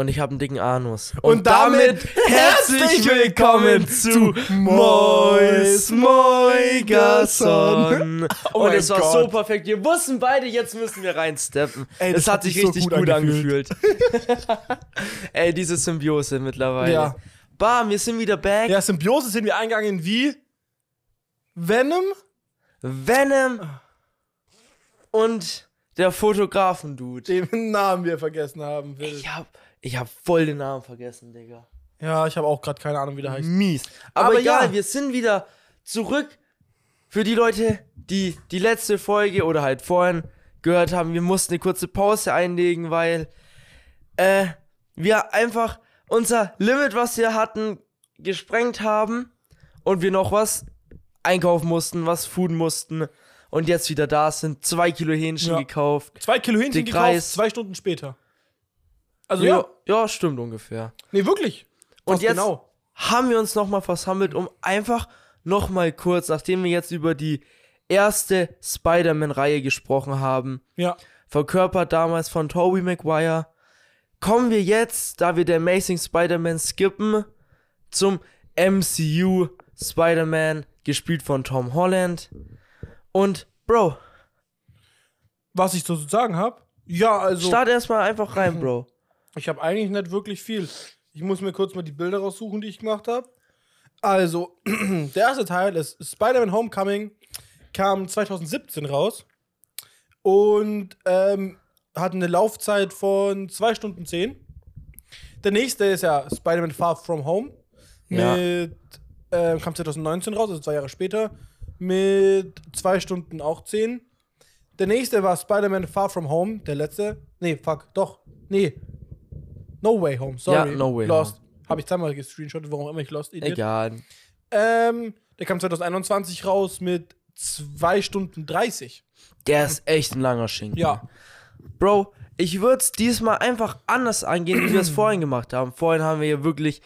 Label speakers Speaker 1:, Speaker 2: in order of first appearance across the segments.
Speaker 1: Und ich habe einen dicken Anus.
Speaker 2: Und damit herzlich willkommen zu Mois Moigason. Oh
Speaker 1: Und es war
Speaker 2: Gott.
Speaker 1: so perfekt. Wir wussten beide, jetzt müssen wir reinsteppen.
Speaker 2: Ey,
Speaker 1: es
Speaker 2: das
Speaker 1: hat
Speaker 2: hat
Speaker 1: sich
Speaker 2: so
Speaker 1: richtig
Speaker 2: gut
Speaker 1: gut,
Speaker 2: angefühlt.
Speaker 1: angefühlt. Ey, diese Symbiose mittlerweile.
Speaker 2: Ja.
Speaker 1: Bam, wir sind wieder back.
Speaker 2: Ja, Symbiose sind wir eingegangen wie Venom?
Speaker 1: Venom und der Fotografen-Dude.
Speaker 2: Den Namen wir vergessen haben. Will.
Speaker 1: Ich hab, ich hab voll den Namen vergessen, Digga.
Speaker 2: Ja, ich habe auch gerade keine Ahnung, wie der heißt.
Speaker 1: Mies. Aber,
Speaker 2: Aber
Speaker 1: egal,
Speaker 2: ja.
Speaker 1: wir sind wieder zurück. Für die Leute, die die letzte Folge oder halt vorhin gehört haben, wir mussten eine kurze Pause einlegen, weil äh, wir einfach unser Limit, was wir hatten, gesprengt haben und wir noch was einkaufen mussten, was food mussten und jetzt wieder da sind. Zwei Kilo Hähnchen
Speaker 2: Ja.
Speaker 1: gekauft.
Speaker 2: Zwei Kilo Hähnchen gekauft,
Speaker 1: Kreis.
Speaker 2: zwei Stunden später. Also ja,
Speaker 1: ja, stimmt ungefähr.
Speaker 2: nee, wirklich.
Speaker 1: Und
Speaker 2: Fast
Speaker 1: jetzt
Speaker 2: genau.
Speaker 1: haben wir uns nochmal versammelt, um einfach nochmal kurz, nachdem wir jetzt über die erste Spider-Man-Reihe gesprochen haben,
Speaker 2: Ja.
Speaker 1: verkörpert damals von Tobey Maguire, kommen wir jetzt, da wir der Amazing Spider-Man skippen, zum MCU Spider-Man, gespielt von Tom Holland. Und, Bro,
Speaker 2: Was ich so zu sagen habe? Ja, also
Speaker 1: start erstmal einfach rein, Bro.
Speaker 2: ich habe eigentlich nicht wirklich viel. Ich muss mir kurz mal die Bilder raussuchen, die ich gemacht habe. Also, der erste Teil ist Spider-Man Homecoming, kam 2017 raus und ähm, hat eine Laufzeit von 2 Stunden 10. Der nächste ist ja Spider-Man Far From Home
Speaker 1: Ja.
Speaker 2: mit, äh, kam 2019 raus, also zwei Jahre später, mit 2 Stunden auch 10. Der nächste war Spider-Man Far From Home, der letzte. Nee, fuck, doch. Nee. No Way Home, sorry.
Speaker 1: Ja, No Way
Speaker 2: Lost. Habe ich zweimal gescreenshottet, warum immer ich Lost Idiot.
Speaker 1: Egal.
Speaker 2: Ähm, der kam 2021 raus mit 2 Stunden 30.
Speaker 1: Der ist echt ein langer Schinken.
Speaker 2: Ja.
Speaker 1: Bro, ich würde es diesmal einfach anders angehen, wie wir es vorhin gemacht haben. Vorhin haben wir ja wirklich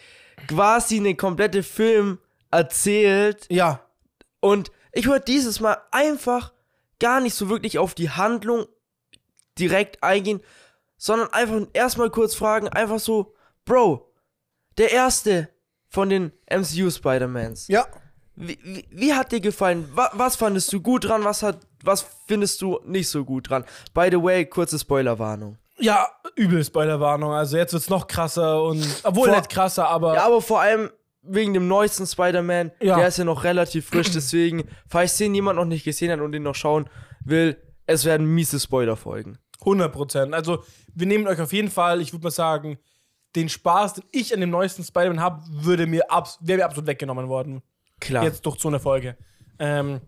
Speaker 1: quasi eine komplette Film erzählt
Speaker 2: Ja.
Speaker 1: und ich würde dieses Mal einfach gar nicht so wirklich auf die Handlung direkt eingehen, sondern einfach erstmal kurz fragen, einfach so, Bro, der erste von den MCU Spider-Mans.
Speaker 2: Ja.
Speaker 1: Wie, wie, wie hat dir gefallen? Was, was fandest du gut dran? Was hat, was findest du nicht so gut dran? By the way, kurze Spoilerwarnung.
Speaker 2: Ja, übel Spoilerwarnung. Also jetzt wird's noch krasser und. Obwohl
Speaker 1: Vor-
Speaker 2: nicht krasser, aber.
Speaker 1: Ja, aber vor allem wegen dem neuesten Spider-Man,
Speaker 2: Ja.
Speaker 1: der ist ja noch relativ frisch, deswegen, falls den jemand noch nicht gesehen hat und den noch schauen will, es werden miese Spoiler folgen.
Speaker 2: 100 Prozent. Also, wir nehmen euch auf jeden Fall, ich würde mal sagen, den Spaß, den ich an dem neuesten Spider-Man habe, würde mir abs wäre mir absolut weggenommen worden.
Speaker 1: Klar.
Speaker 2: Jetzt durch so eine Folge. Ähm,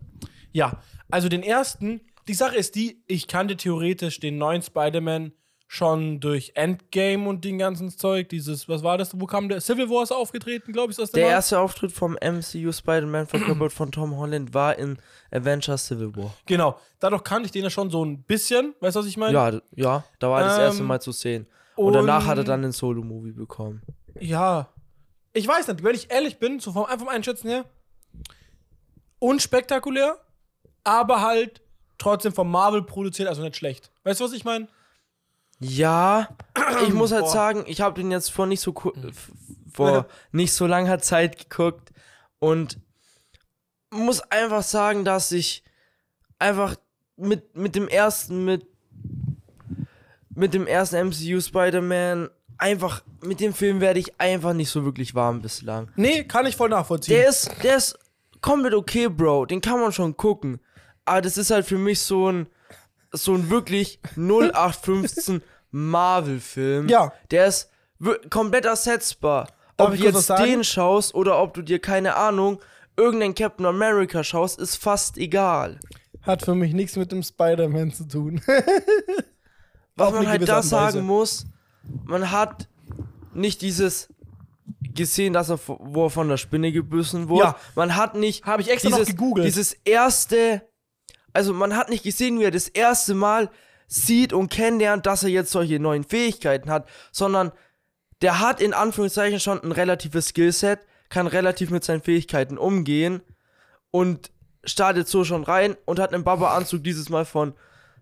Speaker 2: ja, also den ersten, die Sache ist die, ich kannte theoretisch den neuen Spider-Man schon durch Endgame und den ganzen Zeug. Dieses, was war das? Wo kam der? Civil War ist aufgetreten, glaube ich, ist das
Speaker 1: der
Speaker 2: Mal?
Speaker 1: erste Auftritt vom MCU Spider-Man, verkörpert von Tom Holland, war in Avengers Civil War.
Speaker 2: Genau. Dadurch kannte ich den ja schon so ein bisschen. Weißt du, was ich meine?
Speaker 1: Ja, ja, da war er das
Speaker 2: Ähm,
Speaker 1: erste Mal zu sehen. Und, danach hat er
Speaker 2: und-
Speaker 1: dann den Solo-Movie bekommen.
Speaker 2: Ja. Ich weiß nicht, wenn ich ehrlich bin, so vom einfach Einschätzen her, unspektakulär, aber halt trotzdem von Marvel produziert, also nicht schlecht. Weißt du, was ich meine?
Speaker 1: Ja, ich muss halt
Speaker 2: Boah.
Speaker 1: sagen, ich habe den jetzt vor nicht so f- vor nicht so langer Zeit geguckt und muss einfach sagen, dass ich einfach mit mit dem ersten mit mit dem ersten MCU Spider-Man einfach mit dem Film werde ich einfach nicht so wirklich warm bislang.
Speaker 2: Nee, kann ich voll nachvollziehen.
Speaker 1: Der ist der ist komplett okay, Bro, den kann man schon gucken, aber das ist halt für mich so ein so ein wirklich 0815 Marvel-Film.
Speaker 2: Ja.
Speaker 1: Der ist komplett ersetzbar.
Speaker 2: Darf
Speaker 1: ob du jetzt den schaust oder ob du dir, keine Ahnung, irgendeinen Captain America schaust, ist fast egal.
Speaker 2: Hat für mich nichts mit dem Spider-Man zu tun.
Speaker 1: Was man halt da sagen muss, man hat nicht dieses gesehen, dass er, wo er von der Spinne gebissen wurde.
Speaker 2: Ja.
Speaker 1: Man hat nicht
Speaker 2: Hab ich extra
Speaker 1: dieses, dieses erste, also man hat nicht gesehen, wie er das erste Mal sieht und kennenlernt, dass er jetzt solche neuen Fähigkeiten hat, sondern der hat in Anführungszeichen schon ein relatives Skillset, kann relativ mit seinen Fähigkeiten umgehen und startet so schon rein und hat einen Baba-Anzug dieses Mal von,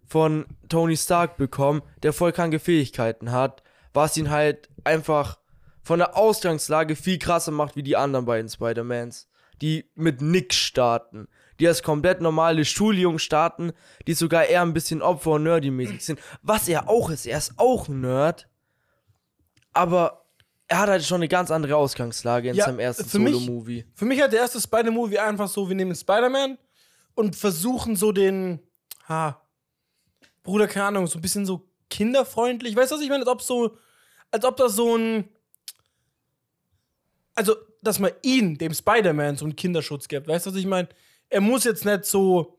Speaker 1: von Tony Stark bekommen, der vollkranke Fähigkeiten hat, was ihn halt einfach von der Ausgangslage viel krasser macht wie die anderen beiden Spider-Mans, die mit nix starten. Die als komplett normale Schuljungen starten, die sogar eher ein bisschen Opfer- und Nerdy-mäßig sind. Was er auch ist, er ist auch ein Nerd. Aber er hat halt schon eine ganz andere Ausgangslage in
Speaker 2: Ja,
Speaker 1: seinem ersten Solo-Movie.
Speaker 2: Für mich hat der erste Spider-Movie einfach so, wir nehmen Spider-Man und versuchen so den, ha, Bruder, keine Ahnung, so ein bisschen so kinderfreundlich. Weißt du, was ich meine? Als ob so, als ob das so ein, also, dass man ihn, dem Spider-Man, so einen Kinderschutz gibt. Weißt du, was ich meine? Er muss jetzt nicht so,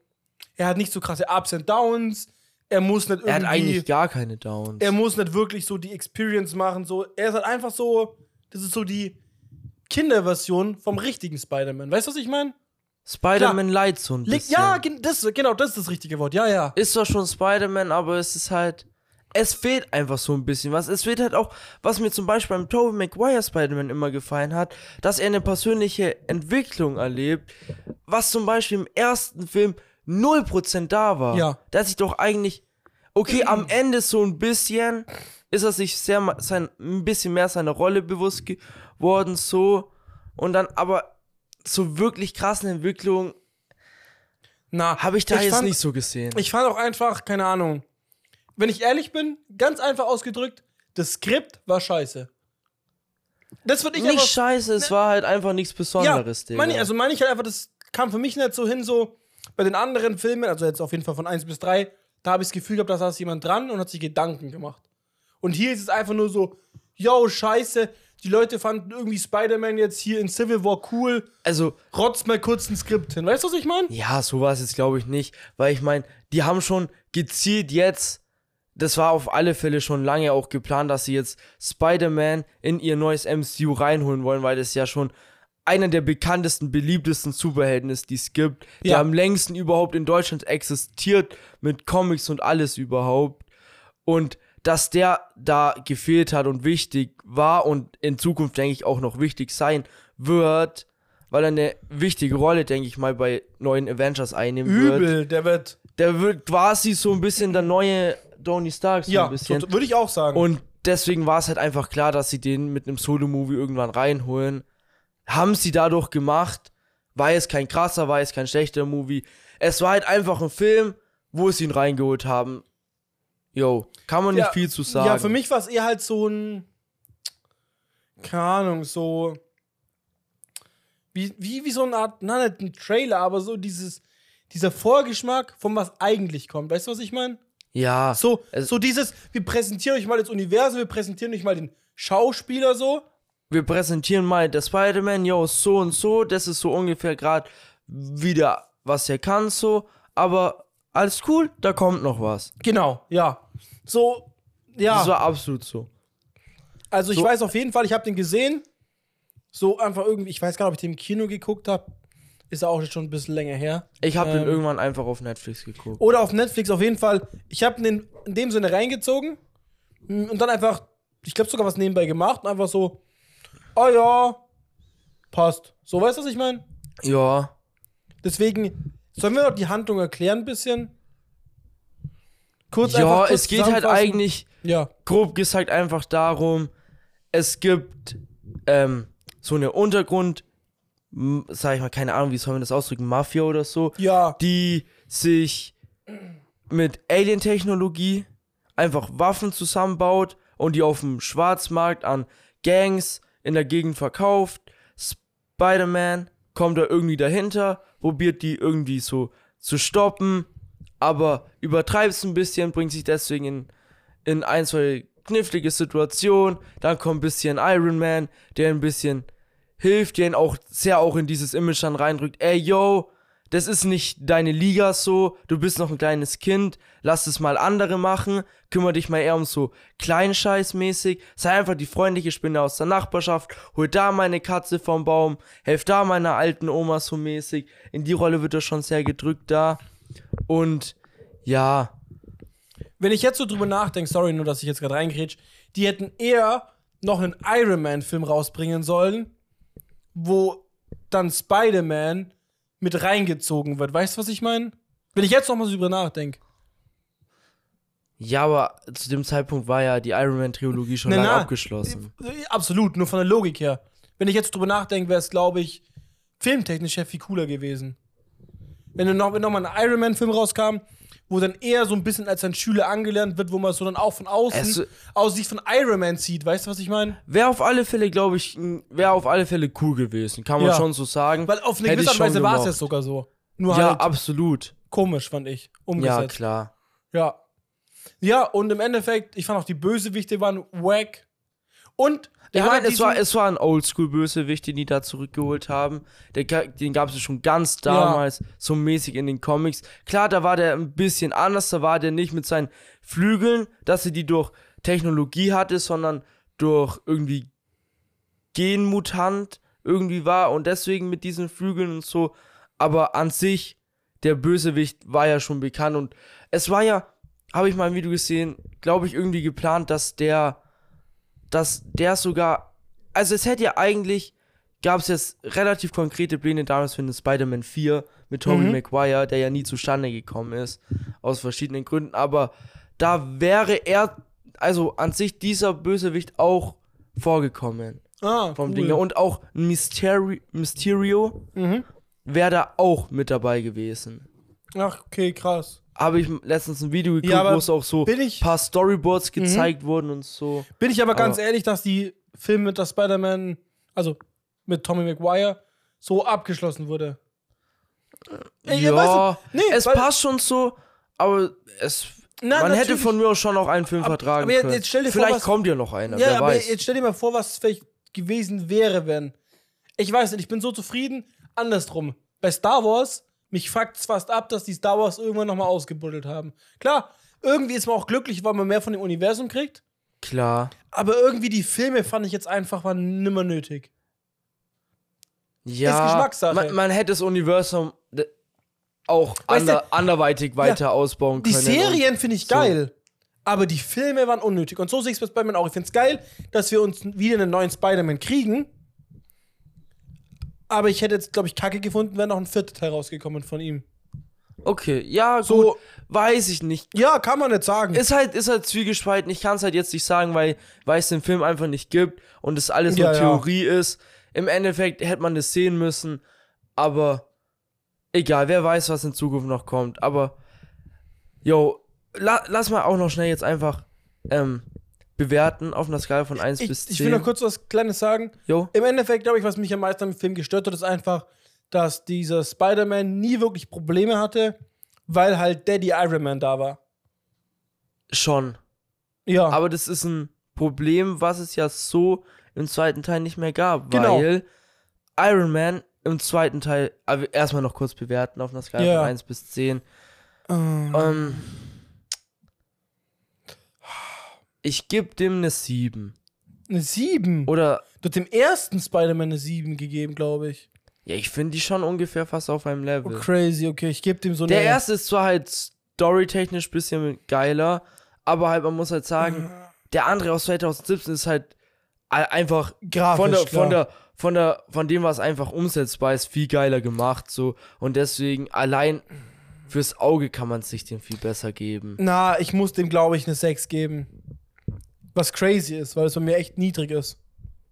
Speaker 2: er hat nicht so krasse Ups und Downs. Er muss nicht irgendwie,
Speaker 1: Er hat eigentlich gar keine Downs.
Speaker 2: er muss nicht wirklich so die Experience machen. So, er ist halt einfach so, das ist so die Kinderversion vom richtigen Spider-Man. Weißt du, was ich meine?
Speaker 1: Spider-Man Light so ein bisschen.
Speaker 2: Ja, das, genau, das ist das richtige Wort. Ja, ja.
Speaker 1: ist zwar schon Spider-Man, aber es ist halt. Es fehlt einfach so ein bisschen was. Es fehlt halt auch, was mir zum Beispiel beim Tobey Maguire Spider-Man immer gefallen hat, dass er eine persönliche Entwicklung erlebt, was zum Beispiel im ersten Film 0% da war.
Speaker 2: Ja.
Speaker 1: Da hat sich doch eigentlich. Okay, am Ende so ein bisschen ist er sich sehr sein, ein bisschen mehr seiner Rolle bewusst geworden, so. Und dann aber so wirklich krassen Entwicklungen
Speaker 2: Na,
Speaker 1: habe ich da jetzt
Speaker 2: fand,
Speaker 1: nicht so gesehen.
Speaker 2: Ich fand auch einfach, keine Ahnung. Wenn ich ehrlich bin, ganz einfach ausgedrückt, das Skript war scheiße. Das würde ich
Speaker 1: nicht
Speaker 2: aber.
Speaker 1: scheiße, es war halt einfach nichts
Speaker 2: Ja,
Speaker 1: Besonderes, Digga.
Speaker 2: meine, ich- also meine ich halt einfach, das kam für mich nicht so hin, so bei den anderen Filmen, also jetzt auf jeden Fall von 1 bis 3, da habe ich das Gefühl gehabt, da saß jemand dran und hat sich Gedanken gemacht. Und hier ist es einfach nur so, yo, scheiße, die Leute fanden irgendwie Spider-Man jetzt hier in Civil War cool,
Speaker 1: also,
Speaker 2: rotzt mal kurz ein Skript hin. Weißt du, was ich meine?
Speaker 1: ja, so war es jetzt, glaube ich, nicht. Weil ich meine, die haben schon gezielt jetzt, das war auf alle Fälle schon lange auch geplant, dass sie jetzt Spider-Man in ihr neues MCU reinholen wollen, weil das ja schon einer der bekanntesten, beliebtesten Superhelden ist, die es gibt, der
Speaker 2: Ja.
Speaker 1: am längsten überhaupt in Deutschland existiert, mit Comics und alles überhaupt. Und dass der da gefehlt hat und wichtig war und in Zukunft, denke ich, auch noch wichtig sein wird, weil er eine wichtige Rolle, denke ich mal, bei neuen Avengers einnehmen wird.
Speaker 2: Übel, der wird.
Speaker 1: Der wird quasi so ein bisschen der neue Tony Stark, so
Speaker 2: Ja,
Speaker 1: ein bisschen.
Speaker 2: so- würde ich auch sagen.
Speaker 1: Und deswegen war es halt einfach klar, dass sie den mit einem Solo-Movie irgendwann reinholen. Haben sie dadurch gemacht. War es kein krasser, war es kein schlechter Movie. Es war halt einfach ein Film, wo sie ihn reingeholt haben. Yo, kann man nicht
Speaker 2: Ja,
Speaker 1: viel zu sagen.
Speaker 2: Ja, für mich war es eher halt so ein. Keine Ahnung, so. Wie, wie, wie so eine Art, na, nicht ein Trailer, aber so dieses, dieser Vorgeschmack von was eigentlich kommt. Weißt du, was ich meine?
Speaker 1: Ja,
Speaker 2: So, so dieses, wir präsentieren euch mal das Universum, wir präsentieren euch mal den Schauspieler so.
Speaker 1: wir präsentieren mal der Spider-Man, yo, so und so, das ist so ungefähr gerade wieder, was er kann, so, aber alles cool, da kommt noch was.
Speaker 2: Genau, ja. So, ja.
Speaker 1: Das war absolut so.
Speaker 2: Also ich
Speaker 1: So-
Speaker 2: weiß auf jeden Fall, ich habe den gesehen. So einfach irgendwie, ich weiß gar nicht, ob ich den im Kino geguckt habe. Ist auch schon ein bisschen länger her.
Speaker 1: Ich habe den
Speaker 2: Ähm,
Speaker 1: irgendwann einfach auf Netflix geguckt.
Speaker 2: Oder auf Netflix auf jeden Fall. Ich habe den in dem Sinne reingezogen mm, und dann einfach, ich glaube sogar was nebenbei gemacht und einfach so, oh ja, passt. So, weißt du, was ich meine?
Speaker 1: Ja,
Speaker 2: Deswegen, sollen wir noch die Handlung erklären ein bisschen? Kurz
Speaker 1: ja,
Speaker 2: kurz
Speaker 1: es geht halt eigentlich
Speaker 2: Ja,
Speaker 1: grob gesagt einfach darum, es gibt ähm, so eine Untergrund, sag ich mal, keine Ahnung, wie soll man das ausdrücken, Mafia oder so,
Speaker 2: ja,
Speaker 1: die sich mit Alien-Technologie einfach Waffen zusammenbaut und die auf dem Schwarzmarkt an Gangs in der Gegend verkauft. Spider-Man kommt da irgendwie dahinter, probiert die irgendwie so zu stoppen, aber übertreibt es ein bisschen, bringt sich deswegen in, in ein, zwei knifflige Situationen. Dann kommt ein bisschen Iron Man, der ein bisschen hilft, der ihn auch sehr auch in dieses Image dann reindrückt. Ey, yo, das ist nicht deine Liga so, du bist noch ein kleines Kind, lass es mal andere machen, kümmere dich mal eher um so Kleinscheißmäßig, sei einfach die freundliche Spinne aus der Nachbarschaft, hol da meine Katze vom Baum, helf da meiner alten Oma so mäßig. In die Rolle wird er schon sehr gedrückt da. Und ja,
Speaker 2: wenn ich jetzt so drüber nachdenke, sorry nur, dass ich jetzt gerade reingrätsch, die hätten eher noch einen Iron Man-Film rausbringen sollen, wo dann Spider-Man mit reingezogen wird. Weißt du, was ich meine? Wenn ich jetzt noch mal so drüber nachdenke.
Speaker 1: Ja, aber zu dem Zeitpunkt war ja die Iron Man Trilogie schon
Speaker 2: Na,
Speaker 1: lange
Speaker 2: na.
Speaker 1: abgeschlossen.
Speaker 2: Äh, Absolut, nur von der Logik her. Wenn ich jetzt drüber nachdenke, wäre es, glaube ich, filmtechnisch ja viel cooler gewesen. Wenn, du noch, wenn nochmal ein Iron Man-Film rauskam, wo dann eher so ein bisschen als ein Schüler angelernt wird, wo man es so dann auch von außen
Speaker 1: Es-
Speaker 2: aus Sicht von Iron Man sieht. Weißt du, was ich meine?
Speaker 1: Wäre auf alle Fälle, glaube ich, wäre auf alle Fälle cool gewesen. Kann man
Speaker 2: Ja.
Speaker 1: schon so sagen.
Speaker 2: Weil auf eine
Speaker 1: Hätte
Speaker 2: gewisse Weise war es jetzt sogar so. Nur
Speaker 1: Ja,
Speaker 2: halt
Speaker 1: absolut.
Speaker 2: komisch, fand ich.
Speaker 1: Ja,
Speaker 2: Umgesetzt.
Speaker 1: klar.
Speaker 2: Ja. Ja, und im Endeffekt, ich fand auch die Bösewichte waren wack. Und
Speaker 1: Ich meine, es war, es war ein Oldschool-Bösewicht, den die da zurückgeholt haben. Der, den gab es schon ganz damals, so mäßig in den Comics. Klar, da war der ein bisschen anders. Da war der nicht mit seinen Flügeln, dass er die durch Technologie hatte, sondern durch irgendwie Genmutant irgendwie war und deswegen mit diesen Flügeln und so. Aber an sich, der Bösewicht war ja schon bekannt und es war ja, habe ich mal ein Video gesehen, glaube ich, irgendwie geplant, dass der dass der sogar, also es hätte ja eigentlich, gab es jetzt relativ konkrete Pläne damals für den Spider-Man 4 mit Tobey
Speaker 2: Mhm.
Speaker 1: Maguire, der ja nie zustande gekommen ist, aus verschiedenen Gründen, aber da wäre er, also an sich dieser Bösewicht auch vorgekommen
Speaker 2: ah,
Speaker 1: vom
Speaker 2: cool.
Speaker 1: Ding her. und auch Mysteri Mysterio
Speaker 2: Mhm.
Speaker 1: wäre da auch mit dabei gewesen.
Speaker 2: Ach, okay, krass.
Speaker 1: Habe ich letztens ein Video geguckt,
Speaker 2: Ja,
Speaker 1: wo es auch so ein paar Storyboards gezeigt wurden und so.
Speaker 2: Bin ich aber ganz
Speaker 1: Aber-
Speaker 2: ehrlich, dass die Film mit der Spider-Man, also mit Tommy Maguire, so abgeschlossen wurde. Ey,
Speaker 1: ja,
Speaker 2: weißt du, nee,
Speaker 1: es passt schon so, aber es.
Speaker 2: Na,
Speaker 1: man hätte von mir aus schon noch einen Film
Speaker 2: Aber-
Speaker 1: vertragen
Speaker 2: aber jetzt-
Speaker 1: können.
Speaker 2: jetzt stell dir vor,
Speaker 1: Vielleicht
Speaker 2: was-
Speaker 1: kommt ja noch einer,
Speaker 2: Ja,
Speaker 1: wer
Speaker 2: aber
Speaker 1: weiß.
Speaker 2: jetzt stell dir mal vor, was vielleicht gewesen wäre, wenn. Ich weiß nicht, ich bin so zufrieden. Andersrum. Bei Star Wars, mich fuckt's fast ab, dass die Star Wars irgendwann nochmal ausgebuddelt haben. Klar, irgendwie ist man auch glücklich, weil man mehr von dem Universum kriegt.
Speaker 1: Klar.
Speaker 2: Aber irgendwie die Filme fand ich jetzt einfach mal nimmer nötig.
Speaker 1: Ja,
Speaker 2: Geschmackssache.
Speaker 1: Man, man hätte das Universum auch
Speaker 2: Weißt du,
Speaker 1: ander, anderweitig weiter ausbauen
Speaker 2: Die
Speaker 1: können.
Speaker 2: Serien finde ich
Speaker 1: so.
Speaker 2: geil. Aber die Filme waren unnötig. Und so sehe ich es bei Spider-Man auch. Ich finde es geil, dass wir uns wieder einen neuen Spider-Man kriegen. Aber ich hätte jetzt, glaube ich, kacke gefunden, wäre noch ein vierter Teil rausgekommen von ihm.
Speaker 1: Okay, ja, gut.
Speaker 2: So-
Speaker 1: weiß ich nicht.
Speaker 2: Ja, kann man nicht sagen.
Speaker 1: Ist halt, ist halt zwiegespalten. Ich kann es halt jetzt nicht sagen, weil, weil es den Film einfach nicht gibt und es alles
Speaker 2: Ja,
Speaker 1: nur
Speaker 2: ja.
Speaker 1: Theorie ist. Im Endeffekt hätte man das sehen müssen, aber egal, wer weiß, was in Zukunft noch kommt. Aber, yo, la, lass mal auch noch schnell jetzt einfach ähm, bewerten auf einer Skala von 1
Speaker 2: ich,
Speaker 1: bis 10.
Speaker 2: ich will noch kurz was Kleines sagen.
Speaker 1: Yo,
Speaker 2: Im Endeffekt, glaube ich, was mich am meisten am Film gestört hat, ist einfach, dass dieser Spider-Man nie wirklich Probleme hatte, weil halt Daddy Iron Man da war.
Speaker 1: schon.
Speaker 2: Ja.
Speaker 1: Aber das ist ein Problem, was es ja so im zweiten Teil nicht mehr gab,
Speaker 2: Genau.
Speaker 1: weil Iron Man im zweiten Teil, aber erstmal noch kurz bewerten auf einer Skala
Speaker 2: Ja.
Speaker 1: von 1 bis 10.
Speaker 2: Ähm,
Speaker 1: Ähm, ich gebe dem eine 7.
Speaker 2: eine 7.
Speaker 1: Oder,
Speaker 2: Du hast dem ersten Spider-Man eine 7 gegeben, glaube ich.
Speaker 1: ja, ich finde die schon ungefähr fast auf einem
Speaker 2: Oh,
Speaker 1: Level.
Speaker 2: crazy, okay. Ich gebe dem so eine.
Speaker 1: Der erste ist zwar halt storytechnisch ein bisschen geiler, aber halt, man muss halt sagen, der andere aus 2017 ist halt einfach
Speaker 2: Grafisch,
Speaker 1: von der,
Speaker 2: klar.
Speaker 1: von der, von der, von dem, was einfach umsetzbar ist, viel geiler gemacht, so. Und deswegen allein fürs Auge kann man sich den viel besser geben.
Speaker 2: Na, ich muss dem, glaube ich, eine 6 geben. Was crazy ist, weil es bei mir echt niedrig ist.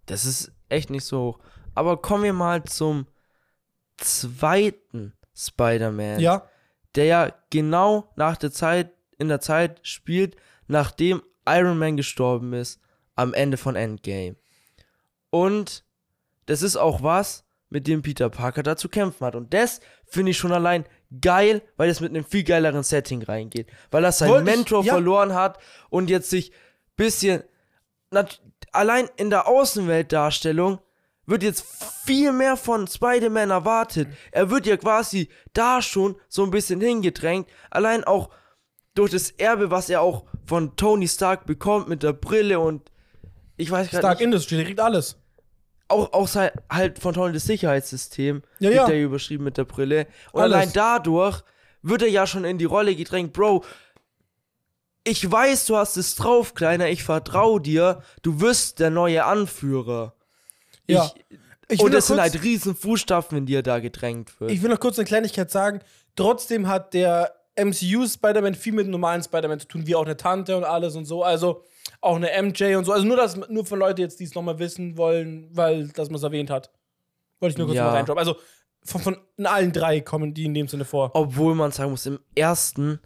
Speaker 1: Das ist echt nicht so hoch. Aber kommen wir mal zum zweiten Spider-Man.
Speaker 2: Ja.
Speaker 1: Der ja genau nach der Zeit, in der Zeit spielt, nachdem Iron Man gestorben ist, am Ende von Endgame. Und das ist auch was, mit dem Peter Parker da zu kämpfen hat. Und das finde ich schon allein geil, weil es mit einem viel geileren Setting reingeht. Weil er seinen
Speaker 2: Wollte ich-
Speaker 1: Mentor
Speaker 2: ja.
Speaker 1: verloren hat und jetzt sich bisschen. Allein in der Außenweltdarstellung wird jetzt viel mehr von Spider-Man erwartet. Er wird ja quasi da schon so ein bisschen hingedrängt. Allein auch durch das Erbe, was er auch von Tony Stark bekommt mit der Brille und ich weiß gar
Speaker 2: Stark
Speaker 1: nicht,
Speaker 2: Industry, der kriegt alles.
Speaker 1: auch, auch sei- halt von Tony das Sicherheitssystem
Speaker 2: Ja,
Speaker 1: wird
Speaker 2: ja.
Speaker 1: er überschrieben mit der Brille. Und
Speaker 2: Alles.
Speaker 1: allein dadurch wird er ja schon in die Rolle gedrängt, Bro. Ich weiß, du hast es drauf, Kleiner, ich vertraue dir. Du wirst der neue Anführer.
Speaker 2: Ja.
Speaker 1: Ich,
Speaker 2: Ich
Speaker 1: und es sind halt riesen Fußstapfen, in die er da gedrängt wird.
Speaker 2: ich will noch kurz eine Kleinigkeit sagen. Trotzdem hat der MCU Spider-Man viel mit dem normalen Spider-Man zu tun, wie auch eine Tante und alles und so. Also auch eine MJ und so. Also nur, dass, nur für Leute jetzt, die es nochmal wissen wollen, weil das man es erwähnt hat. Wollte ich nur kurz
Speaker 1: Ja.
Speaker 2: mal reindroppen. Also von, von allen drei kommen die in dem Sinne vor.
Speaker 1: Obwohl man sagen muss, im ersten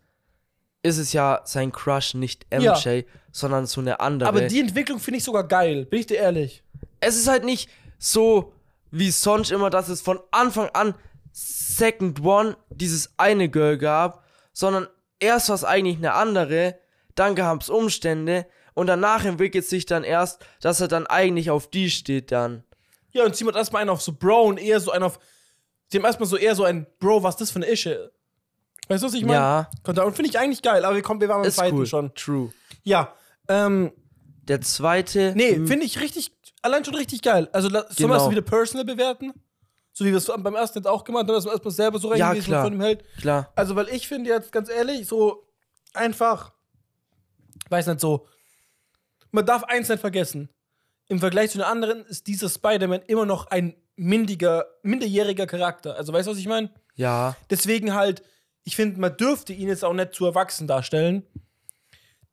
Speaker 1: ist es ja sein Crush nicht MJ,
Speaker 2: Ja.
Speaker 1: sondern so eine andere.
Speaker 2: Aber die Entwicklung finde ich sogar geil, bin ich dir ehrlich.
Speaker 1: es ist halt nicht so wie sonst immer, dass es von Anfang an Second One dieses eine Girl gab, sondern erst war es eigentlich eine andere, dann gab es Umstände und danach entwickelt sich dann erst, dass er dann eigentlich auf die steht dann.
Speaker 2: Ja, und Simon erstmal einen auf so Bro und eher so einen auf. Sie haben erstmal so eher so ein Bro, was ist das für eine Ische? Weißt du, was ich meine?
Speaker 1: Ja.
Speaker 2: Da- Und finde ich eigentlich geil, aber wir, kommen, wir waren beim
Speaker 1: Ist
Speaker 2: zweiten
Speaker 1: cool.
Speaker 2: schon.
Speaker 1: True.
Speaker 2: Ja. Ähm,
Speaker 1: Der zweite.
Speaker 2: nee,
Speaker 1: m,
Speaker 2: finde ich richtig, allein schon richtig geil. Also, la- sollen wir
Speaker 1: Genau.
Speaker 2: das wieder personal bewerten? So wie wir es beim ersten jetzt auch gemacht haben, dass man erstmal selber so
Speaker 1: Ja, klar.
Speaker 2: von ihm hält.
Speaker 1: Klar.
Speaker 2: Also, weil ich finde jetzt ganz ehrlich, so einfach, weiß nicht so, man darf eins nicht vergessen. Im Vergleich zu den anderen ist dieser Spider-Man immer noch ein mindiger, minderjähriger Charakter. Also, weißt du, was ich meine?
Speaker 1: Ja.
Speaker 2: Deswegen halt, ich finde, man dürfte ihn jetzt auch nicht zu erwachsen darstellen.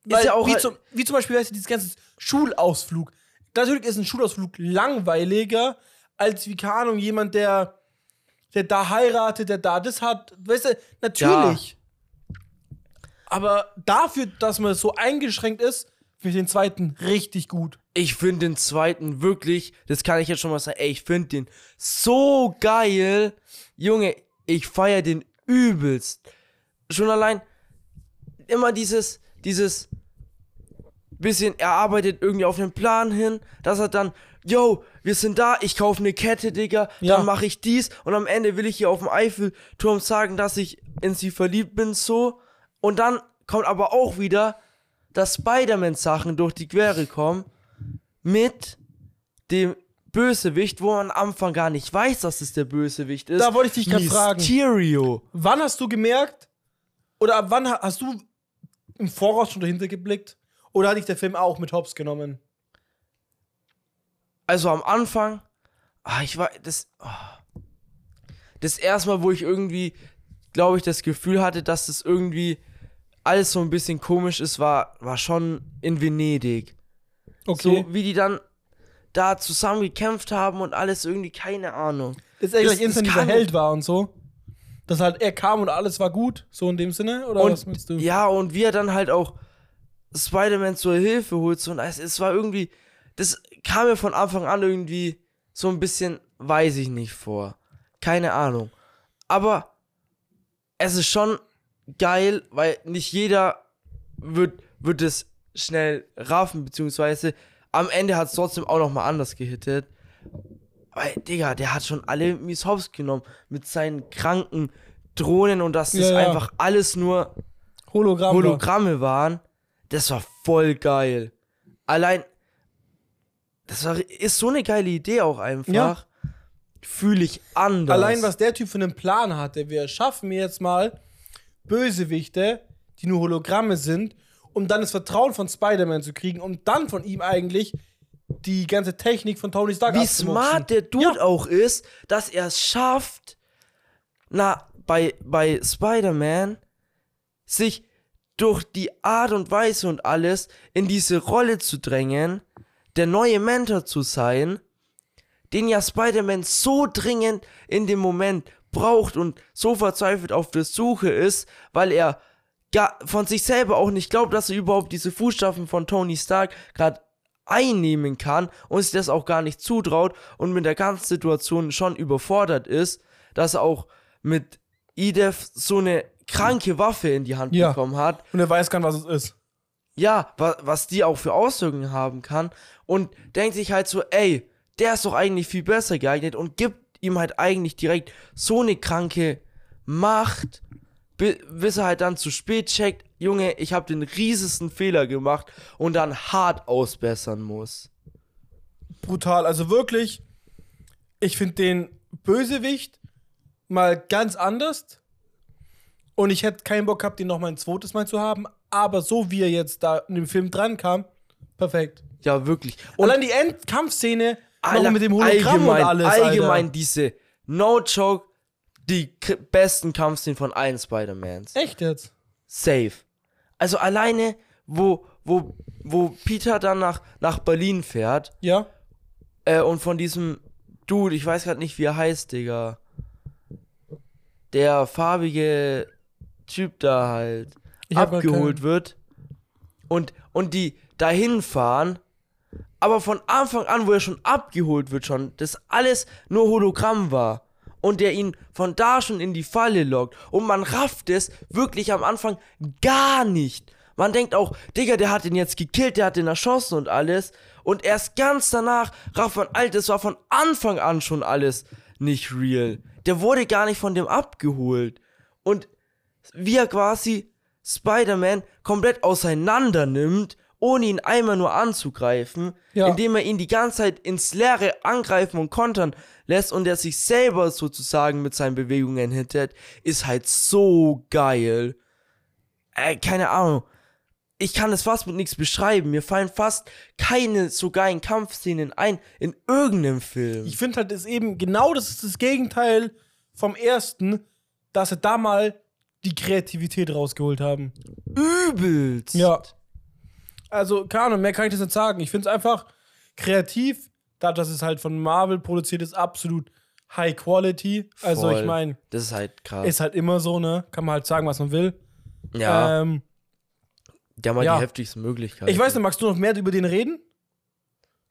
Speaker 2: Weil,
Speaker 1: ja auch
Speaker 2: wie,
Speaker 1: halt-
Speaker 2: zum, wie zum Beispiel, weißt du, dieses ganze Schulausflug. Natürlich ist ein Schulausflug langweiliger, als, wie, keine Ahnung, jemand, der, der da heiratet, der da das hat. Weißt du, natürlich. Aber dafür, dass man so eingeschränkt ist, finde ich den zweiten richtig gut.
Speaker 1: Ich finde den zweiten wirklich, das kann ich jetzt schon mal sagen, ey, ich finde den so geil. Junge, ich feier den übelst. Schon allein immer dieses, dieses bisschen, er arbeitet irgendwie auf einen Plan hin, dass er dann, yo, wir sind da, ich kaufe eine Kette, Digga,
Speaker 2: Ja.
Speaker 1: dann mache ich dies und am Ende will ich hier auf dem Eiffelturm sagen, dass ich in sie verliebt bin, so. Und dann kommt aber auch wieder, dass Spider-Man-Sachen durch die Quere kommen mit dem Bösewicht, wo man am Anfang gar nicht weiß, dass es der Bösewicht ist.
Speaker 2: Da wollte ich dich grad fragen.
Speaker 1: Mysterio.
Speaker 2: Wann hast du gemerkt, oder ab wann ha- hast du im Voraus schon dahinter geblickt? Oder hat dich der Film auch mit Hops genommen?
Speaker 1: Also am Anfang, ah, ich war, das, ah. das erste Mal, wo ich irgendwie, glaube ich, das Gefühl hatte, dass das irgendwie alles so ein bisschen komisch ist, war, war schon in Venedig. So wie die dann da zusammen gekämpft haben und alles irgendwie, keine Ahnung.
Speaker 2: Dass er gleich instant dieser Held war und so. Dass halt er kam und alles war gut, so in dem Sinne? Oder was meinst du?
Speaker 1: Und, ja, und wie er dann halt auch Spider-Man zur Hilfe holt. So, und es, es war irgendwie, das kam mir von Anfang an irgendwie so ein bisschen, weiß ich nicht, vor. Keine Ahnung. Aber es ist schon geil, weil nicht jeder wird, wird es schnell raffen, beziehungsweise am Ende hat es trotzdem auch nochmal anders gehittet. Weil, Digga, der hat schon alle mies hops genommen mit seinen kranken Drohnen und dass das
Speaker 2: Ja, ja.
Speaker 1: einfach alles nur
Speaker 2: Hologramm. da.
Speaker 1: Hologramme waren. Das war voll geil. Allein, das war, ist so eine geile Idee auch einfach.
Speaker 2: Ja.
Speaker 1: Fühle ich anders.
Speaker 2: Allein was der Typ für einen Plan hatte. Wir schaffen jetzt mal Bösewichte, die nur Hologramme sind, um dann das Vertrauen von Spider-Man zu kriegen, um dann von ihm eigentlich die ganze Technik von Tony Stark
Speaker 1: wie smart der Dude auch ist, dass er es schafft, na, bei, bei Spider-Man, sich durch die Art und Weise und alles in diese Rolle zu drängen, der neue Mentor zu sein, den ja Spider-Man so dringend in dem Moment braucht und so verzweifelt auf der Suche ist, weil er gar von sich selber auch nicht glaubt, dass er überhaupt diese Fußstapfen von Tony Stark gerade einnehmen kann und sich das auch gar nicht zutraut und mit der ganzen Situation schon überfordert ist, dass er auch mit Idef so eine kranke Waffe in die Hand
Speaker 2: Ja.
Speaker 1: bekommen hat
Speaker 2: Und er weiß gar nicht, was es ist.
Speaker 1: ja, wa was die auch für Auswirkungen haben kann und denkt sich halt so, ey, der ist doch eigentlich viel besser geeignet und gibt ihm halt eigentlich direkt so eine kranke Macht, bis er halt dann zu spät checkt, Junge, ich habe den riesesten Fehler gemacht und dann hart ausbessern muss.
Speaker 2: brutal. Also wirklich, ich finde den Bösewicht mal ganz anders. Und ich hätte keinen Bock gehabt, den noch mal ein zweites Mal zu haben. Aber so wie er jetzt da in dem Film dran kam, perfekt.
Speaker 1: Ja, wirklich.
Speaker 2: Und allein die Endkampfszene noch
Speaker 1: Alter,
Speaker 2: mit dem Hologramm
Speaker 1: allgemein,
Speaker 2: und alles.
Speaker 1: Allgemein
Speaker 2: Alter.
Speaker 1: diese No-Joke die besten Kampfszenen von allen Spider-Mans.
Speaker 2: Echt jetzt?
Speaker 1: Safe. Also alleine, wo, wo, wo Peter dann nach, nach Berlin fährt
Speaker 2: Ja.
Speaker 1: äh, und von diesem Dude, ich weiß gerade nicht, wie er heißt, Digga. Der farbige Typ da halt
Speaker 2: Ich
Speaker 1: abgeholt wird und, und die dahin fahren, aber von Anfang an, wo er schon abgeholt wird, schon, das alles nur Hologramm war und der ihn von da schon in die Falle lockt und man rafft es wirklich am Anfang gar nicht. Man denkt auch, Digga, der hat ihn jetzt gekillt, der hat ihn erschossen und alles. Und erst ganz danach rafft man, Alter, das war von Anfang an schon alles nicht real. Der wurde gar nicht von dem abgeholt. Und wie er quasi Spider-Man komplett auseinander nimmt, ohne ihn einmal nur anzugreifen,
Speaker 2: Ja.
Speaker 1: indem er ihn die ganze Zeit ins Leere angreifen und kontern lässt und er sich selber sozusagen mit seinen Bewegungen hittet, ist halt so geil. Äh, keine Ahnung. Ich kann es fast mit nichts beschreiben. Mir fallen fast keine so geilen Kampfszenen ein in irgendeinem Film.
Speaker 2: Ich finde halt, ist eben genau das ist das Gegenteil vom ersten, dass sie da mal die Kreativität rausgeholt haben.
Speaker 1: Übelst.
Speaker 2: Ja. Also, keine Ahnung, mehr kann ich das nicht sagen. Ich finde es einfach kreativ, da dass es halt von Marvel produziert ist, absolut High Quality. Also,
Speaker 1: Voll.
Speaker 2: ich meine,
Speaker 1: Das ist halt krass.
Speaker 2: ist halt immer so, ne? Kann man halt sagen, was man will.
Speaker 1: ja,
Speaker 2: Ähm,
Speaker 1: die haben halt
Speaker 2: ja.
Speaker 1: die heftigsten Möglichkeiten.
Speaker 2: ich weiß nicht, magst du noch mehr über den reden?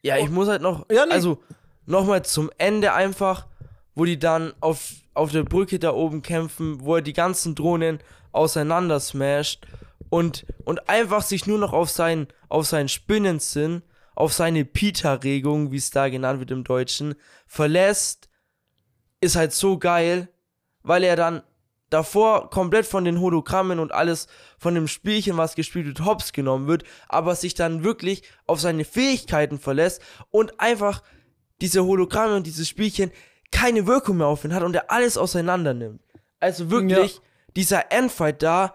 Speaker 1: Ja, ich muss halt noch.
Speaker 2: Ja, nee.
Speaker 1: Also, nochmal zum Ende einfach, wo die dann auf, auf der Brücke da oben kämpfen, wo er die ganzen Drohnen auseinander smasht und, und einfach sich nur noch auf seinen, auf seinen Spinnensinn, auf seine Pita-Regung, wie es da genannt wird im Deutschen, verlässt, ist halt so geil, weil er dann davor komplett von den Hologrammen und alles von dem Spielchen, was gespielt wird, hops genommen wird, aber sich dann wirklich auf seine Fähigkeiten verlässt und einfach diese Hologramme und dieses Spielchen keine Wirkung mehr auf ihn hat und er alles auseinander nimmt. Also wirklich,
Speaker 2: Ja.
Speaker 1: dieser Endfight da,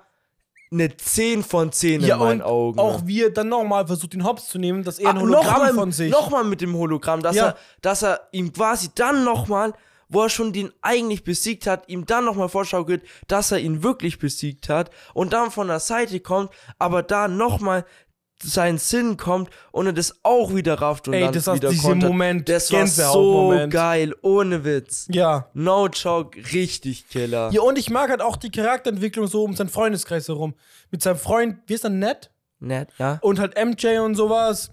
Speaker 1: eine 10 von 10
Speaker 2: ja,
Speaker 1: in meinen Augen.
Speaker 2: auch wie er dann nochmal versucht, den Hops zu nehmen, dass er ein
Speaker 1: Ah,
Speaker 2: Hologramm
Speaker 1: nochmal-
Speaker 2: von sich.
Speaker 1: Nochmal mit dem Hologramm, dass,
Speaker 2: Ja.
Speaker 1: er, dass er ihm quasi dann nochmal, wo er schon den eigentlich besiegt hat, ihm dann nochmal vorschaukelt, dass er ihn wirklich besiegt hat und dann von der Seite kommt, aber da nochmal sein Sinn kommt und er das auch wieder rafft und
Speaker 2: Ey,
Speaker 1: dann
Speaker 2: das
Speaker 1: wieder kontert.
Speaker 2: Moment,
Speaker 1: Das war so
Speaker 2: Gänsehautmoment.
Speaker 1: geil, ohne Witz.
Speaker 2: Ja.
Speaker 1: No joke, richtig Killer.
Speaker 2: Ja, und ich mag halt auch die Charakterentwicklung so um seinen Freundeskreis herum. Mit seinem Freund, wie ist er, Ned?
Speaker 1: Nett, ja?
Speaker 2: Und halt MJ und sowas.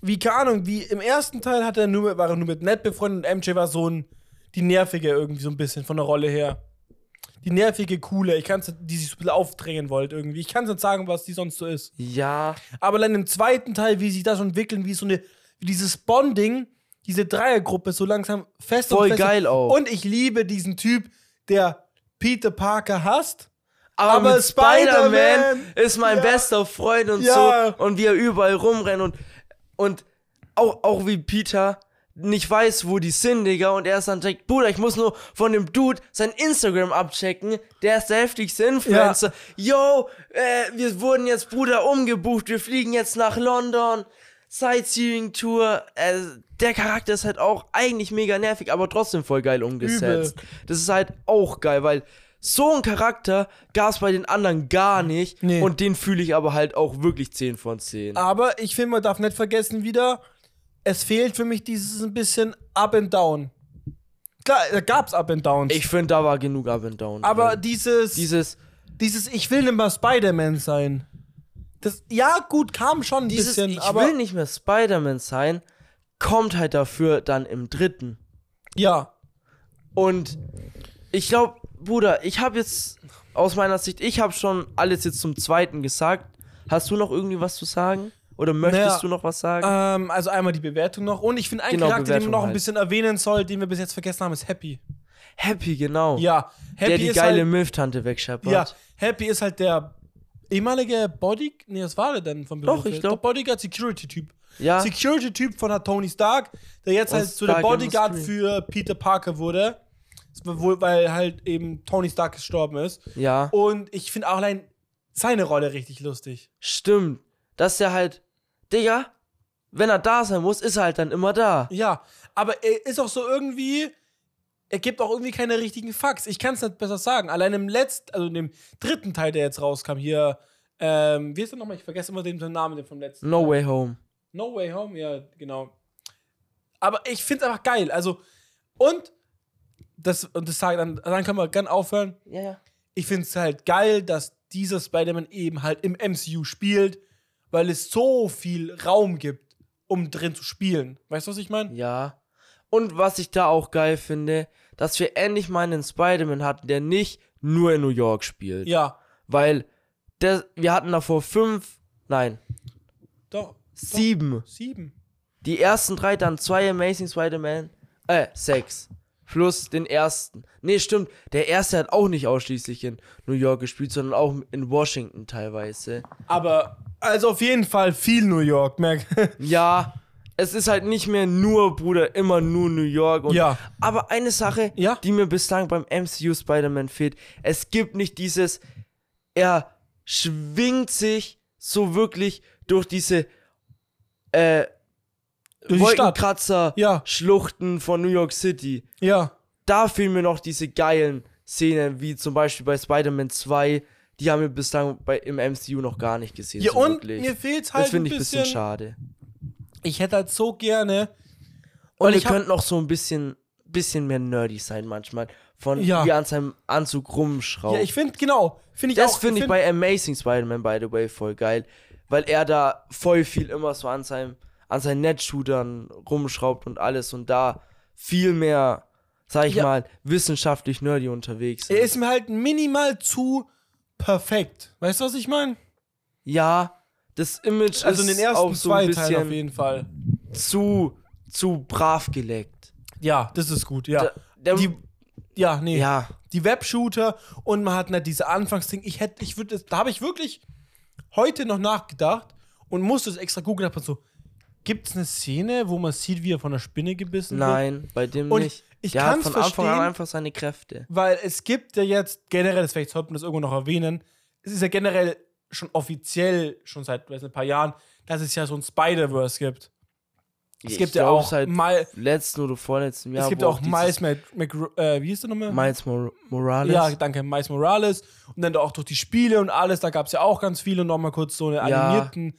Speaker 2: Wie, keine Ahnung, wie im ersten Teil hat er nur, mit- war er nur mit Ned befreundet und MJ war so ein, die nervige irgendwie so ein bisschen von der Rolle her. Die nervige, coole, ich kann's, die sich so ein bisschen aufdrängen wollte irgendwie. Ich kann nicht sagen, was die sonst so ist.
Speaker 1: Ja,
Speaker 2: Aber dann im zweiten Teil, wie sich das entwickeln, wie so eine, wie dieses Bonding, diese Dreiergruppe so langsam fest
Speaker 1: Voll
Speaker 2: und fest.
Speaker 1: geil auch.
Speaker 2: Und ich liebe diesen Typ, der Peter Parker hasst.
Speaker 1: Aber,
Speaker 2: Aber
Speaker 1: Spider-Man
Speaker 2: Spider-Man,
Speaker 1: ist mein
Speaker 2: ja.
Speaker 1: bester Freund und
Speaker 2: Ja.
Speaker 1: so. Und wie er überall rumrennt und, und auch, auch wie Peter nicht weiß, wo die sind, Digga. Und er ist dann direkt, Bruder, ich muss nur von dem Dude sein Instagram abchecken. Der ist der heftigste Influencer. Yo, äh, wir wurden jetzt, Bruder, umgebucht. Wir fliegen jetzt nach London. Sightseeing-Tour. Äh, der Charakter ist halt auch eigentlich mega nervig, aber trotzdem voll geil umgesetzt. Das ist halt auch geil, weil so ein Charakter gab es bei den anderen gar nicht.
Speaker 2: Nee.
Speaker 1: Und den fühle ich aber halt auch wirklich 10 von 10.
Speaker 2: Aber ich finde, man darf nicht vergessen wieder, es fehlt für mich dieses ein bisschen Up and Down. Klar, da gab's Up and Downs.
Speaker 1: Ich finde, da war genug Up and Down.
Speaker 2: aber
Speaker 1: drin.
Speaker 2: dieses,
Speaker 1: dieses,
Speaker 2: dieses, ich will nicht mal Spider-Man sein. Das, ja, gut, kam schon ein
Speaker 1: dieses
Speaker 2: bisschen,
Speaker 1: ich
Speaker 2: aber.
Speaker 1: will nicht mehr Spider-Man sein, kommt halt dafür dann im dritten.
Speaker 2: Ja.
Speaker 1: Und ich glaube, Bruder, ich habe jetzt aus meiner Sicht, ich habe schon alles jetzt zum zweiten gesagt. Hast du noch irgendwie was zu sagen? Oder möchtest
Speaker 2: Naja,
Speaker 1: du noch was sagen?
Speaker 2: Ähm, also einmal die Bewertung noch. Und ich finde, ein
Speaker 1: Genau,
Speaker 2: Charakter, den
Speaker 1: Bewertung
Speaker 2: man noch ein
Speaker 1: halt.
Speaker 2: bisschen erwähnen soll, den wir bis jetzt vergessen haben, ist Happy.
Speaker 1: Happy, genau.
Speaker 2: Ja, Happy
Speaker 1: der die
Speaker 2: ist
Speaker 1: geile
Speaker 2: halt,
Speaker 1: Milf-Tante wegscheppert.
Speaker 2: Ja, Happy ist halt der ehemalige Body. Nee, was war der denn von
Speaker 1: Doch,
Speaker 2: Beruf?
Speaker 1: ich glaub-
Speaker 2: Der Bodyguard Security-Typ.
Speaker 1: Ja.
Speaker 2: Security-Typ von halt Tony Stark, der jetzt halt so der Bodyguard für Peter Parker wurde. Wohl, weil halt eben Tony Stark gestorben ist.
Speaker 1: ja.
Speaker 2: Und ich finde auch allein seine Rolle richtig lustig.
Speaker 1: Stimmt. Dass der halt, Digga, wenn er da sein muss, ist er halt dann immer da.
Speaker 2: Ja, aber er ist auch so irgendwie. er gibt auch irgendwie keine richtigen Facts. Ich kann es nicht besser sagen. Allein im letzten, also in dem dritten Teil, der jetzt rauskam, hier, ähm, wie ist der nochmal? Ich vergesse immer den Namen den vom letzten.
Speaker 1: No
Speaker 2: Teil.
Speaker 1: Way Home.
Speaker 2: No Way Home, ja, genau. Aber ich finde es einfach geil. Also, und das, und das sage dann, dann können wir gern aufhören.
Speaker 1: Ja, ja.
Speaker 2: Ich finde es halt geil, dass dieser Spider-Man eben halt im MCU spielt, weil es so viel Raum gibt, um drin zu spielen. Weißt du, was ich meine?
Speaker 1: Ja. Und was ich da auch geil finde, dass wir endlich mal einen Spider-Man hatten, der nicht nur in New York spielt.
Speaker 2: Ja.
Speaker 1: Weil der, wir hatten davor fünf, nein,
Speaker 2: Doch.
Speaker 1: sieben.
Speaker 2: Sieben.
Speaker 1: Die ersten drei, dann zwei Amazing Spider-Man, äh, sechs. Plus den ersten. Nee, stimmt. Der erste hat auch nicht ausschließlich in New York gespielt, sondern auch in Washington teilweise.
Speaker 2: Aber, also auf jeden Fall viel New York, merk.
Speaker 1: Ja, es ist halt nicht mehr nur, Bruder, immer nur New York. Und,
Speaker 2: Ja.
Speaker 1: Aber eine Sache,
Speaker 2: Ja.
Speaker 1: die mir bislang beim MCU Spider-Man fehlt, es gibt nicht dieses, er schwingt sich so wirklich durch diese, äh,
Speaker 2: Durch.
Speaker 1: Wolkenkratzer,
Speaker 2: Ja.
Speaker 1: Schluchten von New York City.
Speaker 2: Ja.
Speaker 1: Da fehlen mir noch diese geilen Szenen, wie zum Beispiel bei Spider-Man 2. Die haben wir bislang bei, im MCU noch gar nicht gesehen.
Speaker 2: Ja,
Speaker 1: so
Speaker 2: und
Speaker 1: wirklich.
Speaker 2: mir fehlt halt
Speaker 1: das finde ich ein
Speaker 2: bisschen.
Speaker 1: schade.
Speaker 2: ich hätte halt so gerne.
Speaker 1: Und
Speaker 2: Und
Speaker 1: wir könnten noch so ein bisschen, bisschen mehr nerdy sein manchmal. Von
Speaker 2: Ja.
Speaker 1: wie er an seinem Anzug rumschraubt.
Speaker 2: Ja, ich finde, genau. Finde ich
Speaker 1: das
Speaker 2: auch.
Speaker 1: finde ich
Speaker 2: find-
Speaker 1: bei Amazing Spider-Man, by the way, voll geil. Weil er da voll viel immer so an seinem, an seinen Netshootern rumschraubt und alles und da viel mehr, sag ich
Speaker 2: Ja.
Speaker 1: mal, wissenschaftlich nerdy unterwegs
Speaker 2: Er ist mir halt minimal zu perfekt. Weißt du, was ich meine?
Speaker 1: Ja, das Image
Speaker 2: Also in
Speaker 1: ist
Speaker 2: den ersten
Speaker 1: auch so
Speaker 2: zwei
Speaker 1: ein
Speaker 2: Teilen
Speaker 1: bisschen
Speaker 2: auf jeden Fall.
Speaker 1: zu, zu brav geleckt.
Speaker 2: Ja, das ist gut, ja.
Speaker 1: Der, der,
Speaker 2: die, ja, nee.
Speaker 1: ja,
Speaker 2: Die Webshooter und man hat nicht diese Anfangsding. Ich hätte, ich würde, da habe ich wirklich heute noch nachgedacht und musste es extra googeln. Hab so, gibt es eine Szene, wo man sieht, wie er von der Spinne gebissen wird?
Speaker 1: nein, bei dem
Speaker 2: Und
Speaker 1: nicht.
Speaker 2: Ich
Speaker 1: Der hat
Speaker 2: kann's
Speaker 1: von Anfang an
Speaker 2: verstehen.
Speaker 1: einfach seine Kräfte.
Speaker 2: Weil es gibt ja jetzt generell, das vielleicht sollte man das irgendwo noch erwähnen, es ist ja generell schon offiziell, schon seit weiß ein paar Jahren, dass es ja so ein Spider-Verse gibt. Es
Speaker 1: Ich
Speaker 2: gibt ja auch
Speaker 1: seit
Speaker 2: Mal,
Speaker 1: letzten oder vorletzten Jahr.
Speaker 2: es gibt auch
Speaker 1: dieses
Speaker 2: Miles Mac, Mac äh, wie hieß der nochmal?
Speaker 1: Miles Mor Morales.
Speaker 2: Ja, danke, Miles Morales. Und dann auch durch die Spiele und alles, da gab es ja auch ganz viele und nochmal kurz so eine
Speaker 1: Ja.
Speaker 2: animierten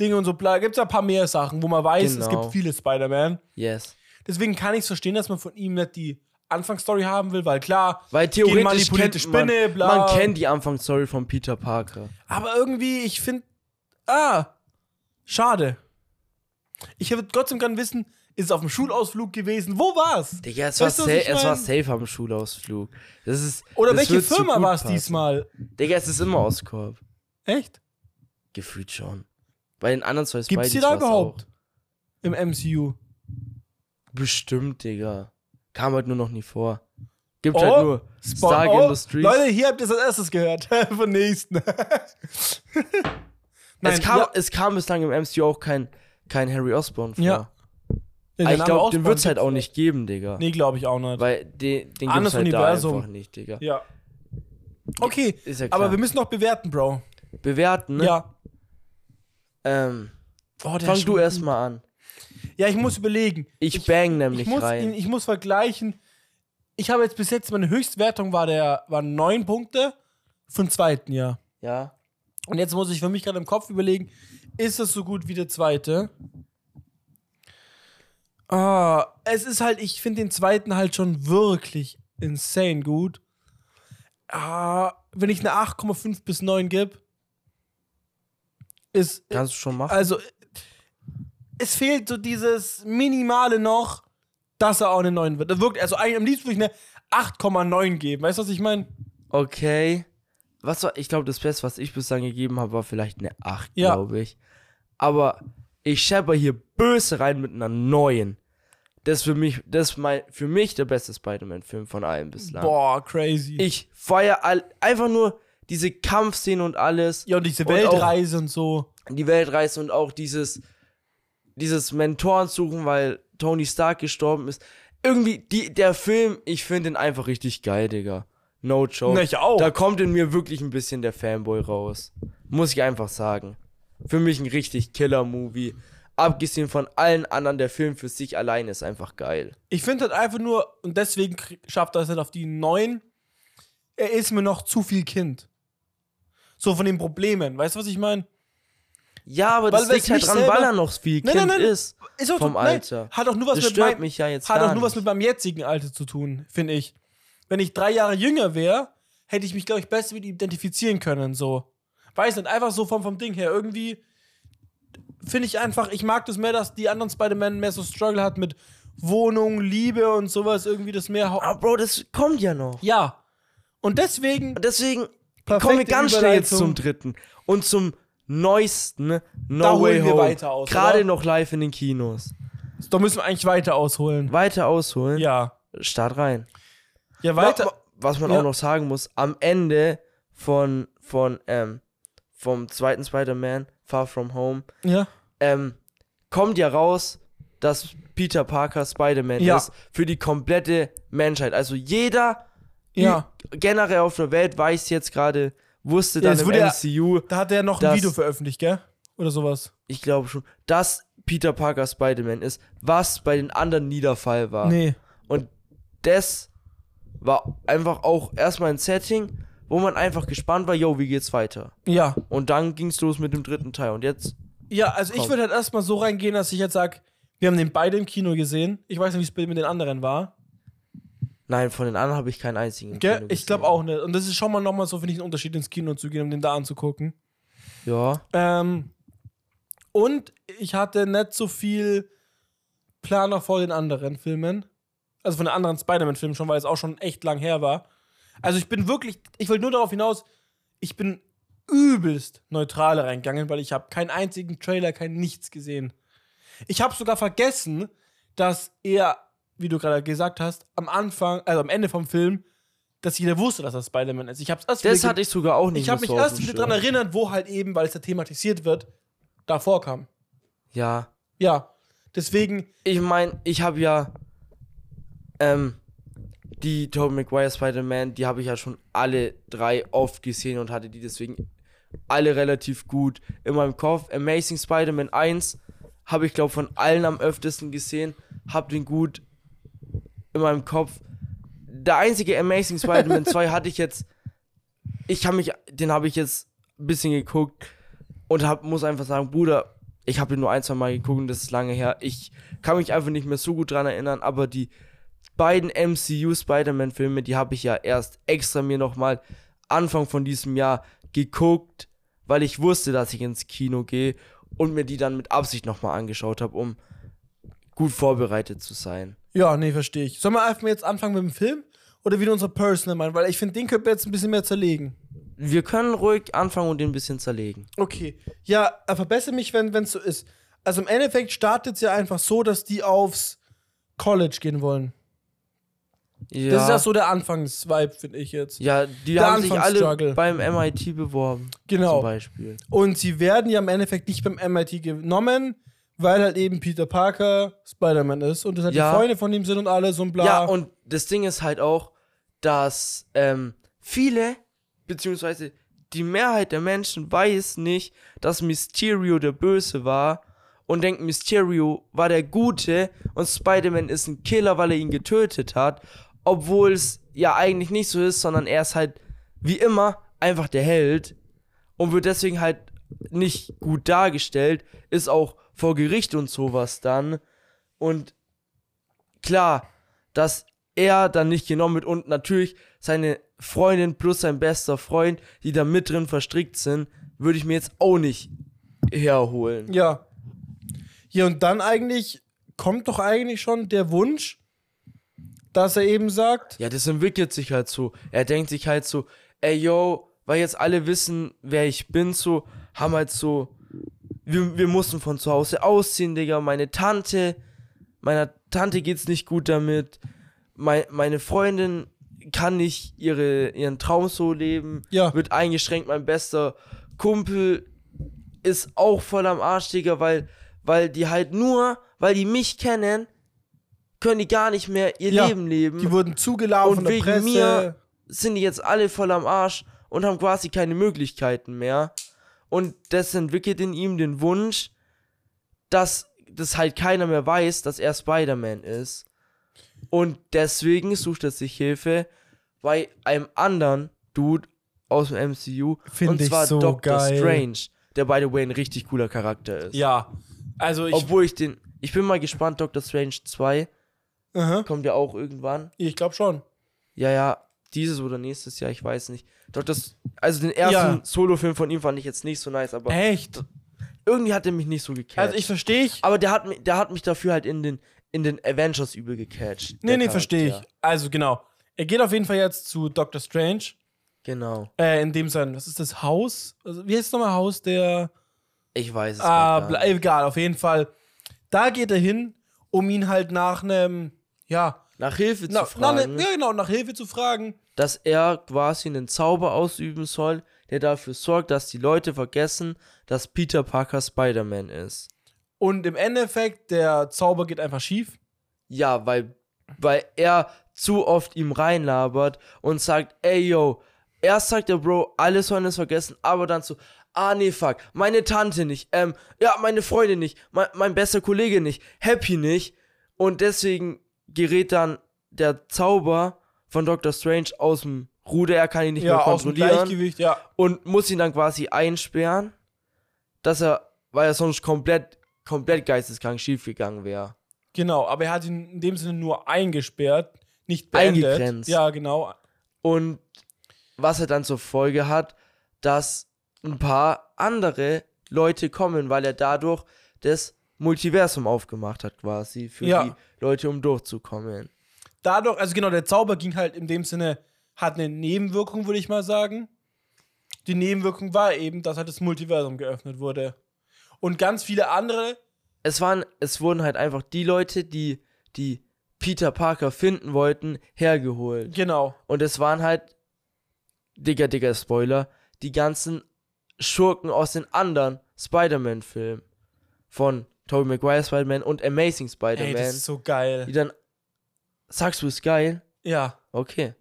Speaker 2: Dinge und so. bla. Gibt es ja ein paar mehr Sachen, wo man weiß, es
Speaker 1: Genau.
Speaker 2: gibt viele Spider-Man.
Speaker 1: Yes.
Speaker 2: Deswegen kann ich es verstehen, dass man von ihm nicht die Anfangsstory haben will, weil klar,
Speaker 1: Weil theoretisch kennt man,
Speaker 2: Spinne, bla.
Speaker 1: man kennt die Anfangsstory von Peter Parker.
Speaker 2: aber irgendwie, ich finde, ah, schade. Ich würde trotzdem gerne wissen, ist es auf dem Schulausflug gewesen? Wo war's?
Speaker 1: Digga, es,
Speaker 2: Weißt
Speaker 1: war, sa es war safe am Schulausflug. Das ist,
Speaker 2: Oder
Speaker 1: das
Speaker 2: welche Firma war es diesmal?
Speaker 1: Digga, es ist immer Oscorp.
Speaker 2: Echt?
Speaker 1: Gefühlt schon. Bei den anderen zwei
Speaker 2: Gibt's die da überhaupt?
Speaker 1: Auch.
Speaker 2: Im MCU?
Speaker 1: Bestimmt, Digga. Kam halt nur noch nie vor. Gibt
Speaker 2: Oh,
Speaker 1: halt nur
Speaker 2: Spot-
Speaker 1: Stark
Speaker 2: oh,
Speaker 1: Industries.
Speaker 2: Leute, hier habt ihr es als erstes gehört. Von nächsten. Nein,
Speaker 1: es, kam,
Speaker 2: ja,
Speaker 1: es kam bislang im MCU auch kein, kein Harry Osborn vor.
Speaker 2: Ja. Den
Speaker 1: ich glaube, den wird es halt auch nicht geben, Digga.
Speaker 2: Nee, glaube ich auch nicht.
Speaker 1: Weil den, den
Speaker 2: Anderes
Speaker 1: gibt's halt
Speaker 2: Universum.
Speaker 1: da einfach nicht, Digga.
Speaker 2: ja. Okay,
Speaker 1: ja
Speaker 2: aber wir müssen noch bewerten, Bro.
Speaker 1: Bewerten, ne?
Speaker 2: Ja.
Speaker 1: Ähm,
Speaker 2: Oh,
Speaker 1: fang du erstmal an.
Speaker 2: Ja, ich muss überlegen.
Speaker 1: Ich, bang
Speaker 2: Ich
Speaker 1: nämlich
Speaker 2: muss,
Speaker 1: rein.
Speaker 2: ich muss vergleichen. Ich habe jetzt bis jetzt, meine Höchstwertung war der, waren neun Punkte von zweiten Jahr.
Speaker 1: ja.
Speaker 2: Und jetzt muss ich für mich gerade im Kopf überlegen, ist es so gut wie der zweite? Ah, es ist halt, ich finde den zweiten halt schon wirklich insane gut. Ah, wenn ich eine 8,5 bis 9 gebe, ist,
Speaker 1: Kannst du schon machen.
Speaker 2: also, es fehlt so dieses Minimale noch, dass er auch eine 9 wird. Das wirkt, also eigentlich am liebsten würde ich eine 8,9 geben. Weißt du, was ich meine?
Speaker 1: Okay. Was war, ich glaube, das Beste, was ich bislang gegeben habe, war vielleicht eine 8,
Speaker 2: Ja.
Speaker 1: glaube ich. Aber ich schepper hier böse rein mit einer 9. Das ist für mich, das ist mein, für mich der beste Spider-Man-Film von allen bislang.
Speaker 2: Boah, crazy.
Speaker 1: Ich feier all, einfach nur diese Kampfszene und alles.
Speaker 2: ja, und diese
Speaker 1: Und auch-
Speaker 2: Weltreise und so.
Speaker 1: die Weltreise und auch dieses, dieses Mentoren suchen, weil Tony Stark gestorben ist. Irgendwie, die, der Film, ich finde ihn einfach richtig geil, Digga. No joke.
Speaker 2: Na, ich auch.
Speaker 1: Da kommt in mir wirklich ein bisschen der Fanboy raus. Muss ich einfach sagen. Für mich ein richtig Killer-Movie. abgesehen von allen anderen, der Film für sich allein ist einfach geil.
Speaker 2: Ich finde halt einfach nur, und deswegen schafft er es halt auf die neun. Er ist mir noch zu viel Kind. So von den Problemen. Weißt du, was ich meine?
Speaker 1: Ja, aber
Speaker 2: Weil
Speaker 1: das liegt halt dran, weil er noch viel
Speaker 2: Nein,
Speaker 1: Kind
Speaker 2: nein, nein.
Speaker 1: ist.
Speaker 2: Ist auch
Speaker 1: Vom
Speaker 2: nein,
Speaker 1: Alter.
Speaker 2: Hat auch nur was
Speaker 1: Das
Speaker 2: mit
Speaker 1: stört
Speaker 2: meinem,
Speaker 1: mich ja jetzt
Speaker 2: Hat auch nur was
Speaker 1: nicht.
Speaker 2: mit meinem jetzigen Alter zu tun, finde ich. Wenn ich drei Jahre jünger wäre, hätte ich mich, glaube ich, besser mit ihm identifizieren können. So. Weiß nicht, einfach so vom, vom Ding her. Irgendwie finde ich einfach, ich mag das mehr, dass die anderen Spider-Man mehr so Struggle hat mit Wohnung, Liebe und sowas. Irgendwie das mehr.
Speaker 1: Aber Bro, das kommt ja noch.
Speaker 2: Ja. Und deswegen.
Speaker 1: Deswegen kommen wir ganz schnell jetzt zum dritten. Und zum neuesten ne? No
Speaker 2: Da
Speaker 1: Way Home. Gerade noch live in den Kinos.
Speaker 2: Da müssen wir eigentlich weiter ausholen.
Speaker 1: Weiter ausholen.
Speaker 2: Ja.
Speaker 1: Start rein.
Speaker 2: Ja, weiter.
Speaker 1: Wa- Was man
Speaker 2: Ja.
Speaker 1: auch noch sagen muss, am Ende von, von ähm, vom zweiten Spider-Man, Far From Home,
Speaker 2: Ja.
Speaker 1: ähm, kommt ja raus, dass Peter Parker Spider-Man
Speaker 2: Ja.
Speaker 1: ist für die komplette Menschheit. Also jeder
Speaker 2: Ja.
Speaker 1: generell auf der Welt weiß jetzt gerade, wusste
Speaker 2: Ja,
Speaker 1: dann
Speaker 2: es
Speaker 1: im
Speaker 2: ja-
Speaker 1: MCU,
Speaker 2: Da hat er noch ein
Speaker 1: Das-
Speaker 2: Video veröffentlicht, gell? Oder sowas.
Speaker 1: ich glaube schon, dass Peter Parker Spider-Man ist, was bei den anderen nie der Fall war.
Speaker 2: Nee.
Speaker 1: Und das war einfach auch erstmal ein Setting, wo man einfach gespannt war, yo, wie geht's weiter?
Speaker 2: Ja.
Speaker 1: Und dann ging's los mit dem dritten Teil. Und jetzt,
Speaker 2: Ja, also ich
Speaker 1: Komm.
Speaker 2: würde halt erstmal so reingehen, dass ich jetzt sage, wir haben den beide im Kino gesehen. Ich weiß nicht, wie es mit den anderen war.
Speaker 1: Nein, von den anderen habe ich keinen einzigen.
Speaker 2: Gell? Ich glaube auch nicht. Und das ist schon mal nochmal so, finde ich, ein Unterschied ins Kino zu gehen, um den da anzugucken.
Speaker 1: Ja.
Speaker 2: Ähm, und ich hatte nicht so viel Planer vor den anderen Filmen. Also von den anderen Spider-Man-Filmen schon, weil es auch schon echt lang her war. Also ich bin wirklich, ich wollte nur darauf hinaus, ich bin übelst neutral reingegangen, weil ich habe keinen einzigen Trailer, kein nichts gesehen. Ich habe sogar vergessen, dass er, wie du gerade gesagt hast, am Anfang, also am Ende vom Film, dass jeder wusste, dass er Spider-Man ist. Ich habe erst
Speaker 1: Das hatte ich sogar auch nicht
Speaker 2: ich habe mich
Speaker 1: so
Speaker 2: erst wieder dran erinnert, wo halt eben, weil es da thematisiert wird, da vorkam.
Speaker 1: Ja.
Speaker 2: Ja, deswegen,
Speaker 1: Ich meine, ich habe ja ähm, die Tobey Maguire Spider-Man, die habe ich ja schon alle drei oft gesehen und hatte die deswegen alle relativ gut in meinem Kopf. Amazing Spider-Man 1 habe ich glaube von allen am öftesten gesehen, habe den gut in meinem Kopf. Der einzige Amazing Spider-Man 2 hatte ich jetzt ich habe mich den habe ich jetzt ein bisschen geguckt und hab, muss einfach sagen, Bruder, ich habe ihn nur ein, zwei Mal geguckt und das ist lange her. Ich kann mich einfach nicht mehr so gut dran erinnern, aber die beiden MCU Spider-Man-Filme, die habe ich ja erst extra mir nochmal Anfang von diesem Jahr geguckt, weil ich wusste, dass ich ins Kino gehe und mir die dann mit Absicht nochmal angeschaut habe, um gut vorbereitet zu sein.
Speaker 2: Ja, nee, verstehe ich. Sollen wir einfach jetzt anfangen mit dem Film? Oder wieder unser Personal Meinung? Weil ich finde, den könnten wir jetzt ein bisschen mehr zerlegen.
Speaker 1: Wir können ruhig anfangen und den ein bisschen zerlegen.
Speaker 2: Okay. Ja, äh, verbessere mich, wenn es so ist. Also im Endeffekt startet es ja einfach so, dass die aufs College gehen wollen.
Speaker 1: Ja,
Speaker 2: Das ist ja so der Anfangsvibe, finde ich jetzt.
Speaker 1: ja die
Speaker 2: der
Speaker 1: haben sich alle beim MIT beworben.
Speaker 2: Genau.
Speaker 1: Zum Beispiel.
Speaker 2: Und sie werden ja im Endeffekt nicht beim MIT genommen, weil halt eben Peter Parker Spider-Man ist und das halt
Speaker 1: Ja.
Speaker 2: die Freunde von ihm sind und alles und bla.
Speaker 1: Ja, und das Ding ist halt auch, dass ähm, viele, beziehungsweise die Mehrheit der Menschen weiß nicht, dass Mysterio der Böse war und denkt, Mysterio war der Gute und Spider-Man ist ein Killer, weil er ihn getötet hat, obwohl es ja eigentlich nicht so ist, sondern er ist halt wie immer einfach der Held und wird deswegen halt nicht gut dargestellt, ist auch vor Gericht und sowas dann und klar, dass er dann nicht genommen wird und natürlich seine Freundin plus sein bester Freund, die da mit drin verstrickt sind, würde ich mir jetzt auch nicht herholen.
Speaker 2: Ja. Ja, und dann eigentlich kommt doch eigentlich schon der Wunsch, dass er eben sagt,
Speaker 1: Ja, das entwickelt sich halt so. Er denkt sich halt so, ey yo, weil jetzt alle wissen, wer ich bin, so, haben halt so, wir, wir mussten von zu Hause ausziehen, Digga. Meine Tante, meiner Tante geht's nicht gut damit. Mei- meine Freundin kann nicht ihre, ihren Traum so leben,
Speaker 2: Ja.
Speaker 1: wird eingeschränkt. Mein bester Kumpel ist auch voll am Arsch, Digga, weil, weil die halt nur, weil die mich kennen, können die gar nicht mehr ihr
Speaker 2: Ja,
Speaker 1: Leben leben
Speaker 2: die wurden zugeladen
Speaker 1: Und
Speaker 2: von der
Speaker 1: wegen
Speaker 2: Presse.
Speaker 1: mir- sind die jetzt alle voll am Arsch und haben quasi keine Möglichkeiten mehr. Und das entwickelt in ihm den Wunsch, dass das halt keiner mehr weiß, dass er Spider-Man ist. Und deswegen sucht er sich Hilfe bei einem anderen Dude aus dem MCU.
Speaker 2: Find
Speaker 1: und zwar
Speaker 2: so
Speaker 1: Doctor
Speaker 2: geil.
Speaker 1: Strange, der by the way ein richtig cooler Charakter ist.
Speaker 2: Ja. Also ich.
Speaker 1: Obwohl ich den. Ich bin mal gespannt, Doctor Strange 2
Speaker 2: Aha.
Speaker 1: kommt ja auch irgendwann.
Speaker 2: Ich glaube schon.
Speaker 1: Ja, ja, dieses oder nächstes Jahr, ich weiß nicht. Doctor, S- also den ersten
Speaker 2: Ja.
Speaker 1: Solo-Film von ihm fand ich jetzt nicht so nice, aber
Speaker 2: Echt?
Speaker 1: irgendwie hat er mich nicht so gecatcht.
Speaker 2: Also ich verstehe ich.
Speaker 1: aber der hat, der hat mich dafür halt in den, in den Avengers übel gecatcht.
Speaker 2: Nee, nee, verstehe ich. Also genau. Er geht auf jeden Fall jetzt zu Doctor Strange.
Speaker 1: Genau.
Speaker 2: Äh, in dem sein, was ist das Haus? Also, wie heißt es nochmal Haus der.
Speaker 1: Ich weiß es
Speaker 2: Ah,
Speaker 1: nicht.
Speaker 2: egal, auf jeden Fall. Da geht er hin, um ihn halt nach einem, ja,
Speaker 1: Nach Hilfe
Speaker 2: na,
Speaker 1: zu
Speaker 2: nach
Speaker 1: fragen,
Speaker 2: ne, ja genau, nach Hilfe zu fragen.
Speaker 1: dass er quasi einen Zauber ausüben soll, der dafür sorgt, dass die Leute vergessen, dass Peter Parker Spider-Man ist.
Speaker 2: Und im Endeffekt, der Zauber geht einfach schief.
Speaker 1: Ja, weil, weil er zu oft ihm reinlabert und sagt, ey yo, erst sagt der Bro, alle sollen es vergessen, aber dann so, ah nee, fuck, meine Tante nicht, ähm, ja, meine Freundin nicht, mein, mein bester Kollege nicht, Happy nicht und deswegen gerät dann der Zauber von Dr. Strange aus dem Ruder, er kann ihn nicht
Speaker 2: ja,
Speaker 1: mehr
Speaker 2: aus dem
Speaker 1: kontrollieren
Speaker 2: Gleichgewicht, ja.
Speaker 1: und muss ihn dann quasi einsperren, dass er, weil er sonst komplett, komplett geisteskrank schiefgegangen wäre.
Speaker 2: Genau, aber er hat ihn in dem Sinne nur eingesperrt, nicht beendet.
Speaker 1: Eingegrenzt.
Speaker 2: Ja, genau.
Speaker 1: Und was er dann zur Folge hat, dass ein paar andere Leute kommen, weil er dadurch das Multiversum aufgemacht hat, quasi, für
Speaker 2: Ja.
Speaker 1: die Leute, um durchzukommen.
Speaker 2: Dadurch, also genau, der Zauber ging halt in dem Sinne, hat eine Nebenwirkung, würde ich mal sagen. Die Nebenwirkung war eben, dass halt das Multiversum geöffnet wurde. Und ganz viele andere,
Speaker 1: Es waren, es wurden halt einfach die Leute, die, die Peter Parker finden wollten, hergeholt.
Speaker 2: genau,
Speaker 1: Und es waren halt, dicker, dicker Spoiler, die ganzen Schurken aus den anderen Spider-Man-Filmen. Von Tobey Maguire Spider-Man und Amazing
Speaker 2: ey,
Speaker 1: Spider-Man.
Speaker 2: das ist so geil.
Speaker 1: die dann. Sagst du, ist geil?
Speaker 2: Ja,
Speaker 1: Okay.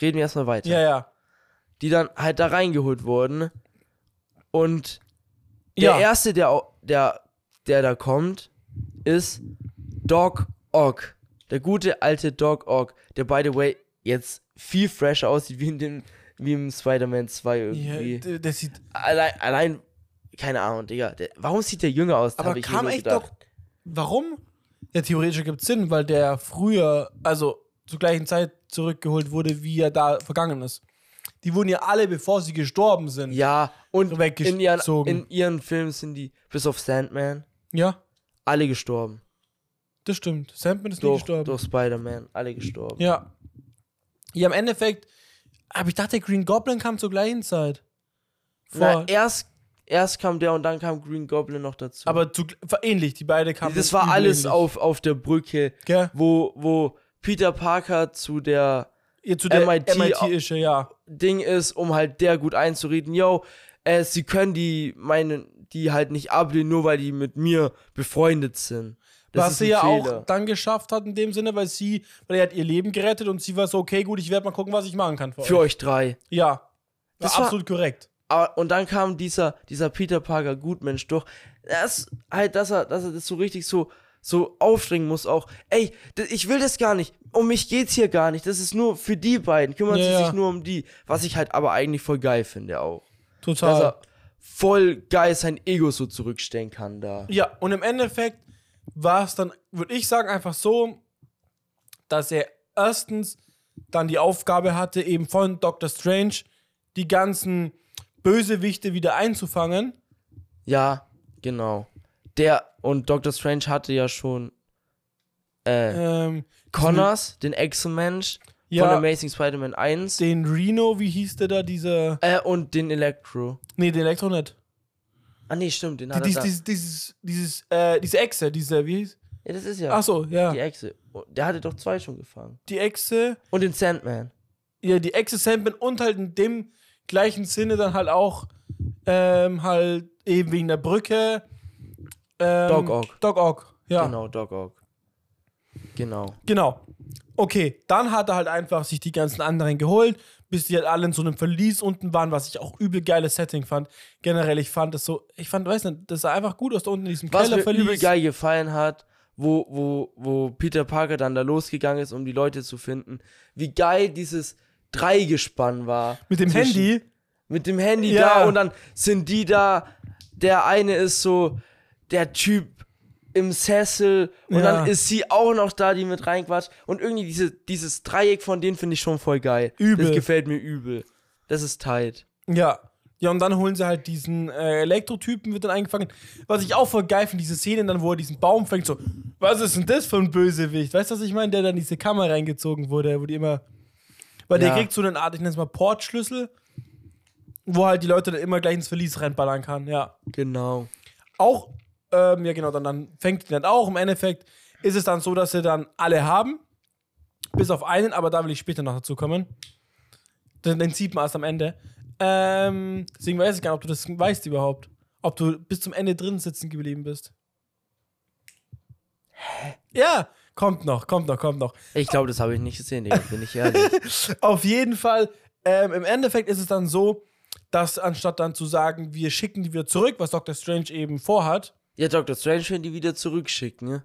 Speaker 1: Reden wir erstmal weiter.
Speaker 2: ja, ja.
Speaker 1: Die dann halt da reingeholt wurden. Und der
Speaker 2: Ja.
Speaker 1: erste, der, der, der da kommt, ist Doc Ock. Der gute alte Doc Ock, der by the way jetzt viel fresher aussieht wie in dem, wie im Spider-Man 2
Speaker 2: ja
Speaker 1: irgendwie.
Speaker 2: d- der sieht,
Speaker 1: allein, allein, keine Ahnung, Digga. Der, warum sieht der jünger aus?
Speaker 2: aber
Speaker 1: ich mir
Speaker 2: kam echt
Speaker 1: gedacht.
Speaker 2: doch, warum? Ja, theoretisch gibt es Sinn, weil der früher, also zur gleichen Zeit zurückgeholt wurde, wie er da vergangen ist. Die wurden ja alle, bevor sie gestorben sind.
Speaker 1: Ja, und in ihren,
Speaker 2: weggezogen.
Speaker 1: in ihren Filmen sind die, bis auf Sandman,
Speaker 2: ja,
Speaker 1: alle gestorben.
Speaker 2: das stimmt. Sandman ist nie
Speaker 1: Durch,
Speaker 2: gestorben.
Speaker 1: durch Spider-Man, alle gestorben.
Speaker 2: Ja. Ja, im Endeffekt, aber ich dachte, Green Goblin kam zur gleichen Zeit.
Speaker 1: Na,
Speaker 2: Vor,
Speaker 1: erst, erst kam der und dann kam Green Goblin noch dazu.
Speaker 2: aber zu, ähnlich, die beiden kamen.
Speaker 1: das war alles
Speaker 2: ähnlich.
Speaker 1: auf, auf der Brücke,
Speaker 2: Gell?
Speaker 1: wo, wo Peter Parker zu der
Speaker 2: Ja, zu der
Speaker 1: MIT
Speaker 2: MIT-ische, ja.
Speaker 1: Ding ist, um halt der gut einzureden, yo, äh, sie können die, meine, die halt nicht ablehnen, nur weil die mit mir befreundet sind. Das
Speaker 2: Was sie ja
Speaker 1: Fehler.
Speaker 2: auch dann geschafft hat in dem Sinne, weil sie, weil er hat ihr Leben gerettet und sie war so, okay, gut, ich werde mal gucken, was ich machen kann für,
Speaker 1: Für
Speaker 2: euch.
Speaker 1: drei.
Speaker 2: Ja.
Speaker 1: Das war-
Speaker 2: absolut korrekt.
Speaker 1: Aber, und dann kam dieser, dieser Peter Parker Gutmensch durch. Das halt, dass er, dass er das so richtig so, so aufstrengen muss auch. Ey, ich will das gar nicht. Um mich geht's hier gar nicht. Das ist nur für die beiden. Kümmern
Speaker 2: Ja,
Speaker 1: sie
Speaker 2: ja.
Speaker 1: sich nur um die. Was ich halt aber eigentlich voll geil finde auch. Dass
Speaker 2: Total.
Speaker 1: er voll geil sein Ego so zurückstellen kann da.
Speaker 2: Ja, und im Endeffekt war es dann, würde ich sagen, einfach so, dass er erstens dann die Aufgabe hatte, eben von Doctor Strange die ganzen Bösewichte wieder einzufangen.
Speaker 1: Ja, genau. Der und Doctor Strange hatte ja schon äh,
Speaker 2: Ähm,
Speaker 1: Connors, den Echsenmensch
Speaker 2: Ja.
Speaker 1: von Amazing Spider-Man 1
Speaker 2: den Reno, wie hieß der da, dieser.
Speaker 1: äh, und den Electro.
Speaker 2: Nee, den Elektro nicht.
Speaker 1: Ah nee, stimmt, den hat er
Speaker 2: dies,
Speaker 1: da.
Speaker 2: dieses, dieses, dieses, äh, diese Echse, diese, wie hieß?
Speaker 1: Ja, das ist ja
Speaker 2: Ach so, ja.
Speaker 1: die Echse. Oh, Der hatte doch zwei schon gefangen.
Speaker 2: Die Echse,
Speaker 1: Und den Sandman.
Speaker 2: ja, die Echse Sandman und halt in dem gleichen Sinne dann halt auch, ähm, halt eben wegen der Brücke. Ähm,
Speaker 1: Doc Ock.
Speaker 2: Doc Ock, ja.
Speaker 1: Genau, Doc Ock. Genau.
Speaker 2: Genau. Okay, dann hat er halt einfach sich die ganzen anderen geholt, bis die halt alle in so einem Verlies unten waren, was ich auch übel geiles Setting fand. Generell, ich fand das so, ich fand, weiß nicht, das sah einfach gut aus da unten in diesem
Speaker 1: Was mir
Speaker 2: Kellerverlies.
Speaker 1: übel geil gefallen hat, wo, wo, wo Peter Parker dann da losgegangen ist, um die Leute zu finden, wie geil dieses Dreigespann war.
Speaker 2: Mit dem
Speaker 1: Zwischen-
Speaker 2: Handy.
Speaker 1: Mit dem Handy
Speaker 2: Ja.
Speaker 1: da und dann sind die da. Der eine ist so der Typ im Sessel und
Speaker 2: Ja.
Speaker 1: dann ist sie auch noch da, die mit reinquatscht. Und irgendwie diese, dieses Dreieck von denen finde ich schon voll geil.
Speaker 2: Übel.
Speaker 1: Das gefällt mir übel. Das ist tight.
Speaker 2: Ja. Ja, und dann holen sie halt diesen äh, Elektrotypen, wird dann eingefangen. Was ich auch voll geil finde, diese Szene dann, wo er diesen Baum fängt, so, was ist denn das für ein Bösewicht? Weißt du, was ich meine? Der dann in diese Kammer reingezogen wurde, wo die immer. Weil der
Speaker 1: Ja.
Speaker 2: kriegt so eine Art, ich nenne es mal Portschlüssel, wo halt die Leute dann immer gleich ins Verlies reinballern kann, ja.
Speaker 1: Genau.
Speaker 2: Auch, ähm, ja genau, dann, dann fängt die dann auch. Im Endeffekt ist es dann so, dass sie dann alle haben. Bis auf einen, aber da will ich später noch dazu kommen. Den, den sieht man erst am Ende. Ähm, deswegen weiß ich gar nicht, ob du das weißt überhaupt. Ob du bis zum Ende drin sitzen geblieben bist. Ja, kommt noch, kommt noch, kommt noch.
Speaker 1: Ich glaube, das habe ich nicht gesehen, Digga, bin ich ehrlich.
Speaker 2: Auf jeden Fall, ähm, im Endeffekt ist es dann so, dass anstatt dann zu sagen, wir schicken die wieder zurück, was Dr. Strange eben vorhat,
Speaker 1: ja, Dr. Strange will die wieder zurückschicken, ne?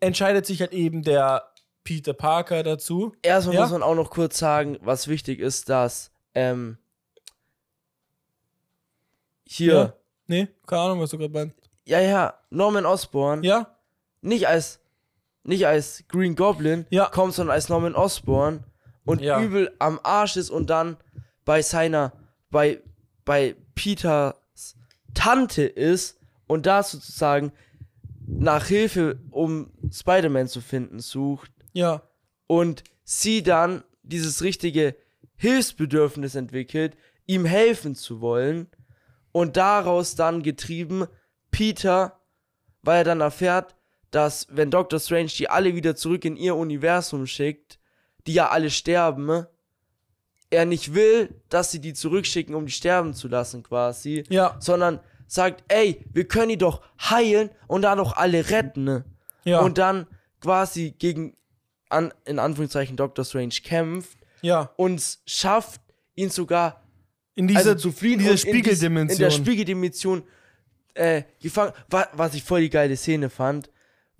Speaker 2: entscheidet sich halt eben der Peter Parker dazu.
Speaker 1: Erstmal
Speaker 2: Ja?
Speaker 1: muss man auch noch kurz sagen, was wichtig ist, dass, ähm, hier,
Speaker 2: Ja. Nee, keine Ahnung, was du gerade meinst.
Speaker 1: ja, ja, Norman Osborn,
Speaker 2: Ja?
Speaker 1: nicht als, nicht als Green Goblin
Speaker 2: Ja.
Speaker 1: kommt, sondern als Norman Osborn und
Speaker 2: Ja.
Speaker 1: übel am Arsch ist und dann bei seiner, bei, bei Peters Tante ist und da sozusagen nach Hilfe, um Spider-Man zu finden, sucht
Speaker 2: Ja.
Speaker 1: und sie dann dieses richtige Hilfsbedürfnis entwickelt, ihm helfen zu wollen und daraus dann getrieben Peter, weil er dann erfährt, dass wenn Doctor Strange die alle wieder zurück in ihr Universum schickt, die ja alle sterben, er nicht will, dass sie die zurückschicken, um die sterben zu lassen quasi,
Speaker 2: Ja.
Speaker 1: sondern sagt, ey, wir können die doch heilen und dann doch alle retten. ne?
Speaker 2: Ja.
Speaker 1: und dann quasi gegen, an, in Anführungszeichen, Doctor Strange kämpft
Speaker 2: ja.
Speaker 1: und schafft, ihn sogar
Speaker 2: In dieser,
Speaker 1: also zu fliehen
Speaker 2: in dieser
Speaker 1: und in, dies-
Speaker 2: Spiegeldimension.
Speaker 1: in der Spiegeldimension äh, gefangen. Wa was ich voll die geile Szene fand,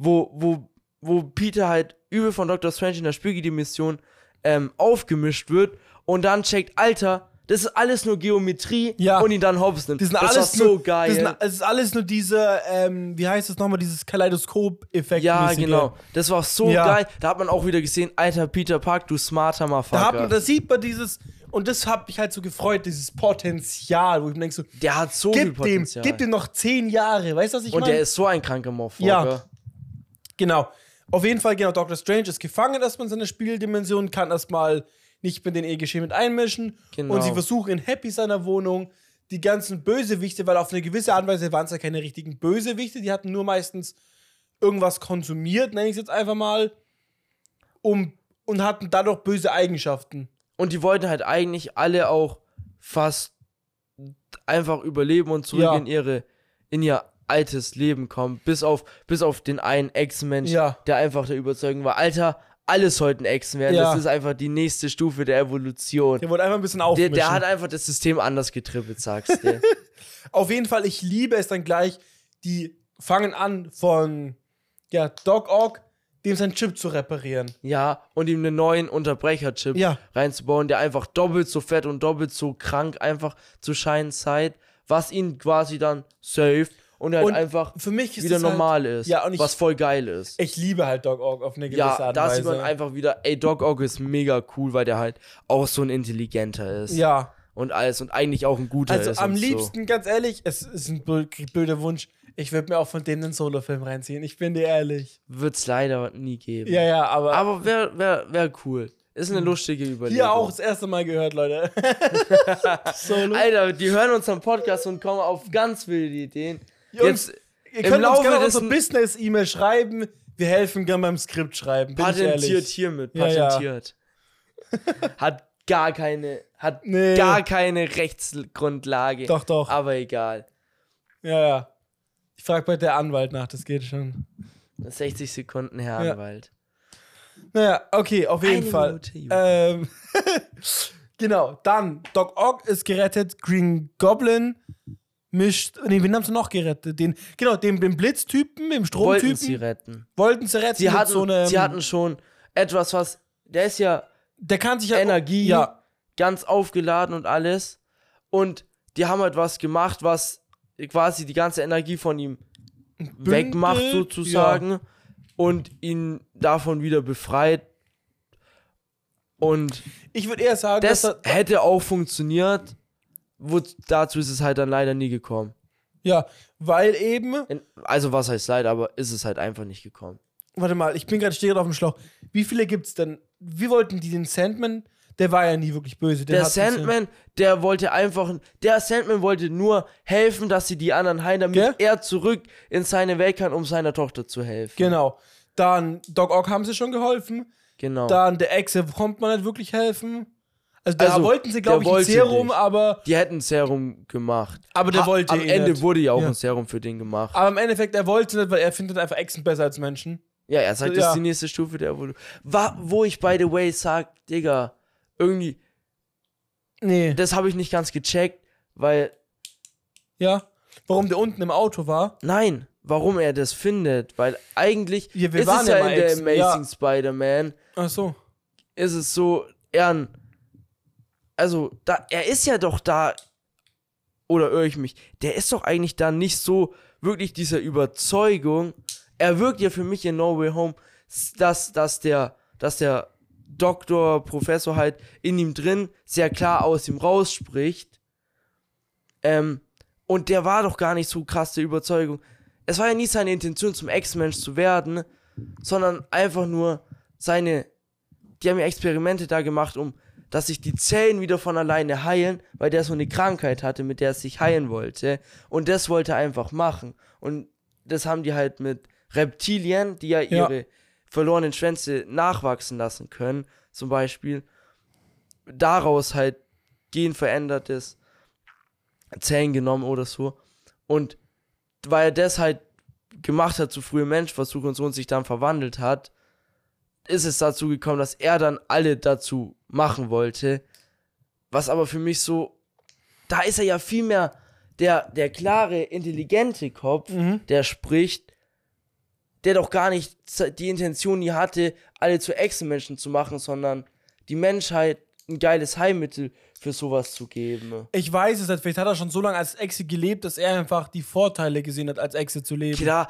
Speaker 1: wo, wo, wo Peter halt übel von Doctor Strange in der Spiegeldimension ähm, aufgemischt wird und dann checkt, Alter, das ist alles nur Geometrie
Speaker 2: Ja.
Speaker 1: und ihn dann hops nimmt. das
Speaker 2: alles
Speaker 1: war so geil.
Speaker 2: Es ist alles nur diese, ähm, wie heißt es nochmal, dieses Kaleidoskop-Effekt.
Speaker 1: ja, genau. Das war so
Speaker 2: Ja.
Speaker 1: geil. Da hat man auch wieder gesehen, Alter, Peter Park, du smarter Motherfucker.
Speaker 2: Da, man, da sieht man dieses, und das hat mich halt so gefreut, dieses Potenzial, wo ich mir denke so,
Speaker 1: Der hat so viel
Speaker 2: gib dem,
Speaker 1: Potenzial.
Speaker 2: gib dem noch zehn Jahre, weißt du, was ich
Speaker 1: und
Speaker 2: meine?
Speaker 1: der ist so ein kranker Motherfucker.
Speaker 2: Ja. Genau. Auf jeden Fall, genau, Doctor Strange ist gefangen erstmal in seiner Spieldimension, kann erstmal nicht mit den E-Geschehen mit einmischen.
Speaker 1: Genau.
Speaker 2: Und sie versuchen in Happy seiner Wohnung die ganzen Bösewichte, weil auf eine gewisse Art und Weise waren es ja keine richtigen Bösewichte, die hatten nur meistens irgendwas konsumiert, nenne ich es jetzt einfach mal, um, und hatten dadurch böse Eigenschaften.
Speaker 1: Und die wollten halt eigentlich alle auch fast einfach überleben und zurück
Speaker 2: Ja.
Speaker 1: in ihre, in ihr altes Leben kommen. Bis auf, bis auf den einen Ex-Mensch,
Speaker 2: Ja.
Speaker 1: der einfach der Überzeugung war, Alter, alle sollten Echsen werden.
Speaker 2: Ja.
Speaker 1: Das ist einfach die nächste Stufe der Evolution.
Speaker 2: Der wollte einfach ein bisschen
Speaker 1: Der,
Speaker 2: aufmischen.
Speaker 1: der hat einfach das System anders getrippelt, sagst du.
Speaker 2: Auf jeden Fall, ich liebe es dann gleich, die fangen an von ja, Doc Ock, dem sein Chip zu reparieren.
Speaker 1: ja, und ihm einen neuen Unterbrecherchip
Speaker 2: Ja.
Speaker 1: reinzubauen, der einfach doppelt so fett und doppelt so krank einfach zu scheinen Zeit, was ihn quasi dann saved und er
Speaker 2: Und
Speaker 1: halt einfach
Speaker 2: für mich ist
Speaker 1: wieder
Speaker 2: halt-
Speaker 1: normal ist.
Speaker 2: Ja, und ich-
Speaker 1: was voll geil ist.
Speaker 2: Ich liebe halt Doc Ock auf eine gewisse
Speaker 1: Ja,
Speaker 2: Art und
Speaker 1: da
Speaker 2: Weise.
Speaker 1: sieht man einfach wieder, ey, Doc Ock ist mega cool, weil der halt auch so ein intelligenter ist.
Speaker 2: Ja,
Speaker 1: Und alles und eigentlich auch ein guter
Speaker 2: also
Speaker 1: ist.
Speaker 2: am
Speaker 1: und so.
Speaker 2: liebsten, ganz ehrlich, es ist ein blöd- blöder Wunsch. Ich würde mir auch von denen einen Solofilm reinziehen. Ich bin dir ehrlich.
Speaker 1: Wird's leider nie geben.
Speaker 2: Ja, ja, aber,
Speaker 1: Aber wäre wär, wär cool. Ist eine lustige Überlegung.
Speaker 2: hier auch das erste Mal gehört, Leute. Solo.
Speaker 1: Alter, die hören unseren Podcast und kommen auf ganz wilde Ideen.
Speaker 2: Jungs,
Speaker 1: Jetzt
Speaker 2: Ihr könnt uns gerne unsere Business-E-Mail schreiben. Wir helfen gerne beim Skript schreiben.
Speaker 1: Patentiert hiermit,
Speaker 2: Ja, ja.
Speaker 1: patentiert. hat gar keine, hat
Speaker 2: Nee.
Speaker 1: gar keine Rechtsgrundlage.
Speaker 2: Doch, doch.
Speaker 1: Aber egal.
Speaker 2: Ja, ja. Ich frage bei der Anwalt nach, das geht schon.
Speaker 1: 60 Sekunden Herrenwald.
Speaker 2: Naja, okay, auf jeden
Speaker 1: Eine
Speaker 2: Fall.
Speaker 1: Minute,
Speaker 2: ähm, genau, dann Doc Ock ist gerettet, Green Goblin mischt. Nee, wen haben sie noch gerettet? Den, genau, den, den Blitztypen, den
Speaker 1: Wollten
Speaker 2: Stromtypen.
Speaker 1: sie retten.
Speaker 2: Wollten sie retten
Speaker 1: Sie hatten,
Speaker 2: so einem.
Speaker 1: sie hatten schon etwas, was. Der ist ja
Speaker 2: der kann sich ja.
Speaker 1: Energie,
Speaker 2: Ja,
Speaker 1: ganz aufgeladen und alles. Und die haben halt was gemacht, was quasi die ganze Energie von ihm wegmacht,
Speaker 2: bündelt,
Speaker 1: sozusagen. Und ihn davon wieder befreit. Und
Speaker 2: Ich würde eher sagen,
Speaker 1: das
Speaker 2: dass er,
Speaker 1: hätte auch funktioniert. Wo, dazu ist es halt dann leider nie gekommen.
Speaker 2: Ja, weil eben.
Speaker 1: Also, was heißt leider, aber ist es halt einfach nicht gekommen.
Speaker 2: Warte mal, ich bin gerade stehe gerade auf dem Schlauch. Wie viele gibt's denn? Wie wollten die den Sandman? Der war ja nie wirklich böse.
Speaker 1: Der Sandman, der wollte einfach, der Sandman wollte nur helfen, dass sie die anderen heilen, damit
Speaker 2: Gell?
Speaker 1: er zurück in seine Welt kann, um seiner Tochter zu helfen.
Speaker 2: Genau. Dann Doc Ock haben sie schon geholfen.
Speaker 1: Genau.
Speaker 2: Dann der Echse konnte man nicht wirklich helfen. Also da
Speaker 1: Also,
Speaker 2: wollten sie, glaube ich, ein
Speaker 1: wollte
Speaker 2: Serum,
Speaker 1: nicht.
Speaker 2: aber,
Speaker 1: Die hätten ein Serum gemacht.
Speaker 2: aber der
Speaker 1: Ha-
Speaker 2: wollte
Speaker 1: Am
Speaker 2: eh
Speaker 1: Ende
Speaker 2: nicht.
Speaker 1: wurde ja auch
Speaker 2: Ja.
Speaker 1: ein Serum für den gemacht.
Speaker 2: Aber im Endeffekt, er wollte nicht, weil er findet einfach Echsen besser als Menschen.
Speaker 1: ja, er sagt, das
Speaker 2: ja.
Speaker 1: ist die nächste Stufe der Evolution. Wa- Wo ich, by the way, sag, Digga, irgendwie,
Speaker 2: Nee.
Speaker 1: das habe ich nicht ganz gecheckt, weil,
Speaker 2: Ja. Warum der unten im Auto war?
Speaker 1: nein, warum er das findet, weil eigentlich
Speaker 2: Ja, wir
Speaker 1: ist
Speaker 2: waren
Speaker 1: es
Speaker 2: ja
Speaker 1: in der Amazing
Speaker 2: ja.
Speaker 1: Spider-Man,
Speaker 2: Ach so.
Speaker 1: ist es so, er ein, also, da, er ist ja doch da, oder irre ich mich, der ist doch eigentlich da nicht so wirklich dieser Überzeugung, er wirkt ja für mich in No Way Home, dass, dass der, dass der Doktor, Professor halt in ihm drin sehr klar aus ihm rausspricht, ähm, und der war doch gar nicht so krass der Überzeugung. Es war ja nie seine Intention, zum Ex-Mensch zu werden, sondern einfach nur seine. Die haben ja Experimente da gemacht, um, dass sich die Zellen wieder von alleine heilen, weil der so eine Krankheit hatte, mit der er sich heilen wollte. Und das wollte er einfach machen. Und das haben die halt mit Reptilien, die ja
Speaker 2: Ja.
Speaker 1: ihre verlorenen Schwänze nachwachsen lassen können, zum Beispiel, daraus halt genverändertes Zellen genommen oder so. Und weil er das halt gemacht hat zu frühe Menschversuche und so und sich dann verwandelt hat, ist es dazu gekommen, dass er dann alle dazu machen wollte. Was aber für mich so, da ist er ja viel mehr der, der klare, intelligente Kopf,
Speaker 2: Mhm.
Speaker 1: der spricht, der doch gar nicht die Intention nie hatte, alle zu Echsenmenschen zu machen, sondern die Menschheit ein geiles Heilmittel für sowas zu geben.
Speaker 2: Ich weiß es nicht, vielleicht hat er schon so lange als Echse gelebt, dass er einfach die Vorteile gesehen hat, als Echse zu leben.
Speaker 1: Klar,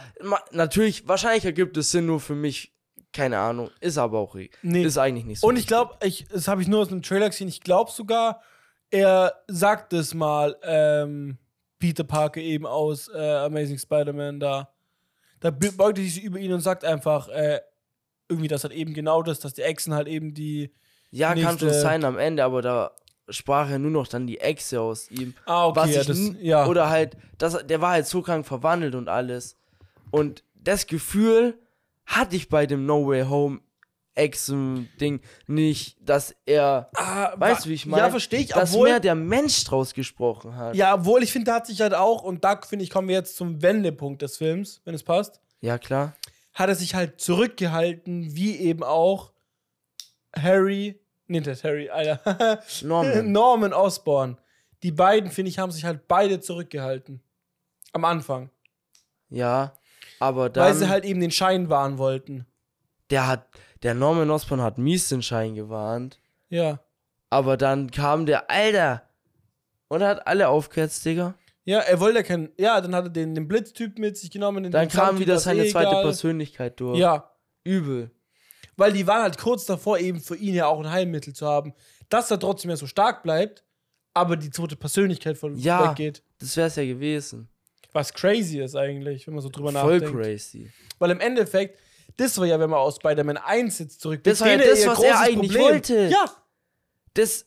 Speaker 1: natürlich, wahrscheinlich ergibt es Sinn nur für mich, keine Ahnung, ist aber auch
Speaker 2: Nee.
Speaker 1: ist eigentlich nicht so.
Speaker 2: Und ich glaube, ich, das habe ich nur aus einem Trailer gesehen, ich glaube sogar, er sagt es mal, ähm, Peter Parker eben aus äh, Amazing Spider-Man da. Da be- beugt er sich über ihn und sagt einfach, äh, irgendwie, das hat eben genau das, dass die Echsen halt eben die.
Speaker 1: ja, kann schon
Speaker 2: nächste-
Speaker 1: sein am Ende, aber da sprach ja nur noch dann die Echse aus ihm.
Speaker 2: Ah, okay,
Speaker 1: was
Speaker 2: ja, das, ja.
Speaker 1: Oder halt, das, der war halt so krank verwandelt und alles. Und das Gefühl hatte ich bei dem No Way Home Echsen-Ding nicht, dass er,
Speaker 2: ah,
Speaker 1: weißt du, wie ich meine?
Speaker 2: Ja, verstehe ich,
Speaker 1: dass
Speaker 2: obwohl.
Speaker 1: mehr der Mensch draus gesprochen hat.
Speaker 2: Ja, obwohl ich finde, da hat sich halt auch, und da finde ich, kommen wir jetzt zum Wendepunkt des Films, wenn es passt,
Speaker 1: ja klar.
Speaker 2: hat er sich halt zurückgehalten, wie eben auch Harry, nee, nicht Harry, Alter,
Speaker 1: Norman.
Speaker 2: Norman Osborn. Die beiden, finde ich, haben sich halt beide zurückgehalten. Am Anfang.
Speaker 1: Ja, aber
Speaker 2: weil
Speaker 1: dann,
Speaker 2: sie halt eben den Schein wahren wollten.
Speaker 1: der hat, der Norman Osborn hat mies den Schein gewarnt.
Speaker 2: Ja.
Speaker 1: Aber dann kam der Alter und hat alle aufgehetzt, Digga.
Speaker 2: Ja, er wollte ja keinen. Ja, dann hat er den, den Blitztyp mit sich genommen. Den
Speaker 1: Dann
Speaker 2: den
Speaker 1: kam wieder seine
Speaker 2: eh
Speaker 1: zweite
Speaker 2: egal.
Speaker 1: Persönlichkeit durch.
Speaker 2: Ja.
Speaker 1: Übel.
Speaker 2: Weil die waren halt kurz davor, eben für ihn ja auch ein Heilmittel zu haben. Dass er trotzdem ja so stark bleibt, aber die zweite Persönlichkeit von
Speaker 1: Ja.
Speaker 2: weggeht.
Speaker 1: Das wär's ja gewesen.
Speaker 2: Was crazy ist eigentlich, wenn man so drüber
Speaker 1: Voll
Speaker 2: nachdenkt.
Speaker 1: crazy.
Speaker 2: Weil im Endeffekt, das war ja, wenn man aus Spider-Man 1 jetzt zurück.
Speaker 1: Das war ja das, was er eigentlich wollte.
Speaker 2: Ja,
Speaker 1: Das,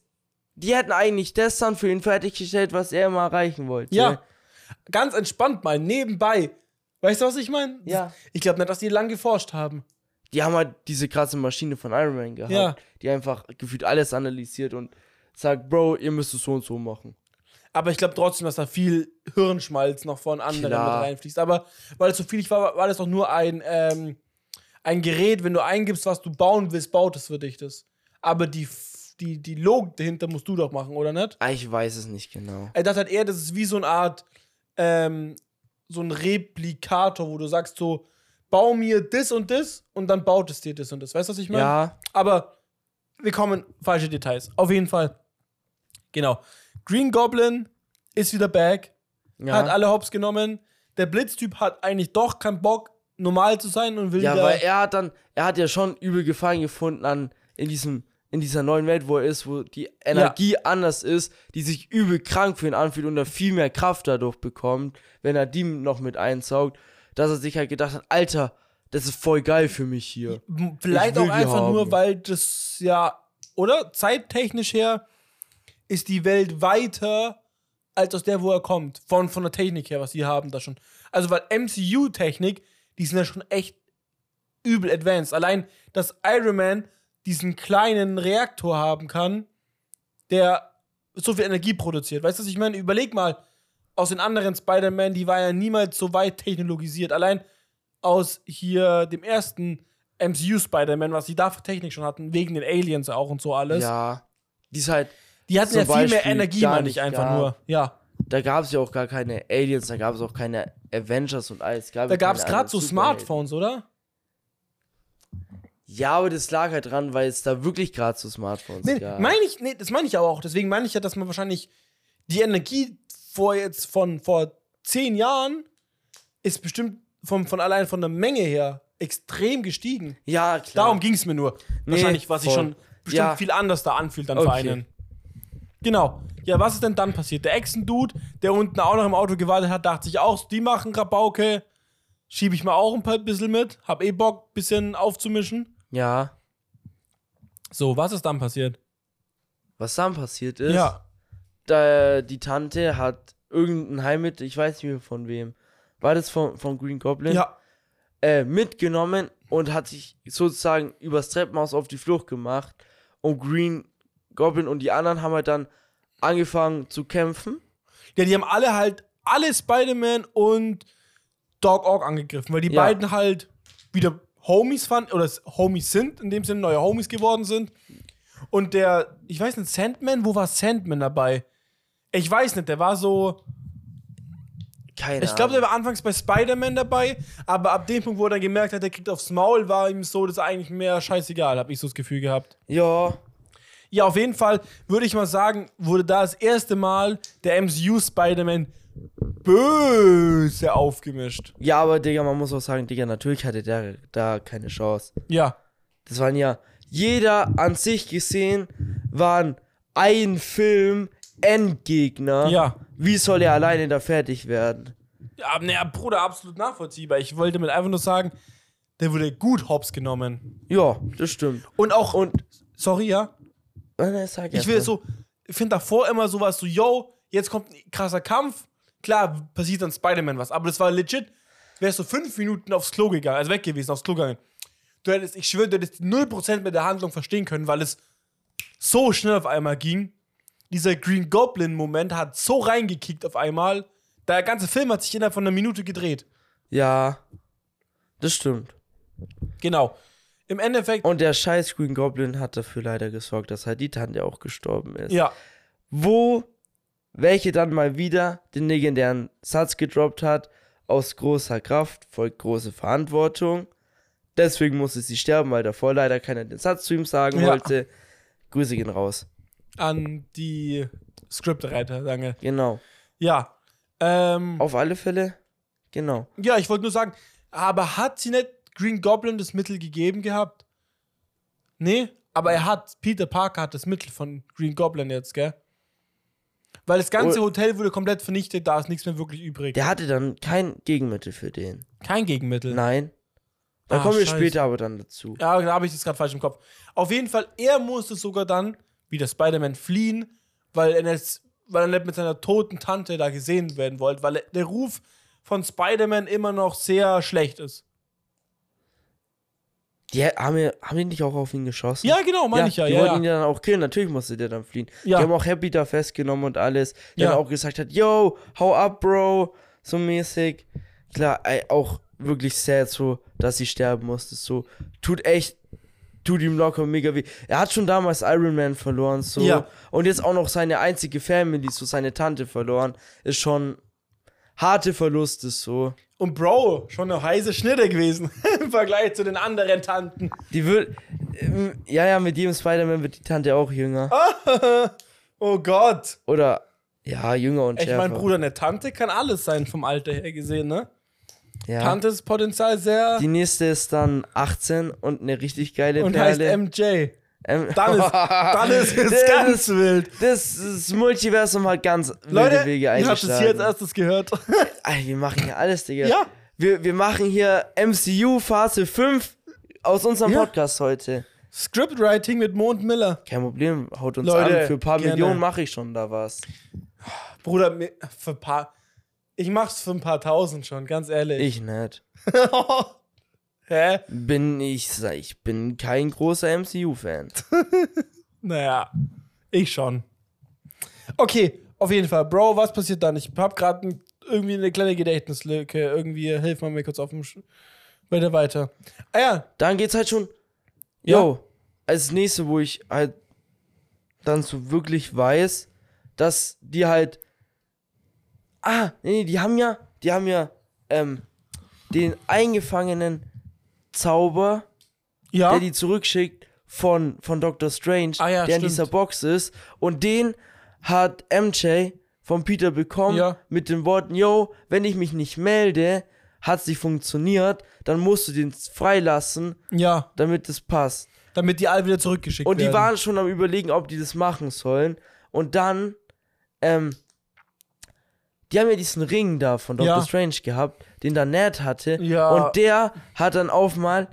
Speaker 1: die hätten eigentlich das dann für ihn fertiggestellt, was er immer erreichen wollte.
Speaker 2: ja. Ganz entspannt mal, nebenbei. Weißt du, was ich meine?
Speaker 1: Ja.
Speaker 2: Ich glaube nicht, dass die lang geforscht haben.
Speaker 1: Die haben halt diese krasse Maschine von Iron Man gehabt,
Speaker 2: Ja.
Speaker 1: die einfach gefühlt alles analysiert und sagt, Bro, ihr müsst es so und so machen.
Speaker 2: Aber ich glaube trotzdem, dass da viel Hirnschmalz noch von anderen
Speaker 1: Klar.
Speaker 2: mit reinfließt. Aber weil es so viel war, war das doch nur ein, ähm, ein Gerät, wenn du eingibst, was du bauen willst, baut es für dich das. Aber die, die, die Logik dahinter musst du doch machen, oder nicht?
Speaker 1: Ah, Ich weiß es nicht genau.
Speaker 2: Er dachte halt eher, das ist wie so eine Art, ähm, so ein Replikator, wo du sagst so, bau mir das und das und dann baut es dir das und das. Weißt du, was ich meine?
Speaker 1: Ja,
Speaker 2: Aber wir kommen falsche Details. Auf jeden Fall. Genau. Green Goblin ist wieder back,
Speaker 1: ja.
Speaker 2: hat alle Hops genommen. Der Blitztyp hat eigentlich doch keinen Bock, normal zu sein und will
Speaker 1: ja,
Speaker 2: wieder.
Speaker 1: weil er hat dann, er hat ja schon übel Gefallen gefunden an, in diesem, in dieser neuen Welt, wo er ist, wo die Energie anders ist, die sich übel krank für ihn anfühlt und er viel mehr Kraft dadurch bekommt, wenn er die noch mit einsaugt, dass er sich halt gedacht hat, Alter, das ist voll geil für mich hier.
Speaker 2: Vielleicht auch einfach
Speaker 1: haben.
Speaker 2: nur, weil das ja, oder? Zeittechnisch her ist die Welt weiter als aus der, wo er kommt. Von, von der Technik her, was sie haben da schon. Also, weil MCU-Technik, die sind ja schon echt übel advanced. Allein, dass Iron Man diesen kleinen Reaktor haben kann, der so viel Energie produziert. Weißt du, was ich meine? Überleg mal, aus den anderen Spider-Man, die war ja niemals so weit technologisiert. Allein aus hier dem ersten MCU Spider-Man, was die da für Technik schon hatten, wegen den Aliens auch und so alles.
Speaker 1: Ja. Die ist halt,
Speaker 2: Die hatten ja viel mehr
Speaker 1: Beispiel
Speaker 2: Energie,
Speaker 1: gar
Speaker 2: meine ich einfach
Speaker 1: ja.
Speaker 2: nur. Ja.
Speaker 1: da gab es ja auch gar keine Aliens, da gab es auch keine Avengers und alles.
Speaker 2: Da
Speaker 1: ja
Speaker 2: gab es gerade so. Smartphones, oder?
Speaker 1: Ja, aber das lag halt dran, weil es da wirklich gerade so Smartphones
Speaker 2: Nee,
Speaker 1: gab.
Speaker 2: meine ich, nee, das meine ich aber auch. Deswegen meine ich ja, dass man wahrscheinlich die Energie vor jetzt von vor zehn Jahren ist bestimmt vom, von allein von der Menge her extrem gestiegen.
Speaker 1: ja, klar.
Speaker 2: Darum ging es mir nur.
Speaker 1: Nee,
Speaker 2: Wahrscheinlich, was sich schon bestimmt
Speaker 1: Ja.
Speaker 2: viel anders da anfühlt dann
Speaker 1: Okay.
Speaker 2: für einen. Genau. Ja, was ist denn dann passiert? Der Echsen-Dude, der unten auch noch im Auto gewartet hat, dachte sich auch, die machen Rabauke. Schiebe ich mal auch ein paar bisschen mit. Hab eh Bock, bisschen aufzumischen.
Speaker 1: Ja.
Speaker 2: So, was ist dann passiert?
Speaker 1: Was dann passiert ist,
Speaker 2: Ja.
Speaker 1: da die Tante hat irgendein Heilmittel, ich weiß nicht mehr von wem, war das von, von Green Goblin,
Speaker 2: Ja.
Speaker 1: äh, mitgenommen und hat sich sozusagen übers Treppenhaus auf die Flucht gemacht. Und Green Goblin und die anderen haben halt dann angefangen zu kämpfen.
Speaker 2: Ja, die haben alle halt, alle Spider-Man und Dog Ock angegriffen, weil die
Speaker 1: Ja.
Speaker 2: beiden halt wieder Homies fanden, oder Homies sind, in dem Sinne neue Homies geworden sind. Und der, ich weiß nicht, Sandman, wo war Sandman dabei? Ich weiß nicht, der war so,
Speaker 1: Keine
Speaker 2: ich glaube, der war anfangs bei Spider-Man dabei, aber ab dem Punkt, wo er dann gemerkt hat, der kriegt aufs Maul, war ihm so, das ist eigentlich mehr scheißegal, habe ich so das Gefühl gehabt.
Speaker 1: Ja,
Speaker 2: Ja, auf jeden Fall würde ich mal sagen, wurde da das erste Mal der MCU Spider-Man böse aufgemischt.
Speaker 1: ja, aber Digga, man muss auch sagen, Digga, natürlich hatte der da keine Chance.
Speaker 2: Ja.
Speaker 1: Das waren ja, jeder an sich gesehen, waren ein Film Endgegner.
Speaker 2: Ja.
Speaker 1: Wie soll er alleine da fertig werden?
Speaker 2: Ja, ne, Bruder, absolut nachvollziehbar. Ich wollte mit einfach nur sagen, der wurde gut hops genommen.
Speaker 1: Ja, das stimmt.
Speaker 2: Und auch,
Speaker 1: Und,
Speaker 2: sorry, ja,
Speaker 1: äh, ne, sag
Speaker 2: ich will so, ich finde davor immer sowas so, yo, jetzt kommt ein krasser Kampf. Klar, passiert dann Spider-Man was, aber das war legit, wärst du fünf Minuten aufs Klo gegangen, also weg gewesen, aufs Klo gegangen. Du hättest, ich schwöre, du hättest 0% mit der Handlung verstehen können, weil es so schnell auf einmal ging. Dieser Green Goblin-Moment hat so reingekickt auf einmal. Der ganze Film hat sich innerhalb von einer Minute gedreht.
Speaker 1: Ja, das stimmt.
Speaker 2: Genau. Im Endeffekt,
Speaker 1: Und der scheiß Green Goblin hat dafür leider gesorgt, dass halt die Tante auch gestorben ist.
Speaker 2: ja,
Speaker 1: Wo welche dann mal wieder den legendären Satz gedroppt hat, aus großer Kraft folgt große Verantwortung. Deswegen musste sie sterben, weil davor leider keiner den Satz zu ihm sagen
Speaker 2: Ja.
Speaker 1: wollte. Grüße gehen raus.
Speaker 2: an die Scriptwriter, danke.
Speaker 1: Genau.
Speaker 2: Ja. Ähm,
Speaker 1: Auf alle Fälle. Genau.
Speaker 2: ja, ich wollte nur sagen, aber hat sie nicht Green Goblin das Mittel gegeben gehabt? Nee, aber er hat, Peter Parker hat das Mittel von Green Goblin jetzt, gell? Weil das ganze
Speaker 1: Oh.
Speaker 2: Hotel wurde komplett vernichtet, da ist nichts mehr wirklich übrig.
Speaker 1: Der hatte dann kein Gegenmittel für den.
Speaker 2: Kein Gegenmittel.
Speaker 1: Nein. Da
Speaker 2: Ah,
Speaker 1: kommen wir
Speaker 2: scheiße.
Speaker 1: später aber dann dazu.
Speaker 2: Ja, da habe ich das gerade falsch im Kopf. Auf jeden Fall, er musste sogar dann, wie der Spider-Man, fliehen, weil er, nicht, weil er nicht mit seiner toten Tante da gesehen werden wollte, weil er, der Ruf von Spider-Man immer noch sehr schlecht ist.
Speaker 1: Die haben, wir, haben die nicht auch auf ihn geschossen?
Speaker 2: Ja, genau, meine ich ja.
Speaker 1: Die
Speaker 2: ja,
Speaker 1: wollten ihn
Speaker 2: ja.
Speaker 1: ja dann auch killen, natürlich musste der dann fliehen.
Speaker 2: Ja.
Speaker 1: Die haben auch Happy da festgenommen und alles. Der
Speaker 2: Ja.
Speaker 1: dann auch gesagt hat, yo, hau ab, Bro, so mäßig. Klar, ey, auch wirklich sad so, dass sie sterben musste. So, tut echt, tut ihm locker mega weh. Er hat schon damals Iron Man verloren, so.
Speaker 2: Ja.
Speaker 1: Und jetzt auch noch seine einzige Family, so seine Tante verloren. Ist schon harte Verluste, so.
Speaker 2: Und Bro, schon eine heiße Schnitte gewesen im Vergleich zu den anderen Tanten.
Speaker 1: Die wird, ähm, ja, ja, mit jedem Spider-Man wird die Tante auch jünger.
Speaker 2: oh Gott.
Speaker 1: Oder, ja, jünger und
Speaker 2: Ich
Speaker 1: schärfer.
Speaker 2: mein Bruder, eine Tante kann alles sein vom Alter her gesehen, ne?
Speaker 1: ja.
Speaker 2: Tante ist Potenzial sehr
Speaker 1: Die nächste ist dann 18 und eine richtig geile
Speaker 2: und heißt
Speaker 1: Perle.
Speaker 2: MJ.
Speaker 1: Ähm,
Speaker 2: Dann ist, dann ist es
Speaker 1: Das-
Speaker 2: ganz wild.
Speaker 1: Das, das Multiversum hat ganz wilde
Speaker 2: Leute,
Speaker 1: Wege
Speaker 2: ihr habt es
Speaker 1: eingeschlagen.
Speaker 2: hier als erstes gehört.
Speaker 1: Ey, wir machen hier alles, Digga.
Speaker 2: Ja.
Speaker 1: Wir, wir machen hier MCU Phase 5 aus unserem
Speaker 2: Ja.
Speaker 1: Podcast heute.
Speaker 2: Scriptwriting mit Mo und Miller.
Speaker 1: Kein Problem, haut uns
Speaker 2: Leute,
Speaker 1: an. Für ein paar
Speaker 2: gerne.
Speaker 1: Millionen mache ich schon da was.
Speaker 2: Bruder, für ein paar. Ich mach's für ein paar tausend schon, ganz ehrlich.
Speaker 1: Ich nicht.
Speaker 2: Hä?
Speaker 1: Bin ich, ich bin kein großer MCU-Fan.
Speaker 2: Naja, ich schon. Okay, auf jeden Fall. Bro, was passiert dann? Ich hab gerade irgendwie eine kleine Gedächtnislücke. Irgendwie, hilf mal mir kurz auf dem. Sch weiter, weiter. Ah ja,
Speaker 1: Dann geht's halt schon.
Speaker 2: Ja.
Speaker 1: Yo, als nächste, wo ich halt dann so wirklich weiß, dass die halt. Ah, nee, nee, die haben ja, die haben ja ähm, den eingefangenen Zauber,
Speaker 2: ja.
Speaker 1: der die zurückschickt von, von Doctor Strange,
Speaker 2: Ah ja,
Speaker 1: der in
Speaker 2: stimmt.
Speaker 1: dieser Box ist. Und den hat MJ von Peter bekommen
Speaker 2: Ja.
Speaker 1: mit den Worten, yo, wenn ich mich nicht melde, hat's nicht funktioniert, dann musst du den freilassen,
Speaker 2: ja,
Speaker 1: damit es passt.
Speaker 2: damit die alle wieder zurückgeschickt
Speaker 1: Und
Speaker 2: werden.
Speaker 1: die waren schon am überlegen, ob die das machen sollen. Und dann, ähm, die haben ja diesen Ring da von Doctor
Speaker 2: Ja.
Speaker 1: Strange gehabt, den da Ned hatte.
Speaker 2: Ja.
Speaker 1: Und der hat dann auch mal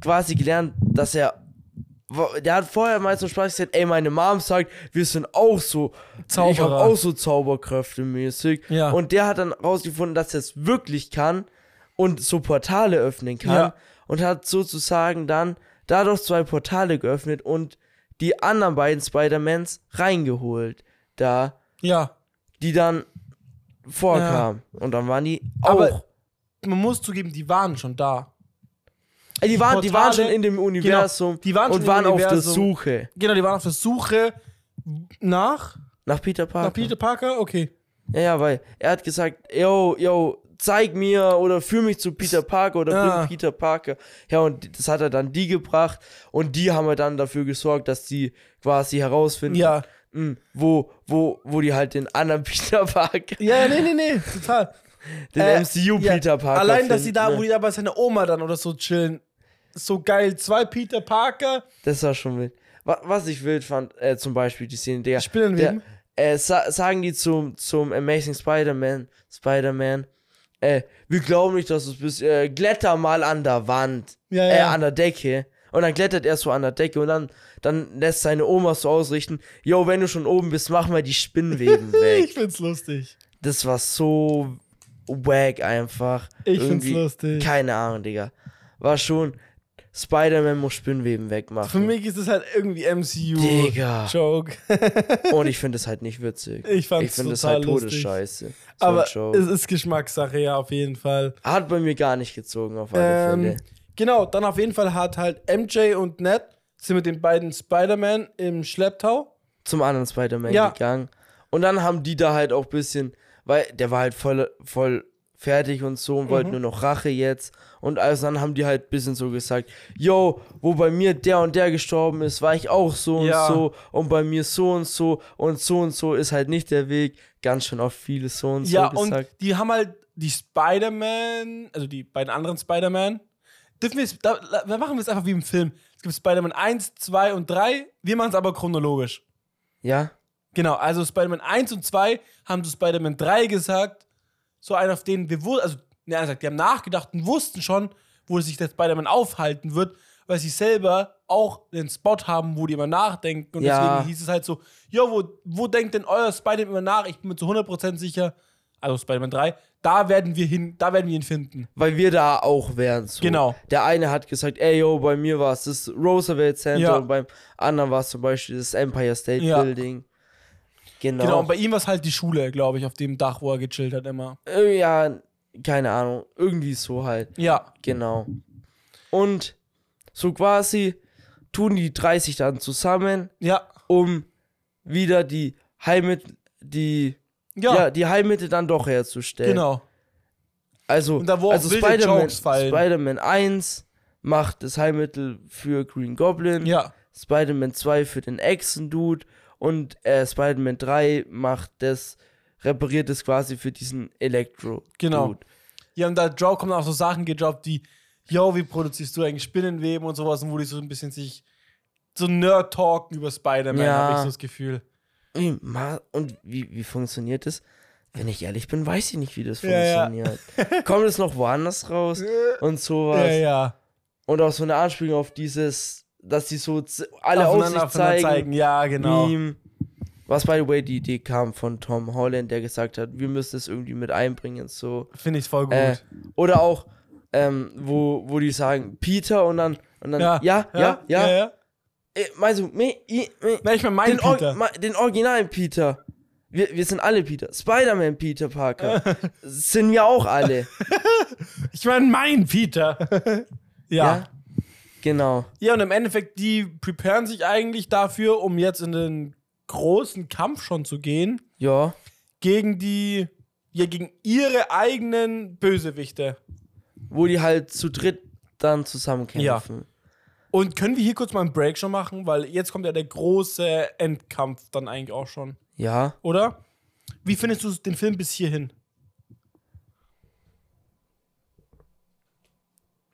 Speaker 1: quasi gelernt, dass er. Der hat vorher mal so Spaß gesagt, ey, meine Mom sagt, wir sind auch so. Ich habe
Speaker 2: Zauberer.
Speaker 1: auch so Zauberkräfte mäßig.
Speaker 2: Ja.
Speaker 1: Und der hat dann rausgefunden, dass er es wirklich kann und so Portale öffnen kann.
Speaker 2: Ja.
Speaker 1: Und hat sozusagen dann dadurch zwei Portale geöffnet und die anderen beiden Spider-Mans reingeholt. Da,
Speaker 2: Ja.
Speaker 1: die dann vorkamen. Und dann waren die auch.
Speaker 2: Aber- Man muss zugeben, die waren schon da.
Speaker 1: Die, waren, die waren
Speaker 2: Portale-
Speaker 1: schon in dem Universum
Speaker 2: die waren
Speaker 1: und waren auf der. Suche
Speaker 2: Genau, die waren auf der Suche nach,
Speaker 1: nach Peter Parker.
Speaker 2: nach Peter Parker. Okay.
Speaker 1: Ja, ja, weil er hat gesagt, yo, yo, zeig mir oder führ mich zu Peter Parker oder
Speaker 2: Ja.
Speaker 1: bring Peter Parker. Ja, und das hat er dann die gebracht und die haben halt dann dafür gesorgt, dass die quasi herausfinden,
Speaker 2: Ja.
Speaker 1: Mh, wo, wo, wo die halt den anderen Peter Parker,
Speaker 2: Ja, nee, nee, nee, total.
Speaker 1: den
Speaker 2: Äh,
Speaker 1: MCU
Speaker 2: ja,
Speaker 1: Peter Parker.
Speaker 2: Allein, dass sie da,
Speaker 1: finden,
Speaker 2: wo
Speaker 1: ne?
Speaker 2: die da bei seiner Oma dann oder so chillen. So geil. Zwei Peter Parker.
Speaker 1: Das war schon wild. Wa- Was ich wild fand, äh, zum Beispiel die Szene, der,
Speaker 2: Spielen wem?
Speaker 1: äh, sa sagen die zum, zum Amazing Spider-Man, Spider-Man, äh, wir glauben nicht, dass du es bist, äh, kletter mal an der Wand,
Speaker 2: Ja,
Speaker 1: äh,
Speaker 2: ja.
Speaker 1: an der Decke. Und dann klettert er so an der Decke und dann, dann lässt seine Oma so ausrichten, yo, wenn du schon oben bist, mach mal die Spinnweben
Speaker 2: ich
Speaker 1: weg.
Speaker 2: find's lustig.
Speaker 1: Das war so wack einfach.
Speaker 2: Ich find's
Speaker 1: Irgendwie,
Speaker 2: lustig.
Speaker 1: Keine Ahnung, Digga. War schon, Spider-Man muss Spinnweben wegmachen.
Speaker 2: Für mich ist es halt irgendwie MCU.
Speaker 1: Digga.
Speaker 2: Joke.
Speaker 1: Und ich finde es halt nicht witzig.
Speaker 2: Ich fand's
Speaker 1: Ich finde es halt. Todesscheiße. So
Speaker 2: Aber es ist Geschmackssache, ja, auf jeden Fall.
Speaker 1: Hat bei mir gar nicht gezogen, auf alle
Speaker 2: Ähm,
Speaker 1: Fälle.
Speaker 2: Genau, dann auf jeden Fall hat halt MJ und Ned sind mit den beiden Spider-Man im Schlepptau.
Speaker 1: Zum anderen Spider-Man
Speaker 2: Ja.
Speaker 1: gegangen. Und dann haben die da halt auch ein bisschen, weil der war halt voll, voll fertig und so und
Speaker 2: Mhm.
Speaker 1: wollte nur noch Rache jetzt. Und also dann haben die halt ein bisschen so gesagt, yo, wo bei mir der und der gestorben ist, war ich auch so
Speaker 2: Ja.
Speaker 1: und so und bei mir so und so und so und so ist halt nicht der Weg. Ganz schön oft viele so und
Speaker 2: Ja,
Speaker 1: so
Speaker 2: und
Speaker 1: gesagt.
Speaker 2: die haben halt die Spider-Man, also die beiden anderen Spider-Man. Dürfen wir da, da machen wir es einfach wie im Film. Es gibt Spider-Man 1, 2 und 3. Wir machen es aber chronologisch.
Speaker 1: Ja?
Speaker 2: Genau, also Spider-Man 1 und 2 haben zu Spider-Man 3 gesagt, so einer, auf den wir wussten, also, ne, gesagt, die haben nachgedacht und wussten schon, wo sich der Spider-Man aufhalten wird, weil sie selber auch den Spot haben, wo die immer nachdenken. Und
Speaker 1: Ja.
Speaker 2: deswegen hieß es halt so, jo, wo, wo denkt denn euer Spider-Man immer nach? Ich bin mir zu 100% sicher, also Spider-Man 3, da werden wir hin, da werden wir ihn finden.
Speaker 1: Weil wir da auch wären. So.
Speaker 2: Genau.
Speaker 1: Der eine hat gesagt, ey yo, bei mir war es das Roosevelt Center
Speaker 2: Ja.
Speaker 1: und beim anderen war es zum Beispiel das Empire State
Speaker 2: Ja.
Speaker 1: Building. Genau.
Speaker 2: Genau, und bei ihm war es halt die Schule, glaube ich, auf dem Dach, wo er gechillt hat immer.
Speaker 1: Äh, ja, keine Ahnung, irgendwie so halt.
Speaker 2: Ja.
Speaker 1: Genau. Und so quasi tun die 30 dann zusammen,
Speaker 2: Ja.
Speaker 1: um wieder die Heilmittel, die, ja.
Speaker 2: Ja.
Speaker 1: die Heilmittel dann doch herzustellen.
Speaker 2: genau.
Speaker 1: Also,
Speaker 2: Und da, wo auch
Speaker 1: also Spider-Man. Spider-Man 1 macht das Heilmittel für Green Goblin.
Speaker 2: Ja.
Speaker 1: Spider-Man 2 für den Echsen-Dude und äh, Spider-Man 3 macht das, repariert es quasi für diesen Elektro.
Speaker 2: Genau.
Speaker 1: Dude.
Speaker 2: Ja, und da Joe kommen auch so Sachen gedroppt, die, yo, wie produzierst du eigentlich Spinnenweben und sowas, und wo die so ein bisschen sich so Nerd-Talken über Spider-Man,
Speaker 1: Ja.
Speaker 2: habe ich so das Gefühl.
Speaker 1: Und wie, wie funktioniert das? Wenn ich ehrlich bin, weiß ich nicht, wie das
Speaker 2: Ja, ja.
Speaker 1: funktioniert. Kommt es noch woanders raus und sowas?
Speaker 2: Ja, ja.
Speaker 1: Und auch so eine Anspielung auf dieses, dass die so alle auf sich zeigen.
Speaker 2: zeigen. Ja, genau.
Speaker 1: Meme. Was, by the way, die Idee kam von Tom Holland, der gesagt hat, wir müssen es irgendwie mit einbringen, so.
Speaker 2: Finde ich voll gut.
Speaker 1: Äh, oder auch, ähm, wo, wo die sagen, Peter und dann, und dann, ja, ja, ja, ja.
Speaker 2: ja.
Speaker 1: Äh, du, me, i, me,
Speaker 2: Na, ich meine, mein
Speaker 1: den, Or-
Speaker 2: Peter.
Speaker 1: ma- den originalen Peter. Wir, wir sind alle Peter. Spider-Man Peter Parker. sind wir auch alle.
Speaker 2: Ich meine, mein Peter. ja.
Speaker 1: Ja. Genau.
Speaker 2: Ja, und im Endeffekt, die preparen sich eigentlich dafür, um jetzt in den großen Kampf schon zu gehen
Speaker 1: Ja.
Speaker 2: gegen die, ja, gegen ihre eigenen Bösewichte.
Speaker 1: Wo die halt zu dritt dann zusammen kämpfen.
Speaker 2: Und können wir hier kurz mal einen Break schon machen, weil jetzt kommt ja der große Endkampf dann eigentlich auch schon,
Speaker 1: Ja.
Speaker 2: oder? Wie findest du den Film bis hierhin?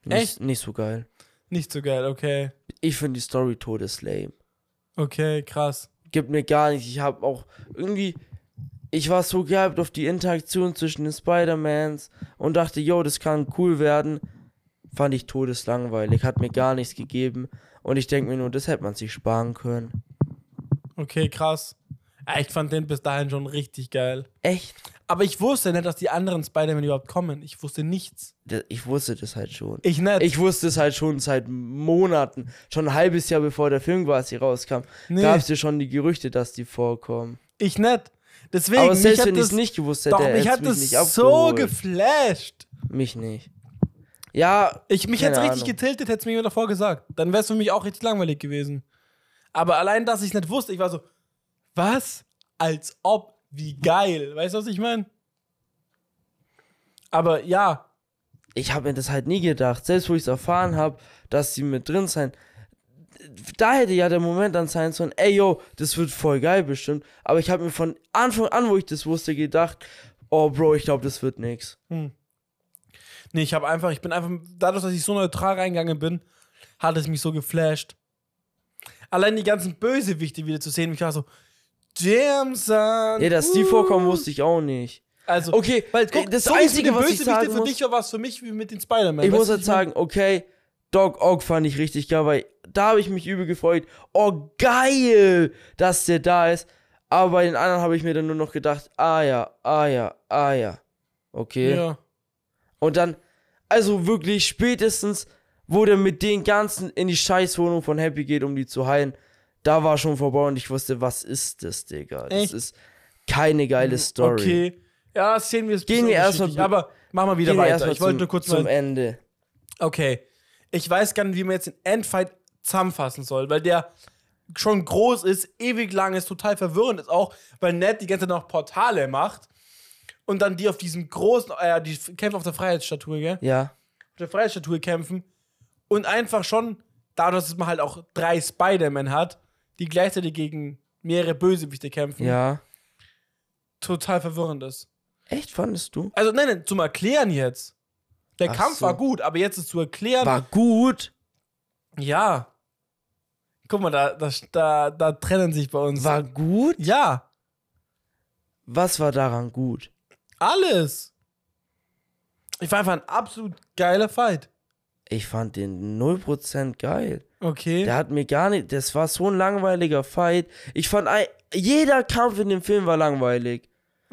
Speaker 1: Nicht,
Speaker 2: Echt?
Speaker 1: nicht so geil.
Speaker 2: Nicht so geil, okay.
Speaker 1: Ich finde die Story todeslame.
Speaker 2: Okay, krass.
Speaker 1: Gibt mir gar nicht. Ich habe auch irgendwie. Ich war so gehypt auf die Interaktion zwischen den Spider-Mans und dachte, yo, das kann cool werden. Fand ich todeslangweilig. Hat mir gar nichts gegeben. Und ich denke mir nur, das hätte man sich sparen können.
Speaker 2: Okay, krass. Ja, ich fand den bis dahin schon richtig geil.
Speaker 1: Echt?
Speaker 2: Aber ich wusste nicht, dass die anderen Spider-Man überhaupt kommen. Ich wusste nichts.
Speaker 1: Ich wusste das halt schon.
Speaker 2: Ich nicht.
Speaker 1: Ich wusste es halt schon seit Monaten. Schon ein halbes Jahr bevor der Film quasi rauskam.
Speaker 2: Nee.
Speaker 1: Gab es ja schon die Gerüchte, dass die vorkommen.
Speaker 2: Ich nicht. Deswegen,
Speaker 1: Aber selbst wenn ich
Speaker 2: das,
Speaker 1: es nicht gewusst hätte,
Speaker 2: doch, mich hat
Speaker 1: nicht
Speaker 2: so geflasht.
Speaker 1: Mich nicht. Ja,
Speaker 2: Ich, mich hätte richtig
Speaker 1: Ahnung.
Speaker 2: getiltet, hätte es mir jemand davor gesagt. Dann wäre es für mich auch richtig langweilig gewesen. Aber allein, dass ich es nicht wusste, ich war so, was? Als ob, wie geil. Weißt du, was ich meine? Aber ja,
Speaker 1: ich habe mir das halt nie gedacht. Selbst wo ich es erfahren habe, dass sie mit drin sein. Da hätte ja der Moment dann sein sollen, ey yo, das wird voll geil bestimmt. Aber ich habe mir von Anfang an, wo ich das wusste, gedacht, oh Bro, ich glaube, das wird nix.
Speaker 2: Nee, ich habe einfach, ich bin einfach, dadurch, dass ich so neutral reingegangen bin, hat es mich so geflasht. Allein die ganzen Bösewichte wieder zu sehen, ich war so, damn, son.
Speaker 1: Ja, dass die
Speaker 2: uh.
Speaker 1: vorkommen, wusste ich auch nicht.
Speaker 2: Also,
Speaker 1: Okay,
Speaker 2: weil
Speaker 1: äh, das
Speaker 2: so
Speaker 1: Einzige, was ich sagen
Speaker 2: für
Speaker 1: muss-
Speaker 2: dich war, war es für mich wie mit den Spider-Man.
Speaker 1: Ich
Speaker 2: Weißt
Speaker 1: muss halt sagen, okay, Doc Ock fand ich richtig geil, weil da habe ich mich übel gefreut. Oh, geil, dass der da ist. Aber bei den anderen habe ich mir dann nur noch gedacht, ah ja, ah ja, ah ja. Okay.
Speaker 2: Ja.
Speaker 1: Und dann, also wirklich spätestens, wo der mit den ganzen in die Scheißwohnung von Happy geht, um die zu heilen, da war schon vorbei und ich wusste, was ist das, Digga? Das
Speaker 2: Echt?
Speaker 1: ist keine geile Story.
Speaker 2: Okay. Ja, sehen wir es
Speaker 1: Gehen wir erstmal
Speaker 2: Aber machen wir wieder
Speaker 1: wir
Speaker 2: weiter.
Speaker 1: erstmal
Speaker 2: Ich wollte
Speaker 1: zum,
Speaker 2: nur kurz
Speaker 1: zum
Speaker 2: mal.
Speaker 1: Ende.
Speaker 2: Okay. Ich weiß gar nicht, wie man jetzt den Endfight zusammenfassen soll, weil der schon groß ist, ewig lang ist, total verwirrend ist auch, weil Ned die ganze Zeit noch Portale macht und dann die auf diesem großen, äh, die kämpfen auf der Freiheitsstatue, gell?
Speaker 1: Ja.
Speaker 2: Auf der Freiheitsstatue kämpfen und einfach schon, dadurch, dass man halt auch drei Spider-Man hat, die gleichzeitig gegen mehrere Bösewichte kämpfen,
Speaker 1: Ja.
Speaker 2: total verwirrend ist.
Speaker 1: Echt, fandest du?
Speaker 2: Also, nein, nein, zum Erklären jetzt. Der
Speaker 1: Ach
Speaker 2: Kampf
Speaker 1: so.
Speaker 2: war gut, aber jetzt ist zu erklären.
Speaker 1: War gut.
Speaker 2: Ja. Guck mal, da, da, da, da trennen sich bei uns.
Speaker 1: War gut?
Speaker 2: ja,
Speaker 1: Was war daran gut?
Speaker 2: Alles. Ich war einfach ein absolut geiler Fight.
Speaker 1: Ich fand den 0% geil.
Speaker 2: Okay.
Speaker 1: Der hat mir gar nicht. Das war so ein langweiliger Fight. Ich fand, ein- jeder Kampf in dem Film war langweilig.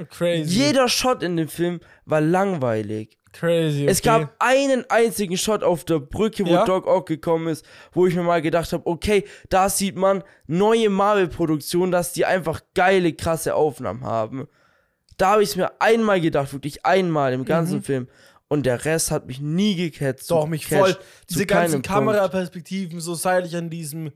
Speaker 2: Crazy.
Speaker 1: Jeder Shot in dem Film war langweilig.
Speaker 2: Crazy.
Speaker 1: Es
Speaker 2: okay.
Speaker 1: gab einen einzigen Shot auf der Brücke, wo
Speaker 2: Ja.
Speaker 1: Doc Ock gekommen ist, wo ich mir mal gedacht habe, okay, da sieht man neue Marvel-Produktionen, dass die einfach geile, krasse Aufnahmen haben. Da habe ich es mir einmal gedacht, wirklich einmal im ganzen Film. Und der Rest hat mich nie gecatcht.
Speaker 2: Mhm. Doch, mich voll. Diese ganzen Kameraperspektiven, so seitlich an diesem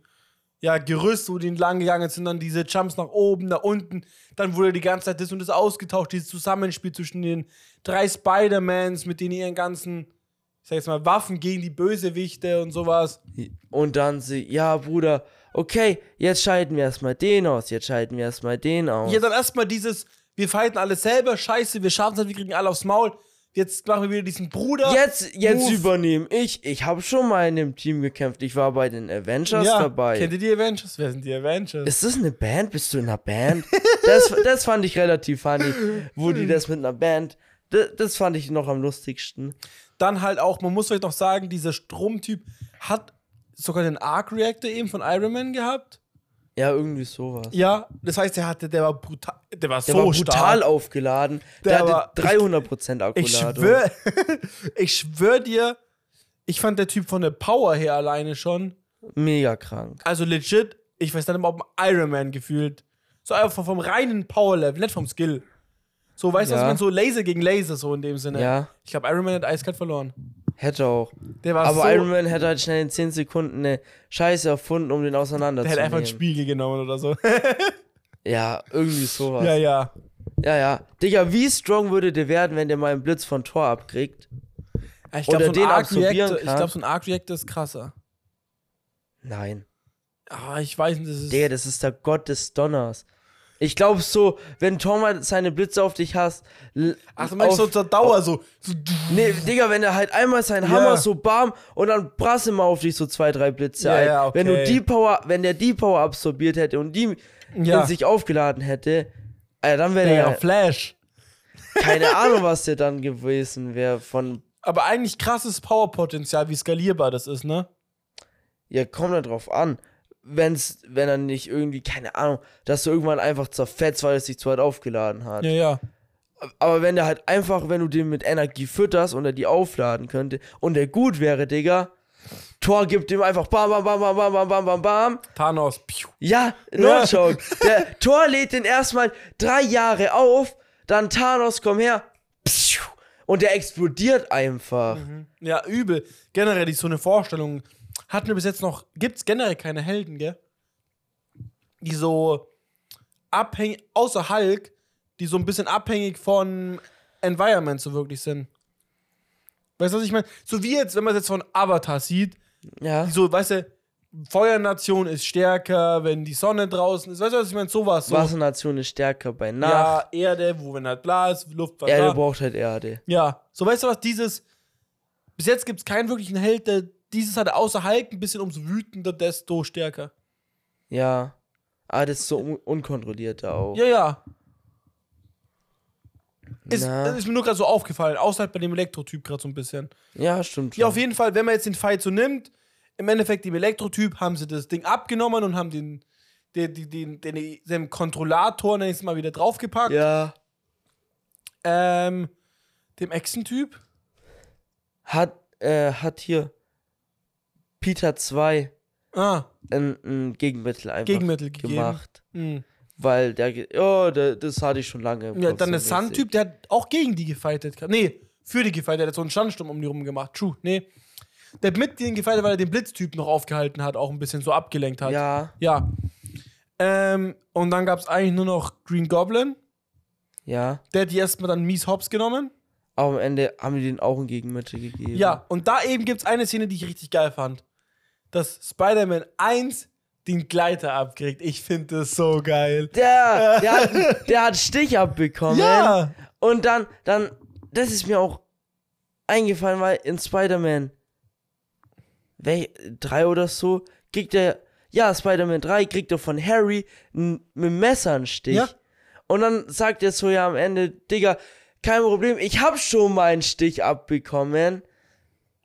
Speaker 2: ja, Gerüst, wo die entlang gegangen sind, dann diese Jumps nach oben, nach unten. Dann wurde die ganze Zeit das und das ausgetauscht, dieses Zusammenspiel zwischen den drei Spider-Mans mit denen ihren ganzen, ich sag jetzt mal, Waffen gegen die Bösewichte und sowas.
Speaker 1: Und dann sie, ja, Bruder, okay, jetzt schalten wir erstmal den aus, jetzt schalten wir erstmal den aus.
Speaker 2: Ja, dann erstmal dieses, wir fighten alles selber, scheiße, wir schaffen es halt, wir kriegen alle aufs Maul. Jetzt machen wir wieder diesen Bruder.
Speaker 1: Jetzt, jetzt
Speaker 2: Move.
Speaker 1: übernehme ich. Ich habe schon mal in dem Team gekämpft. Ich war bei den Avengers
Speaker 2: ja,
Speaker 1: dabei.
Speaker 2: Kennt ihr die Avengers? Wer sind die Avengers?
Speaker 1: Ist das eine Band? Bist du in einer Band? das, das fand ich relativ funny, wo die das mit einer Band. Das, das fand ich noch am lustigsten.
Speaker 2: Dann halt auch, man muss vielleicht noch sagen, dieser Stromtyp hat sogar den Arc Reactor eben von Iron Man gehabt.
Speaker 1: Ja, irgendwie sowas.
Speaker 2: Ja, das heißt, der hatte, der war brutal, der war
Speaker 1: Der
Speaker 2: so
Speaker 1: war brutal
Speaker 2: stark.
Speaker 1: aufgeladen.
Speaker 2: Der
Speaker 1: Der,
Speaker 2: war-
Speaker 1: hatte 300%
Speaker 2: Ich
Speaker 1: Akkuladung.
Speaker 2: schwör, ich schwör dir, ich fand der Typ von der Power her alleine schon,
Speaker 1: Mega krank.
Speaker 2: also legit, ich weiß dann immer, ob ein Iron Man gefühlt. So einfach vom reinen Power-Level, nicht vom Skill. So, weißt du, was
Speaker 1: Ja.
Speaker 2: ich meine? So Laser gegen Laser, so in dem Sinne.
Speaker 1: Ja,
Speaker 2: Ich glaube, Iron Man hat eiskalt verloren.
Speaker 1: Hätte auch.
Speaker 2: Der
Speaker 1: Aber
Speaker 2: so,
Speaker 1: Iron Man hätte halt schnell in 10 Sekunden eine Scheiße erfunden, um den
Speaker 2: der
Speaker 1: auseinanderzunehmen.
Speaker 2: hätte einfach einen Spiegel genommen oder so.
Speaker 1: Ja, irgendwie sowas.
Speaker 2: ja, ja.
Speaker 1: Ja, ja. Digga, wie strong würde der werden, wenn der mal einen Blitz von Tor abkriegt?
Speaker 2: Ich
Speaker 1: Oder
Speaker 2: glaube, so ein
Speaker 1: den absorbieren
Speaker 2: Reactor, ich
Speaker 1: kann.
Speaker 2: glaube, so ein Arc Reactor ist krasser.
Speaker 1: Nein.
Speaker 2: Ah, ich weiß nicht, das ist.
Speaker 1: Digga, das ist der Gott des Donners. Ich glaube so, wenn mal seine Blitze auf dich hast.
Speaker 2: Ach, du meinst
Speaker 1: auf-
Speaker 2: so zur Dauer so. so
Speaker 1: Nee, Digga, wenn er halt einmal seinen
Speaker 2: Ja.
Speaker 1: Hammer so bam und dann brasse mal auf dich so zwei, drei Blitze
Speaker 2: Ja,
Speaker 1: ein.
Speaker 2: ja, okay.
Speaker 1: Wenn du die Power, wenn der die Power absorbiert hätte und die
Speaker 2: Ja.
Speaker 1: in sich aufgeladen hätte, Alter, dann wäre
Speaker 2: ja,
Speaker 1: der
Speaker 2: Flash.
Speaker 1: keine Ahnung, was der dann gewesen wäre von.
Speaker 2: Aber eigentlich krasses Powerpotenzial, wie skalierbar das ist, ne?
Speaker 1: Ja, kommt da drauf an. Wenn's, wenn er nicht irgendwie, keine Ahnung, dass du irgendwann einfach zerfetzt, weil es sich zu weit aufgeladen hat.
Speaker 2: Ja, ja.
Speaker 1: Aber wenn der halt einfach, wenn du den mit Energie fütterst und er die aufladen könnte und der gut wäre, Digga, Tor gibt ihm einfach bam, bam, bam, bam, bam, bam, bam, bam, bam.
Speaker 2: Thanos. Piu.
Speaker 1: Ja, no
Speaker 2: Ja.
Speaker 1: joke. Der Tor lädt den erstmal drei Jahre auf, dann Thanos, komm her. Pschuh, Und der explodiert einfach.
Speaker 2: Ja, übel. Generell ist so eine Vorstellung. Hatten wir bis jetzt noch. Gibt's generell keine Helden, gell? Die so abhängig, außer Hulk, die so ein bisschen abhängig von Environment so wirklich sind. Weißt du, was ich meine? So wie jetzt, wenn man es jetzt von Avatar sieht,
Speaker 1: Ja.
Speaker 2: so, weißt du, Feuernation ist stärker, wenn die Sonne draußen ist. Weißt du, was ich meine? Sowas. So.
Speaker 1: Wassernation ist stärker bei Nacht.
Speaker 2: Ja, Erde, wo wenn halt bla ist, Luft, was
Speaker 1: Erde braucht halt Erde.
Speaker 2: Ja, so weißt du was, dieses. Bis jetzt gibt es keinen wirklichen Held, der dieses hat außer Hulk ein bisschen umso wütender, desto stärker.
Speaker 1: Ja. Aber das ist so un unkontrolliert da auch.
Speaker 2: Ja, ja. Ist, ist mir nur gerade so aufgefallen, außer halt bei dem Elektrotyp gerade so ein bisschen.
Speaker 1: Ja, stimmt.
Speaker 2: Ja,
Speaker 1: schon.
Speaker 2: auf jeden Fall, wenn man jetzt den Fight so nimmt, im Endeffekt dem Elektrotyp haben sie das Ding abgenommen und haben den, den, den, den, den, den Kontrollator, nenn ich es mal, wieder draufgepackt.
Speaker 1: Ja.
Speaker 2: Ähm, dem Echsentyp.
Speaker 1: Hat, äh, hat hier Peter 2
Speaker 2: Ah,
Speaker 1: ein, ein Gegenmittel einfach
Speaker 2: Gegenmittel
Speaker 1: gemacht.
Speaker 2: hm.
Speaker 1: Weil der, ja, der, das hatte ich schon lange. im
Speaker 2: Ja,
Speaker 1: Kopf
Speaker 2: dann der
Speaker 1: so.
Speaker 2: Sun-Typ, der hat auch gegen die gefightet. Nee, für die gefightet. Der hat so einen Standsturm um die rum gemacht. True, nee. Der hat mit denen gefightet, weil er den Blitztyp noch aufgehalten hat, auch ein bisschen so abgelenkt hat.
Speaker 1: Ja,
Speaker 2: Ja. Ähm, und dann gab es eigentlich nur noch Green Goblin.
Speaker 1: ja.
Speaker 2: Der hat die erstmal dann mies hops genommen.
Speaker 1: Aber am Ende haben die den auch ein Gegenmittel gegeben.
Speaker 2: Ja, und da eben gibt es eine Szene, die ich richtig geil fand. Dass Spider-Man 1 den Gleiter abkriegt. Ich finde das so geil.
Speaker 1: Der, der, hat, der hat Stich abbekommen.
Speaker 2: Ja.
Speaker 1: Und dann, dann, das ist mir auch eingefallen, weil in Spider-Man 3 oder so, kriegt er, ja, Spider-Man 3 kriegt er von Harry mit dem Messer einen Stich.
Speaker 2: Ja.
Speaker 1: Und dann sagt er so ja am Ende, Digga, kein Problem, ich hab schon mal einen Stich abbekommen.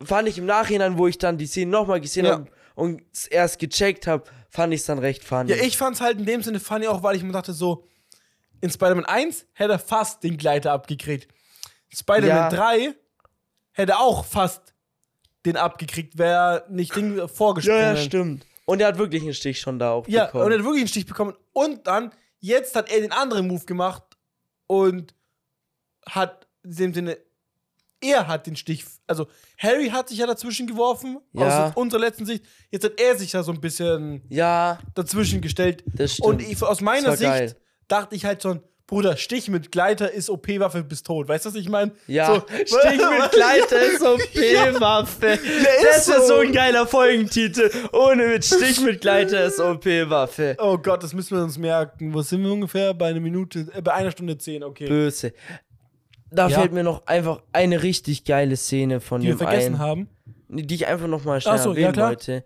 Speaker 1: Fand ich im Nachhinein, wo ich dann die Szene nochmal gesehen
Speaker 2: Ja.
Speaker 1: habe und es erst gecheckt habe, fand ich es dann recht funny.
Speaker 2: Ja, ich fand's halt in dem Sinne funny auch, weil ich mir dachte so, in Spider-Man 1 hätte er fast den Gleiter abgekriegt. Spider-Man
Speaker 1: Ja.
Speaker 2: 3 hätte auch fast den abgekriegt, wäre nicht Ding
Speaker 1: ja,
Speaker 2: vorgesprungen.
Speaker 1: ja, stimmt. Und er hat wirklich einen Stich schon da auch
Speaker 2: Ja,
Speaker 1: bekommen.
Speaker 2: und er hat wirklich einen Stich bekommen. Und dann, jetzt hat er den anderen Move gemacht und hat in dem Sinne, er hat den Stich, also Harry hat sich ja dazwischen geworfen,
Speaker 1: Ja.
Speaker 2: aus unserer letzten Sicht. Jetzt hat er sich ja so ein bisschen
Speaker 1: Ja,
Speaker 2: dazwischen gestellt.
Speaker 1: das stimmt.
Speaker 2: Und ich, aus meiner Sicht
Speaker 1: geil.
Speaker 2: dachte ich halt schon, Bruder, Stich mit Gleiter ist OP-Waffe bis tot. Weißt du, was ich meine?
Speaker 1: Ja,
Speaker 2: so,
Speaker 1: Stich mit Gleiter ist OP-Waffe.
Speaker 2: ist
Speaker 1: das
Speaker 2: so.
Speaker 1: so ein geiler Folgentitel. Ohne mit Stich mit Gleiter ist OP-Waffe.
Speaker 2: Oh Gott, das müssen wir uns merken. Wo sind wir ungefähr? Bei einer Minute, äh, bei einer Stunde zehn, okay.
Speaker 1: Böse. Da
Speaker 2: Ja.
Speaker 1: fällt mir noch einfach eine richtig geile Szene von
Speaker 2: die wir
Speaker 1: dem
Speaker 2: vergessen
Speaker 1: einen,
Speaker 2: haben.
Speaker 1: die ich einfach noch mal schnell
Speaker 2: so, ja,
Speaker 1: erwähnen
Speaker 2: klar.
Speaker 1: wollte.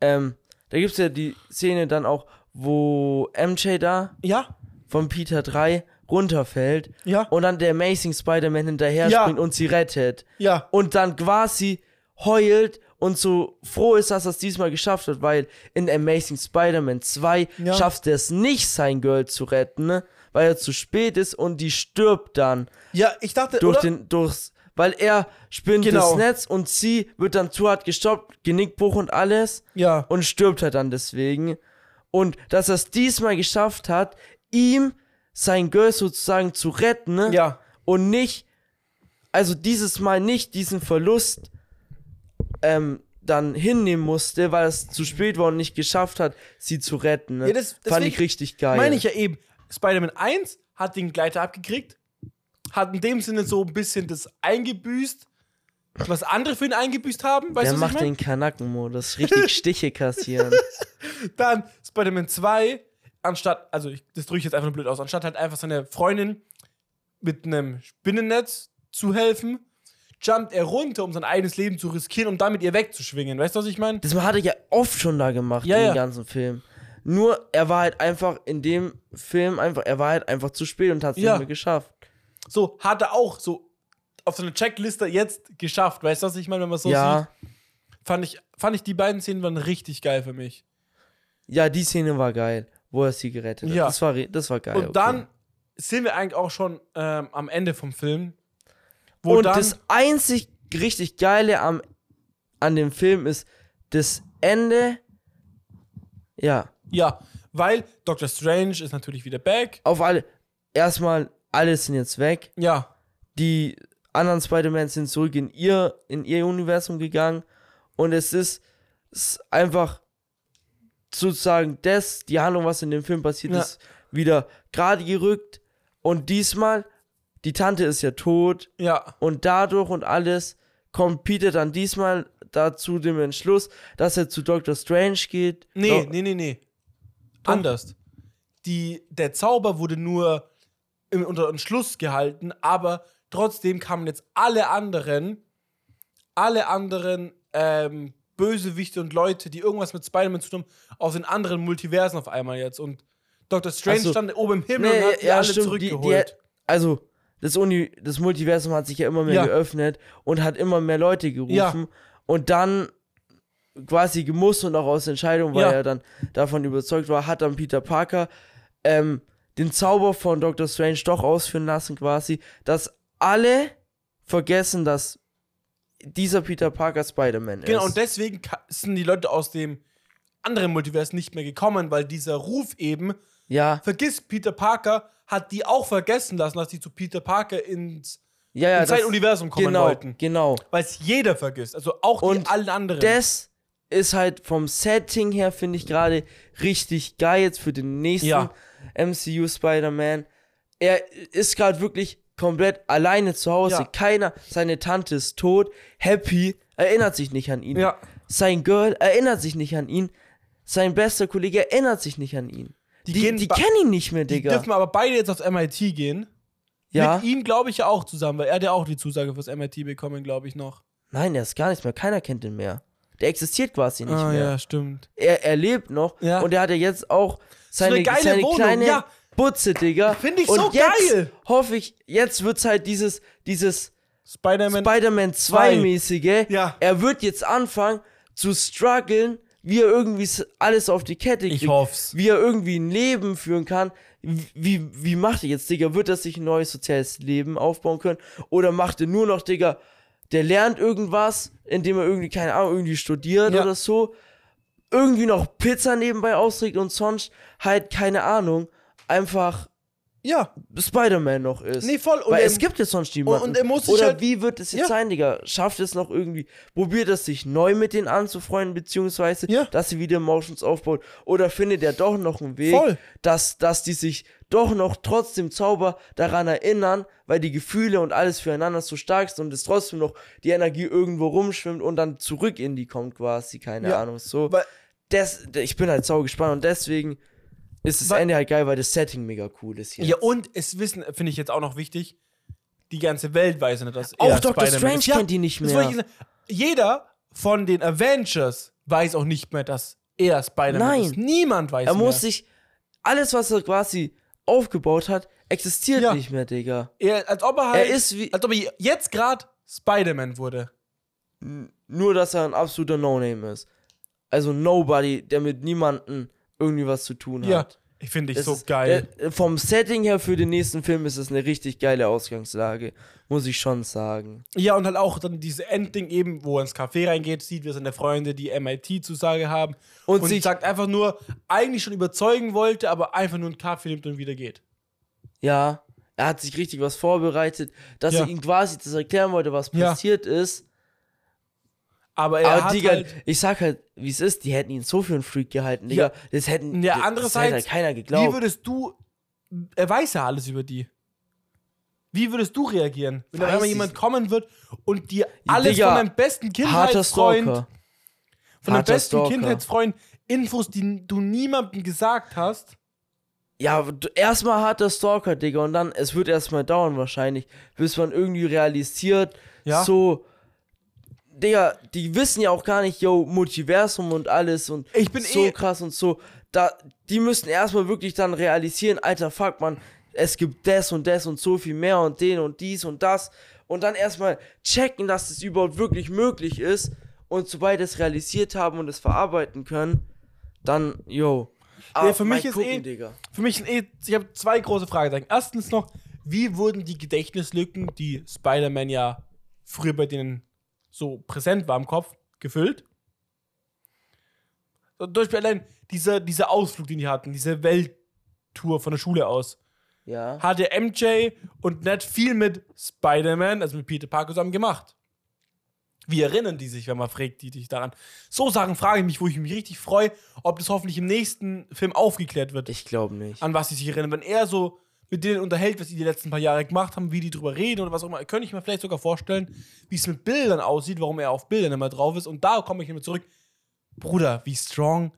Speaker 1: Ähm, da gibt es ja die Szene dann auch, wo MJ da
Speaker 2: Ja,
Speaker 1: von Peter 3 runterfällt
Speaker 2: ja,
Speaker 1: und dann der Amazing Spider-Man hinterher
Speaker 2: Ja.
Speaker 1: springt und sie rettet.
Speaker 2: ja.
Speaker 1: und dann quasi heult und so froh ist, dass er es diesmal geschafft hat, weil in Amazing Spider-Man 2
Speaker 2: Ja.
Speaker 1: schafft er es nicht, sein Girl zu retten, ne? Weil er zu spät ist und die stirbt dann
Speaker 2: Ja, ich dachte,
Speaker 1: durch
Speaker 2: oder?
Speaker 1: den, durchs, weil er spinnt
Speaker 2: Genau.
Speaker 1: das Netz und sie wird dann zu hart gestoppt, Genickbruch und alles
Speaker 2: ja,
Speaker 1: und stirbt halt dann deswegen. Und dass er es diesmal geschafft hat, ihm sein Girl sozusagen zu retten, ne?
Speaker 2: ja.
Speaker 1: und nicht, also dieses Mal nicht diesen Verlust ähm, dann hinnehmen musste, weil es zu spät war und nicht geschafft hat, sie zu retten. Ne?
Speaker 2: Ja, das-
Speaker 1: Fand ich richtig geil.
Speaker 2: Meine ich ja eben. Spider-Man 1 hat den Gleiter abgekriegt, hat in dem Sinne so ein bisschen das eingebüßt, was andere für ihn eingebüßt haben. Weißt
Speaker 1: Der
Speaker 2: du,
Speaker 1: macht
Speaker 2: ich mein?
Speaker 1: den Kanakenmodus, richtig Stiche kassieren.
Speaker 2: Dann Spider-Man 2, anstatt, also ich, das drücke ich jetzt einfach nur blöd aus, anstatt halt einfach seine Freundin mit einem Spinnennetz zu helfen, jumpt er runter, um sein eigenes Leben zu riskieren, um damit ihr wegzuschwingen. Weißt du, was ich meine?
Speaker 1: Das hat er ja oft schon da gemacht
Speaker 2: Ja,
Speaker 1: in
Speaker 2: ja.
Speaker 1: dem ganzen Film. Nur, er war halt einfach in dem Film einfach, er war halt einfach zu spät und hat es
Speaker 2: Ja.
Speaker 1: nicht mehr geschafft.
Speaker 2: So hat er auch so auf seiner Checkliste jetzt geschafft. Weißt du, was ich meine, wenn man so
Speaker 1: ja,
Speaker 2: sieht? Fand ich, fand ich die beiden Szenen waren richtig geil für mich.
Speaker 1: ja, die Szene war geil, wo er sie gerettet hat.
Speaker 2: Ja.
Speaker 1: Das war, das war geil.
Speaker 2: Und
Speaker 1: okay.
Speaker 2: dann sind wir eigentlich auch schon ähm, am Ende vom Film. Wo
Speaker 1: Und das einzig richtig Geile am, an dem Film ist das Ende. Ja,
Speaker 2: ja, weil Doctor Strange ist natürlich wieder back.
Speaker 1: auf alle. Erstmal, alle sind jetzt weg.
Speaker 2: Ja,
Speaker 1: Die anderen Spider-Man sind zurück in ihr, in ihr Universum gegangen. Und es ist, ist einfach sozusagen das, die Handlung, was in dem Film passiert
Speaker 2: Ja.
Speaker 1: ist, wieder gerade gerückt. Und diesmal, die Tante ist ja tot.
Speaker 2: ja,
Speaker 1: Und dadurch und alles kommt Peter dann diesmal dazu dem Entschluss, dass er zu Doctor Strange geht.
Speaker 2: nee,
Speaker 1: Doch-
Speaker 2: nee, nee, nee. Anders. Die, der Zauber wurde nur im, unter Entschluss gehalten, aber trotzdem kamen jetzt alle anderen, alle anderen ähm, Bösewichte und Leute, die irgendwas mit Spider-Man zu tun haben, aus den anderen Multiversen auf einmal jetzt. Und Dr. Strange
Speaker 1: so.
Speaker 2: stand oben im Himmel
Speaker 1: Nee,
Speaker 2: und hat die
Speaker 1: ja,
Speaker 2: alle
Speaker 1: stimmt, die- die-
Speaker 2: zurückgeholt.
Speaker 1: Also, das, Uni das Multiversum hat sich ja immer mehr
Speaker 2: Ja.
Speaker 1: geöffnet und hat immer mehr Leute gerufen.
Speaker 2: Ja.
Speaker 1: Und dann quasi gemusst und auch aus Entscheidung, weil
Speaker 2: Ja.
Speaker 1: er dann davon überzeugt war, hat dann Peter Parker ähm, den Zauber von Doctor Strange doch ausführen lassen, quasi, dass alle vergessen, dass dieser Peter Parker Spider-Man ist.
Speaker 2: Genau, und deswegen sind die Leute aus dem anderen Multivers nicht mehr gekommen, weil dieser Ruf eben,
Speaker 1: ja,
Speaker 2: vergiss Peter Parker, hat die auch vergessen lassen, dass die zu Peter Parker ins
Speaker 1: ja, ja.
Speaker 2: in sein
Speaker 1: das-
Speaker 2: Universum kommen
Speaker 1: genau,
Speaker 2: wollten.
Speaker 1: Genau.
Speaker 2: Weil es jeder vergisst, also auch die
Speaker 1: Und
Speaker 2: allen anderen.
Speaker 1: Das ist halt vom Setting her, finde ich gerade richtig geil jetzt für den nächsten
Speaker 2: Ja.
Speaker 1: MCU Spider-Man. Er ist gerade wirklich komplett alleine zu Hause.
Speaker 2: Ja.
Speaker 1: Keiner, seine Tante ist tot. Happy erinnert sich nicht an ihn.
Speaker 2: Ja.
Speaker 1: Sein Girl erinnert sich nicht an ihn. Sein bester Kollege erinnert sich nicht an ihn. Die, die,
Speaker 2: ba-
Speaker 1: kennen ihn nicht mehr,
Speaker 2: die
Speaker 1: Digga.
Speaker 2: dürfen aber beide jetzt aufs MIT gehen.
Speaker 1: ja.
Speaker 2: Mit ihm glaube ich ja auch zusammen, weil er hat ja auch die Zusage fürs MIT bekommen, glaube ich noch.
Speaker 1: Nein, er ist gar nichts mehr. Keiner kennt ihn mehr. Der existiert quasi nicht
Speaker 2: ah
Speaker 1: mehr.
Speaker 2: ja, stimmt.
Speaker 1: er, er lebt noch
Speaker 2: Ja.
Speaker 1: und er hat ja jetzt auch seine, seine
Speaker 2: Wohnung,
Speaker 1: kleine
Speaker 2: ja.
Speaker 1: Butze, Digga.
Speaker 2: Find ich
Speaker 1: und
Speaker 2: so
Speaker 1: jetzt
Speaker 2: geil.
Speaker 1: hoffe ich, jetzt wird's halt dieses, dieses
Speaker 2: Spider-Man.
Speaker 1: Spider-Man 2-mäßige.
Speaker 2: Ja.
Speaker 1: Er wird jetzt anfangen zu strugglen, wie er irgendwie alles auf die Kette kriegt.
Speaker 2: Ich hoff's.
Speaker 1: Wie er irgendwie ein Leben führen kann. Wie, wie macht er jetzt, Digga? Wird er sich ein neues soziales Leben aufbauen können? Oder macht er nur noch, Digga, der lernt irgendwas, indem er irgendwie, keine Ahnung, irgendwie studiert
Speaker 2: Ja.
Speaker 1: oder so. Irgendwie noch Pizza nebenbei austrägt und sonst halt, keine Ahnung, einfach
Speaker 2: Ja.
Speaker 1: Spider-Man noch ist.
Speaker 2: Nee, voll. Und
Speaker 1: Weil
Speaker 2: er-
Speaker 1: es gibt jetzt sonst niemanden.
Speaker 2: und er muss sich
Speaker 1: Oder
Speaker 2: halt-
Speaker 1: wie wird es jetzt
Speaker 2: Ja.
Speaker 1: sein, Digga? Schafft es noch irgendwie, probiert es sich neu mit denen anzufreunden, beziehungsweise,
Speaker 2: Ja.
Speaker 1: dass sie wieder Motions aufbaut? Oder findet er doch noch einen Weg,
Speaker 2: Voll.
Speaker 1: dass, dass die sich doch noch trotz dem Zauber daran erinnern, weil die Gefühle und alles füreinander so stark sind und es trotzdem noch die Energie irgendwo rumschwimmt und dann zurück in die kommt quasi, keine
Speaker 2: Ja.
Speaker 1: Ahnung, so.
Speaker 2: Weil,
Speaker 1: Das, ich bin halt sau gespannt und deswegen ist das Ende halt geil, weil das Setting mega cool ist hier.
Speaker 2: ja, und es wissen, finde ich jetzt auch noch wichtig, die ganze Welt weiß nicht, dass
Speaker 1: Auch
Speaker 2: er. Spider-Man
Speaker 1: Strange
Speaker 2: ist. Ja,
Speaker 1: kennt ihn nicht
Speaker 2: das
Speaker 1: mehr.
Speaker 2: Jeder von den Avengers weiß auch nicht mehr, dass er Spider-Man
Speaker 1: Nein.
Speaker 2: ist. Niemand weiß
Speaker 1: Er
Speaker 2: mehr.
Speaker 1: muss sich, alles was er quasi aufgebaut hat, existiert
Speaker 2: Ja.
Speaker 1: nicht mehr, Digga.
Speaker 2: er, als ob er halt,
Speaker 1: Er ist wie,
Speaker 2: als ob er jetzt gerade Spider-Man wurde.
Speaker 1: nur dass er ein absoluter No-Name ist. Also Nobody, der mit niemandem irgendwie was zu tun
Speaker 2: Ja,
Speaker 1: hat.
Speaker 2: ich finde ich
Speaker 1: Das
Speaker 2: so
Speaker 1: ist,
Speaker 2: geil.
Speaker 1: äh, vom Setting her für den nächsten Film ist es eine richtig geile Ausgangslage, muss ich schon sagen.
Speaker 2: Ja, und halt auch dann diese Endding eben, wo er ins Café reingeht, sieht, wie seine Freunde die MIT-Zusage haben.
Speaker 1: Und
Speaker 2: Und,
Speaker 1: sich-
Speaker 2: sagt einfach nur, eigentlich schon überzeugen wollte, aber einfach nur einen Kaffee nimmt und wieder geht.
Speaker 1: Ja, er hat sich richtig was vorbereitet, dass
Speaker 2: Ja.
Speaker 1: er ihm quasi das erklären wollte, was
Speaker 2: Ja.
Speaker 1: passiert ist.
Speaker 2: Aber er
Speaker 1: Aber
Speaker 2: hat
Speaker 1: Digga,
Speaker 2: halt,
Speaker 1: ich sag halt, wie es ist, die hätten ihn so für einen Freak gehalten, Digga.
Speaker 2: Ja.
Speaker 1: Das hätten
Speaker 2: Ja,
Speaker 1: das- das
Speaker 2: andererseits,
Speaker 1: hätte halt keiner
Speaker 2: wie
Speaker 1: geglaubt.
Speaker 2: würdest du, er weiß ja alles über die. Wie würdest du reagieren, wenn da einmal jemand
Speaker 1: nicht.
Speaker 2: kommen wird und dir alles
Speaker 1: Digga,
Speaker 2: von deinem besten Kindheitsfreund, von deinem
Speaker 1: Harter
Speaker 2: besten
Speaker 1: Stalker.
Speaker 2: Kindheitsfreund, Infos, die du niemandem gesagt hast,
Speaker 1: Ja, erstmal harter Stalker, Digga, und dann, es wird erstmal dauern wahrscheinlich, bis man irgendwie realisiert,
Speaker 2: Ja.
Speaker 1: so, Digga, die wissen ja auch gar nicht, yo, Multiversum und alles und
Speaker 2: Ich bin
Speaker 1: so
Speaker 2: eh-
Speaker 1: krass und so, da, die müssen erstmal wirklich dann realisieren, alter, fuck, man, es gibt das und das und so viel mehr und den und dies und das und dann erstmal checken, dass das überhaupt wirklich möglich ist und sobald es realisiert haben und es verarbeiten können, dann, yo.
Speaker 2: Ja, für
Speaker 1: mal
Speaker 2: mich ist eh-
Speaker 1: Digga.
Speaker 2: Für mich eh, ich habe zwei große Fragezeichen. Erstens noch, wie wurden die Gedächtnislücken, die Spider-Man ja früher bei denen so präsent war im Kopf, gefüllt? So, Zum Beispiel allein dieser, dieser Ausflug, den die hatten, diese Welttour von der Schule aus,
Speaker 1: Ja.
Speaker 2: hatte MJ und Ned viel mit Spider-Man, also mit Peter Parker zusammen gemacht. Wie erinnern die sich, wenn man fragt, die dich daran? So Sachen frage ich mich, wo ich mich richtig freue, ob das hoffentlich im nächsten Film aufgeklärt wird
Speaker 1: Ich glaube nicht.
Speaker 2: an was sie sich erinnern. Wenn er so mit denen unterhält, was sie die letzten paar Jahre gemacht haben, wie die drüber reden oder was auch immer, könnte ich mir vielleicht sogar vorstellen, wie es mit Bildern aussieht, warum er auf Bildern immer drauf ist. Und da komme ich immer zurück. Bruder, wie strong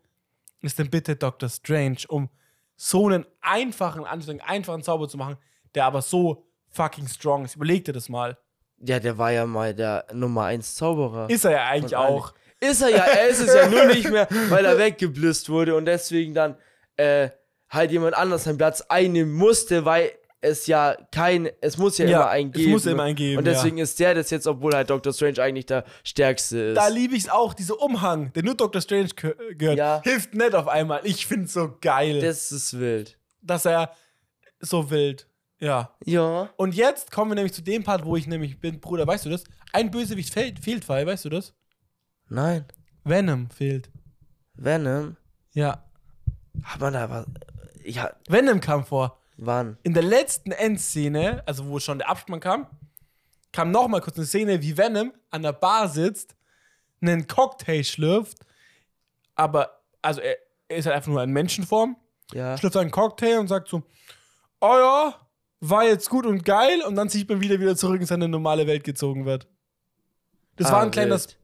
Speaker 2: ist denn bitte Dr. Strange, um so einen einfachen, Anführungszeichen, einfachen Zauber zu machen, der aber so fucking strong ist. Überleg dir das mal.
Speaker 1: Ja, der war ja mal der Nummer 1 Zauberer.
Speaker 2: Ist er ja eigentlich auch.
Speaker 1: Ist er ja, er ist es ja nur nicht mehr, weil er weggeblitzt wurde und deswegen dann äh, halt jemand anders seinen Platz einnehmen musste, weil es ja kein, es muss ja,
Speaker 2: Ja,
Speaker 1: immer einen
Speaker 2: es
Speaker 1: geben.
Speaker 2: muss ja immer einen geben,
Speaker 1: Und deswegen ist der das jetzt, obwohl halt Doctor Strange eigentlich der stärkste ist.
Speaker 2: Da liebe ich es auch, dieser Umhang, der nur Dr. Strange geh- gehört,
Speaker 1: Ja.
Speaker 2: hilft nicht auf einmal. Ich find's so geil,
Speaker 1: das ist wild.
Speaker 2: dass er so wild. Ja.
Speaker 1: Ja.
Speaker 2: Und jetzt kommen wir nämlich zu dem Part, wo ich nämlich bin, Bruder, weißt du das? Ein Bösewicht fehlt, fehlt, Fall, weißt du das?
Speaker 1: Nein.
Speaker 2: Venom fehlt.
Speaker 1: Venom.
Speaker 2: Ja.
Speaker 1: Hat man da was. Ja,
Speaker 2: Venom kam vor.
Speaker 1: wann?
Speaker 2: In der letzten Endszene, also wo schon der Abspann kam, kam noch mal kurz eine Szene, wie Venom an der Bar sitzt, einen Cocktail schlürft, aber, also er, er ist halt einfach nur in Menschenform,
Speaker 1: Ja.
Speaker 2: schlürft einen Cocktail und sagt so, oh ja, war jetzt gut und geil, und dann sieht man wieder wieder zurück in seine normale Welt gezogen wird. Das
Speaker 1: Ah,
Speaker 2: war ein kleines,
Speaker 1: wild.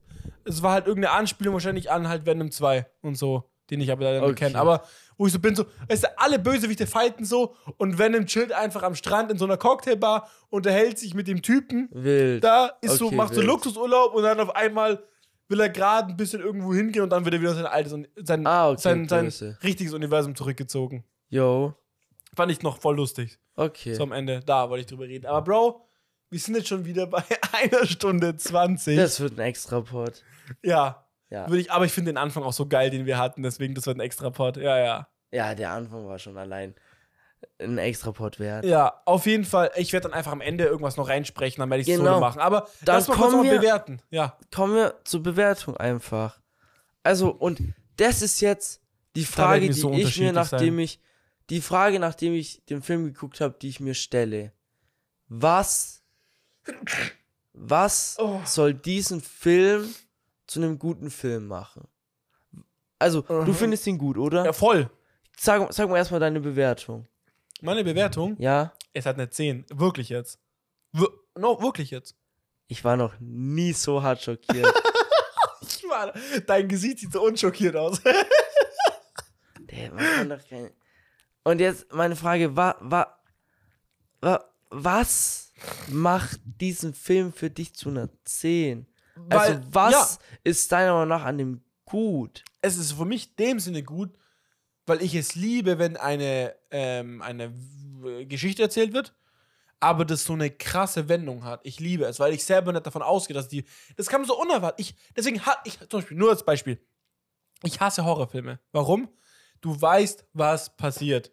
Speaker 2: es war halt irgendeine Anspielung wahrscheinlich an halt Venom 2 und so, den ich aber leider nicht
Speaker 1: Okay.
Speaker 2: kenne. Aber wo ich so bin, so, weißt du, alle Bösewichte fighten so und Venom chillt einfach am Strand in so einer Cocktailbar, unterhält sich mit dem Typen.
Speaker 1: Wild.
Speaker 2: Da ist so,
Speaker 1: Okay,
Speaker 2: macht so
Speaker 1: wild.
Speaker 2: Luxusurlaub und dann auf einmal will er gerade ein bisschen irgendwo hingehen und dann wird er wieder sein altes und sein,
Speaker 1: Ah, okay,
Speaker 2: sein, sein richtiges Universum zurückgezogen.
Speaker 1: Yo.
Speaker 2: Fand ich noch voll lustig.
Speaker 1: Okay.
Speaker 2: So am Ende, da wollte ich drüber reden. Aber Bro, wir sind jetzt schon wieder bei einer Stunde 20.
Speaker 1: Das wird ein extra Pod.
Speaker 2: ja.
Speaker 1: Ja.
Speaker 2: Würde ich, aber ich finde den Anfang auch so geil, den wir hatten, deswegen das wird ein extra Pod. Ja, ja.
Speaker 1: Ja, der Anfang war schon allein ein extra Pod wert.
Speaker 2: Ja, auf jeden Fall. Ich werde dann einfach am Ende irgendwas noch reinsprechen, dann werde ich es
Speaker 1: Genau.
Speaker 2: solo machen. Aber
Speaker 1: Dann
Speaker 2: lass mal kurz mal
Speaker 1: wir-
Speaker 2: bewerten. Ja.
Speaker 1: Kommen wir zur Bewertung einfach. Also, und das ist jetzt die Frage, die
Speaker 2: so
Speaker 1: ich mir, nachdem
Speaker 2: sein.
Speaker 1: ich die Frage, nachdem ich den Film geguckt habe, die ich mir stelle. Was, was
Speaker 2: Oh.
Speaker 1: soll diesen Film zu einem guten Film machen? Also, du
Speaker 2: Mhm.
Speaker 1: findest ihn gut, oder?
Speaker 2: Ja, voll.
Speaker 1: Sag, sag mal erstmal deine Bewertung.
Speaker 2: Meine Bewertung,
Speaker 1: Ja?
Speaker 2: es hat eine 10. Wirklich jetzt. Wir no, wirklich jetzt.
Speaker 1: Ich war noch nie so hart schockiert.
Speaker 2: Ich war, dein Gesicht sieht so unschockiert aus.
Speaker 1: Der man doch kein. Und jetzt meine Frage, wa, wa, wa, was macht diesen Film für dich zu einer 10? also,
Speaker 2: Weil-
Speaker 1: was
Speaker 2: ja.
Speaker 1: ist deiner Meinung nach an dem gut?
Speaker 2: es ist für mich dem Sinne gut, weil ich es liebe, wenn eine, ähm, eine Geschichte erzählt wird, aber das so eine krasse Wendung hat. Ich liebe es, weil ich selber nicht davon ausgehe, dass die. Das kam so unerwartet. Ich, deswegen hat ich, zum Beispiel, nur als Beispiel, ich hasse Horrorfilme. Warum? Du weißt, was passiert.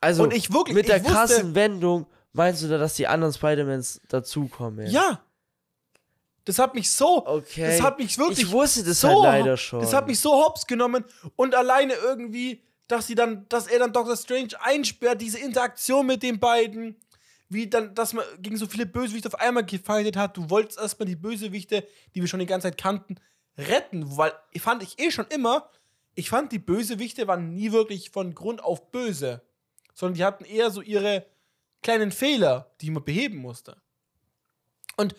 Speaker 1: Also,
Speaker 2: Und ich wirklich-
Speaker 1: mit der
Speaker 2: ich wusste-
Speaker 1: krassen Wendung meinst du da, dass die anderen Spider-Mans dazukommen?
Speaker 2: Ja. Das hat mich so.
Speaker 1: Okay.
Speaker 2: Das hat mich wirklich.
Speaker 1: Ich wusste das
Speaker 2: so,
Speaker 1: halt leider schon.
Speaker 2: Das hat mich so hops genommen und alleine irgendwie, dass sie dann, dass er dann Doctor Strange einsperrt, diese Interaktion mit den beiden, wie dann, dass man gegen so viele Bösewichte auf einmal gefeitet hat. Du wolltest erstmal die Bösewichte, die wir schon die ganze Zeit kannten, retten, weil fand ich eh schon immer, ich fand die Bösewichte waren nie wirklich von Grund auf böse, sondern die hatten eher so ihre kleinen Fehler, die man beheben musste. Und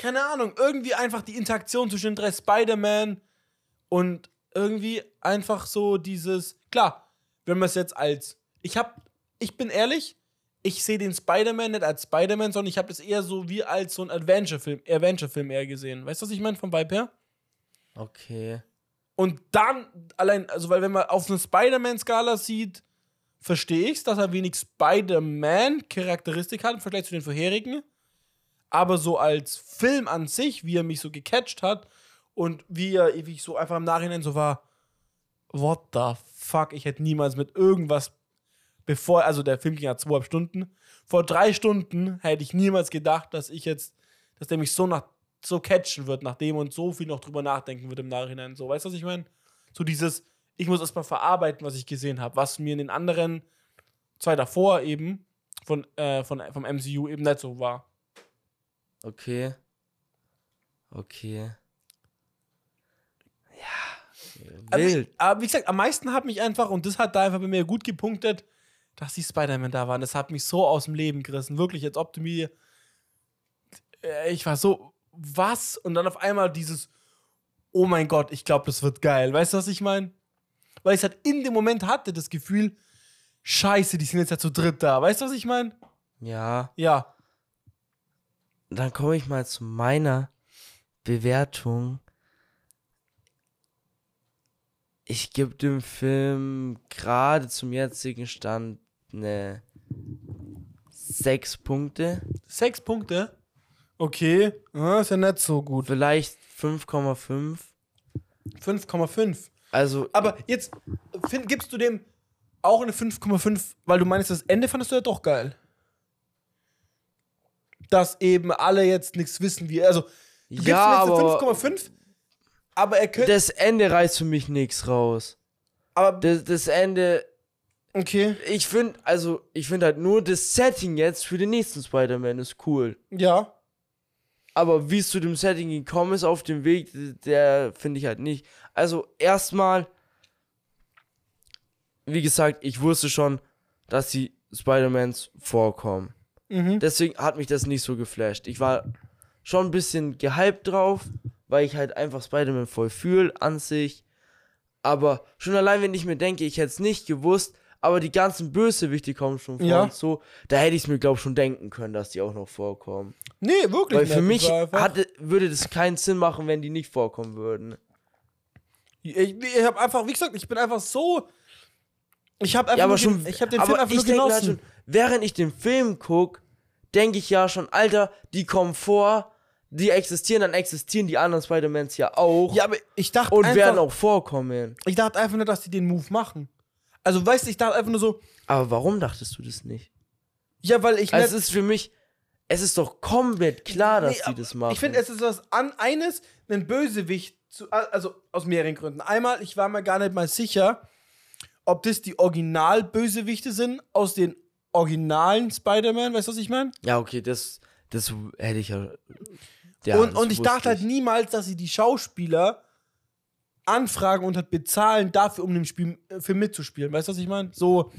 Speaker 2: keine Ahnung, irgendwie einfach die Interaktion zwischen den drei Spider-Man und irgendwie einfach so dieses, klar, wenn man es jetzt als, ich hab, ich bin ehrlich, ich sehe den Spider-Man nicht als Spider-Man, sondern ich habe das eher so wie als so ein Adventure-Film, Adventure-Film eher gesehen. Weißt du, was ich meine vom Vibe her?
Speaker 1: Okay.
Speaker 2: Und dann allein, also weil wenn man auf eine Spider-Man-Skala sieht, verstehe ich dass er wenig Spider-Man-Charakteristik hat im Vergleich zu den vorherigen. Aber so als Film an sich, wie er mich so gecatcht hat und wie er, wie ich so einfach im Nachhinein so war, what the fuck, ich hätte niemals mit irgendwas, bevor, also der Film ging ja zweieinhalb Stunden, vor drei Stunden hätte ich niemals gedacht, dass ich jetzt, dass der mich so nach, so catchen wird, nachdem und so viel noch drüber nachdenken wird im Nachhinein. So, weißt du, was ich meine? So dieses, ich muss erstmal verarbeiten, was ich gesehen habe, was mir in den anderen zwei davor eben von, äh, von, vom MCU eben nicht so war.
Speaker 1: Okay. Okay. Ja. Wild.
Speaker 2: ich, aber wie gesagt, am meisten hat mich einfach, und das hat da einfach bei mir gut gepunktet, dass die Spider-Man da waren. Das hat mich so aus dem Leben gerissen. Wirklich, als ob du mir. Äh, Ich war so, was? Und dann auf einmal dieses, oh mein Gott, ich glaube, das wird geil. Weißt du, was ich meine? Weil ich halt in dem Moment hatte das Gefühl, scheiße, die sind jetzt ja zu dritt da. Weißt du, was ich meine?
Speaker 1: ja.
Speaker 2: Ja.
Speaker 1: Dann komme ich mal zu meiner Bewertung. Ich gebe dem Film gerade zum jetzigen Stand eine sechs Punkte,
Speaker 2: Sechs Punkte. Okay. Ja, ist ja nicht so gut.
Speaker 1: vielleicht 5,5.
Speaker 2: 5,5.
Speaker 1: Also
Speaker 2: Aber jetzt find, gibst du dem auch eine 5,5, weil du meinst, das Ende fandest du ja doch geil. Dass eben alle jetzt nichts wissen, wie. Also, du gibst
Speaker 1: Ja,
Speaker 2: ihm jetzt eine
Speaker 1: aber-
Speaker 2: 5,5, aber er könnte.
Speaker 1: das Ende reißt für mich nichts raus.
Speaker 2: Aber,
Speaker 1: Das, das Ende,
Speaker 2: okay.
Speaker 1: ich finde, also ich finde halt nur das Setting jetzt für den nächsten Spider-Man ist cool.
Speaker 2: Ja.
Speaker 1: Aber wie es zu dem Setting gekommen ist auf dem Weg, der finde ich halt nicht. Also erstmal, wie gesagt, ich wusste schon, dass die Spider-Mans vorkommen.
Speaker 2: Mhm.
Speaker 1: Deswegen hat mich das nicht so geflasht. Ich war schon ein bisschen gehypt drauf, weil ich halt einfach Spider-Man voll fühle an sich. Aber schon allein, wenn ich mir denke, ich hätte es nicht gewusst, aber die ganzen Bösewichte kommen schon vor
Speaker 2: Ja.
Speaker 1: und so, da hätte ich es mir, glaube ich, schon denken können, dass die auch noch vorkommen.
Speaker 2: Nee, wirklich.
Speaker 1: Weil für mich hatte, würde das keinen Sinn machen, wenn die nicht vorkommen würden.
Speaker 2: Ich, ich habe einfach, wie gesagt, ich bin einfach so. Ich habe einfach.
Speaker 1: Ja, aber schon.
Speaker 2: gen- ich habe den Film einfach
Speaker 1: ich
Speaker 2: nur
Speaker 1: denke
Speaker 2: genossen.
Speaker 1: halt schon, während ich den Film gucke, denke ich ja schon, Alter, die kommen vor, die existieren, dann existieren die anderen Spider-Mans ja auch.
Speaker 2: ja, aber ich dachte
Speaker 1: und
Speaker 2: einfach,
Speaker 1: werden auch vorkommen.
Speaker 2: ich dachte einfach nur, dass die den Move machen. Also, weißt du, ich dachte einfach nur so,
Speaker 1: Aber warum dachtest du das nicht?
Speaker 2: ja, weil ich
Speaker 1: Also es ist für mich, es ist doch komplett klar, dass
Speaker 2: Nee,
Speaker 1: die das machen.
Speaker 2: Ich finde, es ist was an eines, einen Bösewicht zu, also aus mehreren Gründen. Einmal, ich war mir gar nicht mal sicher, ob das die Original-Bösewichte sind aus den originalen Spider-Man, weißt du, was ich meine?
Speaker 1: Ja, okay, das, das hätte ich ja. ja
Speaker 2: und, und ich dachte halt niemals, dass sie die Schauspieler anfragen und halt bezahlen dafür, um dem Spiel äh, Film mitzuspielen. Weißt du, was ich meine? So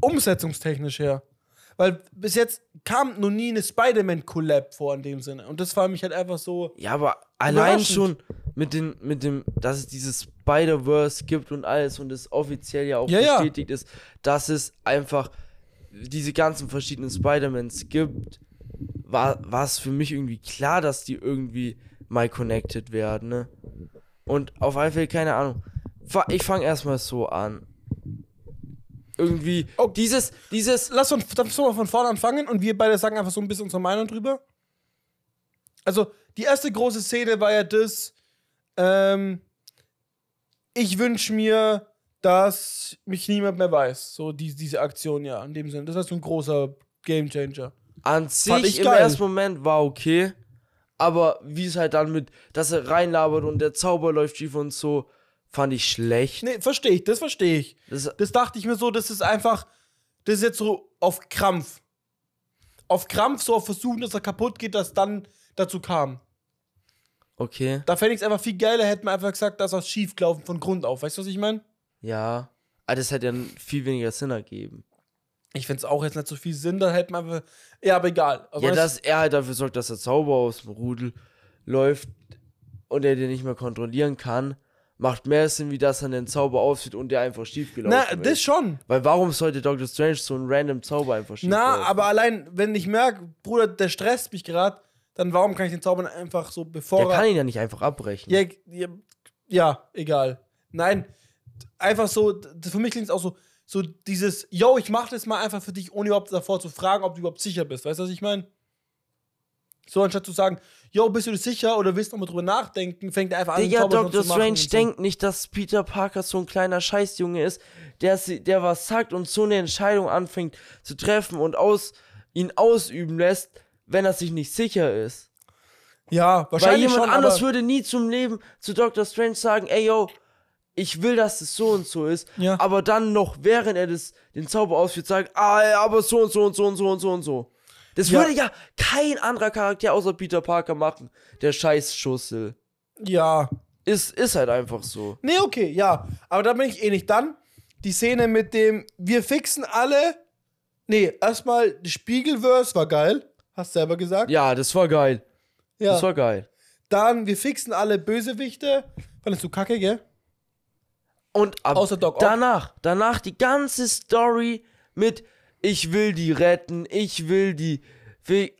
Speaker 2: umsetzungstechnisch her. Weil bis jetzt kam noch nie eine Spider-Man-Collab vor in dem Sinne. Und das war mich halt einfach so.
Speaker 1: Ja, aber allein schon mit, den, mit dem, dass es dieses Spider-Verse gibt und alles und es offiziell ja auch
Speaker 2: Ja, ja.
Speaker 1: bestätigt ist, dass es einfach diese ganzen verschiedenen Spider-Mans gibt, war war es für mich irgendwie klar, dass die irgendwie mal connected werden, ne? Und auf jeden Fall, keine Ahnung. Ich fange erstmal so an. Irgendwie,
Speaker 2: Oh.
Speaker 1: dieses, dieses,
Speaker 2: Lass uns dann so mal von vorne anfangen und wir beide sagen einfach so ein bisschen unsere Meinung drüber. Also, die erste große Szene war ja das, ähm, ich wünsche mir, dass mich niemand mehr weiß. So die, diese Aktion, ja, in dem Sinne. Das ist so ein großer Gamechanger.
Speaker 1: An
Speaker 2: Fand
Speaker 1: sich
Speaker 2: ich
Speaker 1: im
Speaker 2: geil.
Speaker 1: ersten Moment war okay, aber wie es halt dann mit, dass er reinlabert und der Zauber läuft schief und so, fand ich schlecht.
Speaker 2: Nee, verstehe ich, das verstehe ich.
Speaker 1: Das,
Speaker 2: Das dachte ich mir so, das ist einfach, das ist jetzt so auf Krampf. Auf Krampf so auf Versuchen, dass er kaputt geht, dass dann dazu kam.
Speaker 1: okay,
Speaker 2: Da fände ich es einfach viel geiler, hätte man einfach gesagt, dass das schief gelaufen von Grund auf. Weißt du, was ich meine?
Speaker 1: Ja. Aber das hätte ja viel weniger Sinn ergeben.
Speaker 2: Ich finde es auch jetzt nicht so viel Sinn, da hätte man einfach. Ja, aber egal. Also
Speaker 1: Ja, dass er halt dafür sorgt, dass der Zauber aus dem Rudel läuft und er den nicht mehr kontrollieren kann, macht mehr Sinn, wie dass er den Zauber ausführt und der einfach schief gelaufen
Speaker 2: Na,
Speaker 1: ist.
Speaker 2: das schon.
Speaker 1: Weil warum sollte Doctor Strange so einen random Zauber einfach schief
Speaker 2: Na,
Speaker 1: laufen?
Speaker 2: aber allein, wenn ich merke, Bruder, der stresst mich gerade, dann warum kann ich den Zauber einfach so bevor
Speaker 1: Der
Speaker 2: er.
Speaker 1: kann ihn ja nicht einfach abbrechen.
Speaker 2: Ja, ja, ja, egal. Nein, einfach so, für mich klingt es auch so, so dieses, yo, ich mach das mal einfach für dich, ohne überhaupt davor zu fragen, ob du überhaupt sicher bist. Weißt du, was ich meine? So, anstatt zu sagen, yo, bist du dir sicher oder willst du noch mal drüber nachdenken, fängt er einfach an,
Speaker 1: Digga, Dr. Strange
Speaker 2: so.
Speaker 1: denkt nicht, dass Peter Parker so ein kleiner Scheißjunge ist, der, der was sagt und so eine Entscheidung anfängt zu treffen und aus, ihn ausüben lässt, wenn er sich nicht sicher ist.
Speaker 2: Ja,
Speaker 1: Weil
Speaker 2: wahrscheinlich
Speaker 1: jemand
Speaker 2: schon,
Speaker 1: anders würde nie zum Leben zu Dr. Strange sagen, ey yo, ich will, dass es so und so ist,
Speaker 2: Ja.
Speaker 1: aber dann noch, während er das, den Zauber ausführt, sagt, ah, ja, aber so und so und so und so und so und so. Das
Speaker 2: Ja.
Speaker 1: würde ja kein anderer Charakter außer Peter Parker machen, der Scheißschussel.
Speaker 2: Ja.
Speaker 1: Ist, ist halt einfach so.
Speaker 2: Nee, okay, ja. Aber da bin ich eh nicht. Dann die Szene mit dem, wir fixen alle. Nee, erstmal, die Spiegelverse war geil. Hast selber gesagt.
Speaker 1: Ja, das war geil.
Speaker 2: Ja.
Speaker 1: Das war geil.
Speaker 2: Dann, wir fixen alle Bösewichte. Fandest du kacke, gell?
Speaker 1: Und ab
Speaker 2: Außer Doc Ock.
Speaker 1: danach, danach die ganze Story mit ich will die retten, ich will die will,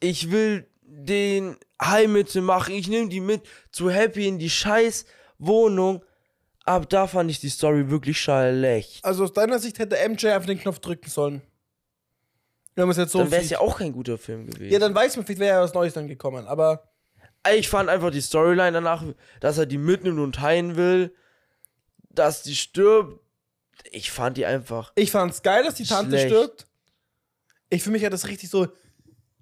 Speaker 1: ich will den Heilmittel machen, ich nehme die mit zu Happy in die scheiß Wohnung. Ab da fand ich die Story wirklich schlecht.
Speaker 2: Also aus deiner Sicht hätte MJ einfach den Knopf drücken sollen. Wenn man es jetzt so
Speaker 1: Dann wäre es ja auch kein guter Film gewesen.
Speaker 2: Ja, dann weiß man, vielleicht wäre ja was Neues dann gekommen. Aber
Speaker 1: Ich fand einfach die Storyline danach, dass er die mitnimmt und heilen will, dass die stirbt. Ich fand die einfach.
Speaker 2: ich fand's geil, dass die Tante
Speaker 1: Schlecht.
Speaker 2: stirbt. Ich für mich hat das richtig so.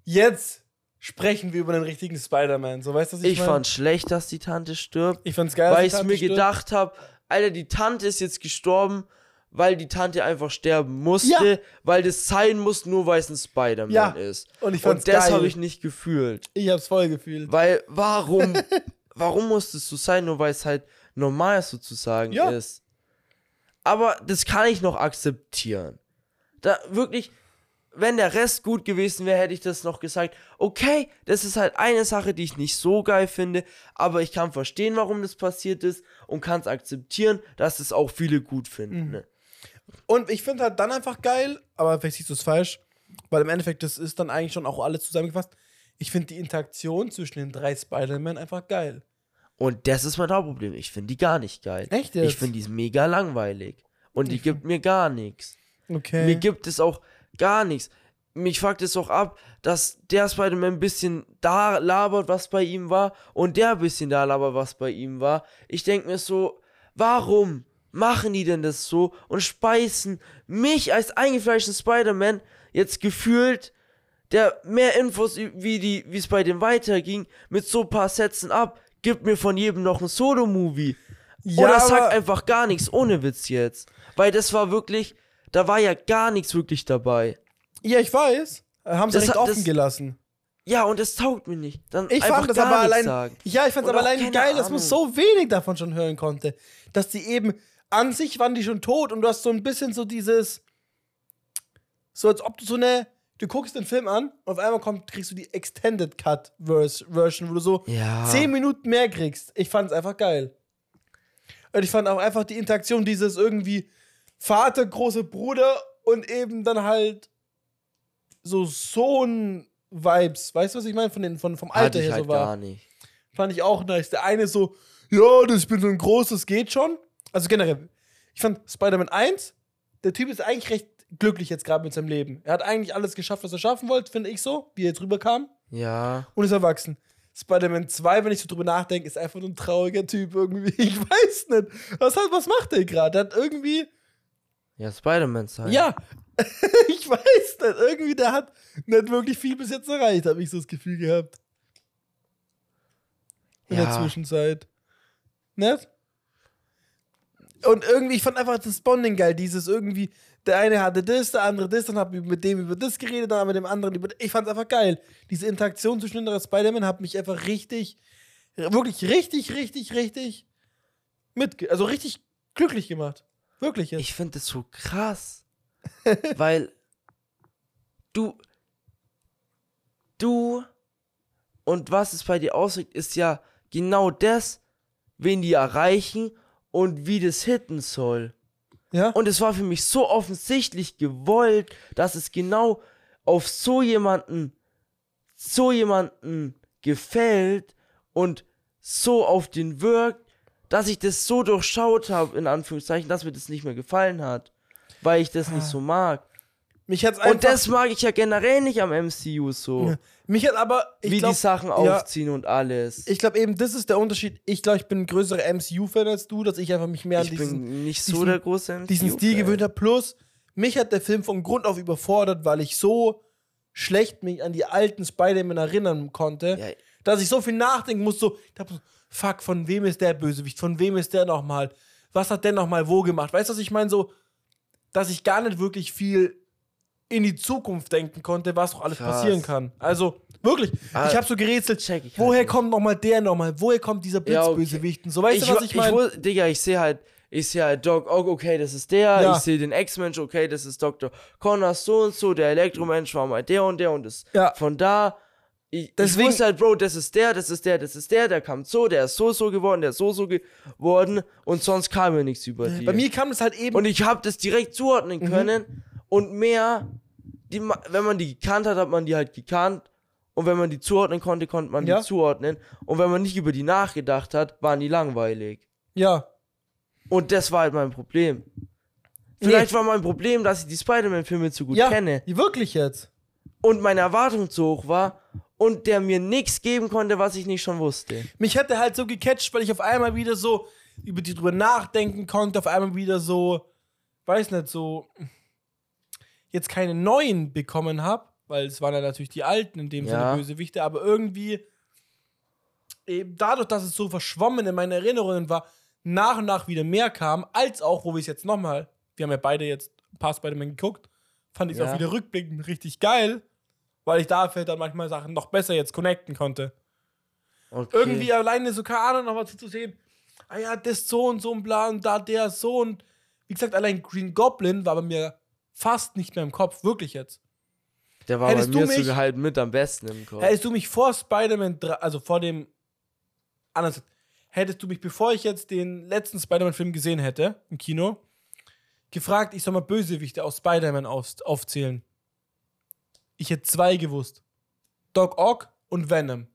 Speaker 2: Jetzt sprechen wir über den richtigen Spider-Man. So, weißt du, was ich,
Speaker 1: Ich
Speaker 2: mein?
Speaker 1: fand schlecht, dass die Tante stirbt.
Speaker 2: Ich fand's geil,
Speaker 1: weil ich mir
Speaker 2: stirbt.
Speaker 1: gedacht habe, Alter, die Tante ist jetzt gestorben, weil die Tante einfach sterben musste,
Speaker 2: Ja.
Speaker 1: weil das sein muss, nur weil es ein Spider-Man
Speaker 2: Ja.
Speaker 1: ist.
Speaker 2: Und ich fand's
Speaker 1: Und das habe ich nicht gefühlt.
Speaker 2: Ich hab's voll gefühlt.
Speaker 1: Weil, warum, warum muss es so sein, nur weil es halt normal sozusagen
Speaker 2: Ja.
Speaker 1: ist? Aber das kann ich noch akzeptieren. Da wirklich, wenn der Rest gut gewesen wäre, hätte ich das noch gesagt. Okay, das ist halt eine Sache, die ich nicht so geil finde, aber ich kann verstehen, warum das passiert ist und kann es akzeptieren, dass es auch viele gut finden.
Speaker 2: Mhm.
Speaker 1: Ne?
Speaker 2: Und ich finde halt dann einfach geil, aber vielleicht siehst du es falsch, weil im Endeffekt, das ist dann eigentlich schon auch alles zusammengefasst. Ich finde die Interaktion zwischen den drei Spider-Man einfach geil.
Speaker 1: Und das ist mein Hauptproblem. Ich finde die gar nicht geil.
Speaker 2: Echt jetzt?
Speaker 1: Ich finde die mega langweilig. Und die gibt mir gar nichts.
Speaker 2: Okay.
Speaker 1: Mir gibt es auch gar nichts. Mich fuckt es auch ab, dass der Spider-Man ein bisschen da labert, was bei ihm war, und der ein bisschen da labert, was bei ihm war. Ich denke mir so, warum machen die denn das so und speisen mich als eingefleischten Spider-Man jetzt gefühlt, der mehr Infos, ü- wie die, wie es bei dem weiterging, mit so ein paar Sätzen ab, gibt mir von jedem noch ein Solo-Movie.
Speaker 2: Ja,
Speaker 1: Oder sag einfach gar nichts, ohne Witz jetzt. Weil das war wirklich, da war ja gar nichts wirklich dabei.
Speaker 2: Ja, ich weiß. Haben sie
Speaker 1: Das hat-
Speaker 2: offen
Speaker 1: das-
Speaker 2: gelassen.
Speaker 1: Ja, und es taugt mir nicht. Dann
Speaker 2: Ich fand das aber allein.
Speaker 1: Sagen.
Speaker 2: Ja, ich fand es aber allein geil, dass man
Speaker 1: Ahnung.
Speaker 2: so wenig davon schon hören konnte. Dass die eben an sich waren die schon tot und du hast so ein bisschen so dieses. So als ob du so eine. Du guckst den Film an und auf einmal kommt, kriegst du die Extended Cut Vers- Version, wo du so
Speaker 1: Ja.
Speaker 2: 10 Minuten mehr kriegst. Ich fand es einfach geil. Und ich fand auch einfach die Interaktion, dieses irgendwie Vater, großer Bruder und eben dann halt so Sohn-Vibes. Weißt du, was ich meine? Von den, von, vom Alter
Speaker 1: Hatte ich
Speaker 2: her
Speaker 1: halt
Speaker 2: so war.
Speaker 1: gar nicht.
Speaker 2: Fand ich auch nice. Der eine so, ja, das, ich bin so ein großes, geht schon. Also generell, ich fand Spider-Man 1, der Typ ist eigentlich recht glücklich jetzt gerade mit seinem Leben. Er hat eigentlich alles geschafft, was er schaffen wollte, finde ich so, wie er jetzt rüberkam
Speaker 1: Ja.
Speaker 2: und ist erwachsen. Spider-Man 2, wenn ich so drüber nachdenke, ist einfach nur ein trauriger Typ irgendwie. Ich weiß nicht. Was, hat, was macht der gerade? Der hat irgendwie.
Speaker 1: Ja, Spider-Man sein.
Speaker 2: Ja, ich weiß nicht. Irgendwie, der hat nicht wirklich viel bis jetzt erreicht, habe ich so das Gefühl gehabt. In der
Speaker 1: Ja.
Speaker 2: Zwischenzeit. Nicht? Und irgendwie, ich fand einfach das Bonding geil. Dieses irgendwie, der eine hatte das, der andere das, dann hab ich mit dem über das geredet, dann mit dem anderen über Ich fand's einfach geil. Diese Interaktion zwischen den Spider-Man hat mich einfach richtig, wirklich richtig, richtig, richtig mit, also richtig glücklich gemacht. Wirklich jetzt.
Speaker 1: Ich finde das so krass. weil du. Du. Und was es bei dir ausdrückt, ist ja genau das, wen die erreichen und wie das hitten soll.
Speaker 2: Ja?
Speaker 1: Und es war für mich so offensichtlich gewollt, dass es genau auf so jemanden, so jemanden gefällt und so auf den wirkt, dass ich das so durchschaut habe, in Anführungszeichen, dass mir das nicht mehr gefallen hat. Weil ich das nicht so mag.
Speaker 2: mich hat's einfach,
Speaker 1: Und das mag ich ja generell nicht am MCU so.
Speaker 2: Mich hat aber,
Speaker 1: wie
Speaker 2: glaub,
Speaker 1: die Sachen
Speaker 2: ja,
Speaker 1: aufziehen und alles.
Speaker 2: Ich glaube eben, das ist der Unterschied. Ich glaube, ich bin ein größerer MCU-Fan als du, dass ich einfach mich mehr an
Speaker 1: Ich
Speaker 2: diesen,
Speaker 1: bin nicht so
Speaker 2: diesen-
Speaker 1: der große
Speaker 2: diesen Stil gewöhnt habe. Plus, mich hat der Film von Grund auf überfordert, weil ich so schlecht mich an die alten Spider-Man erinnern konnte,
Speaker 1: Ja.
Speaker 2: dass ich so viel nachdenken muss. So, ich hab so, fuck, von wem ist der Bösewicht? Von wem ist der nochmal? Was hat der nochmal wo gemacht? Weißt du, was ich meine? So, dass ich gar nicht wirklich viel in die Zukunft denken konnte, was noch alles
Speaker 1: Krass.
Speaker 2: passieren kann. Also, wirklich.
Speaker 1: Ah,
Speaker 2: ich habe so gerätselt,
Speaker 1: check ich halt
Speaker 2: woher
Speaker 1: nicht.
Speaker 2: kommt nochmal der nochmal? Woher kommt dieser
Speaker 1: Ja, okay.
Speaker 2: Blitzbösewicht? So, weißt
Speaker 1: ich,
Speaker 2: du, was ich meine?
Speaker 1: Digga, ich sehe halt, ich sehe halt Doc Ock, okay, das ist der.
Speaker 2: Ja.
Speaker 1: Ich sehe den Ex-Mensch, okay, das ist Dr. Connors so und so. Der Elektromensch war mal der und der und ist
Speaker 2: Ja.
Speaker 1: von da. Ich,
Speaker 2: Deswegen-
Speaker 1: ich wusste halt, Bro, das ist der, das ist der, das ist der, der kam so, der ist so so geworden, der ist so so geworden und sonst kam mir nichts über die.
Speaker 2: Bei mir kam es halt eben.
Speaker 1: Und ich habe das direkt zuordnen können und mehr, die, wenn man die gekannt hat, hat man die halt gekannt. Und wenn man die zuordnen konnte, konnte man
Speaker 2: Ja.
Speaker 1: die zuordnen. Und wenn man nicht über die nachgedacht hat, waren die langweilig.
Speaker 2: ja.
Speaker 1: Und das war halt mein Problem. Vielleicht war mein Problem, dass ich die Spider-Man-Filme zu gut
Speaker 2: ja,
Speaker 1: kenne
Speaker 2: wirklich jetzt.
Speaker 1: und meine Erwartung zu hoch war und der mir nichts geben konnte, was ich nicht schon wusste.
Speaker 2: Mich er halt so gecatcht, weil ich auf einmal wieder so über die drüber nachdenken konnte, auf einmal wieder so, weiß nicht, so jetzt keine neuen bekommen habe, weil es waren ja natürlich die alten, in dem
Speaker 1: Ja.
Speaker 2: Sinne Bösewichte, aber irgendwie eben dadurch, dass es so verschwommen in meinen Erinnerungen war, nach und nach wieder mehr kam, als auch, wo wir es jetzt nochmal, wir haben ja beide jetzt ein paar Spider-Man geguckt, fand ich es
Speaker 1: Ja.
Speaker 2: auch wieder rückblickend richtig geil, weil ich dafür dann manchmal Sachen noch besser jetzt connecten konnte
Speaker 1: Okay.
Speaker 2: irgendwie alleine so, keine Ahnung, noch was zu sehen. Ah ja, das so und so und bla und da der so und wie gesagt, allein Green Goblin war bei mir fast nicht mehr im Kopf, wirklich jetzt.
Speaker 1: Der war bei
Speaker 2: hättest du
Speaker 1: mir
Speaker 2: mich-
Speaker 1: halt mit am besten im Kopf.
Speaker 2: Hättest du mich vor Spider-Man 3, also vor dem anders, hättest du mich, bevor ich jetzt den letzten Spider-Man-Film gesehen hätte, im Kino, gefragt, ich soll mal Bösewichte aus Spider-Man auf, aufzählen. Ich hätte zwei gewusst. Doc Ock und Venom.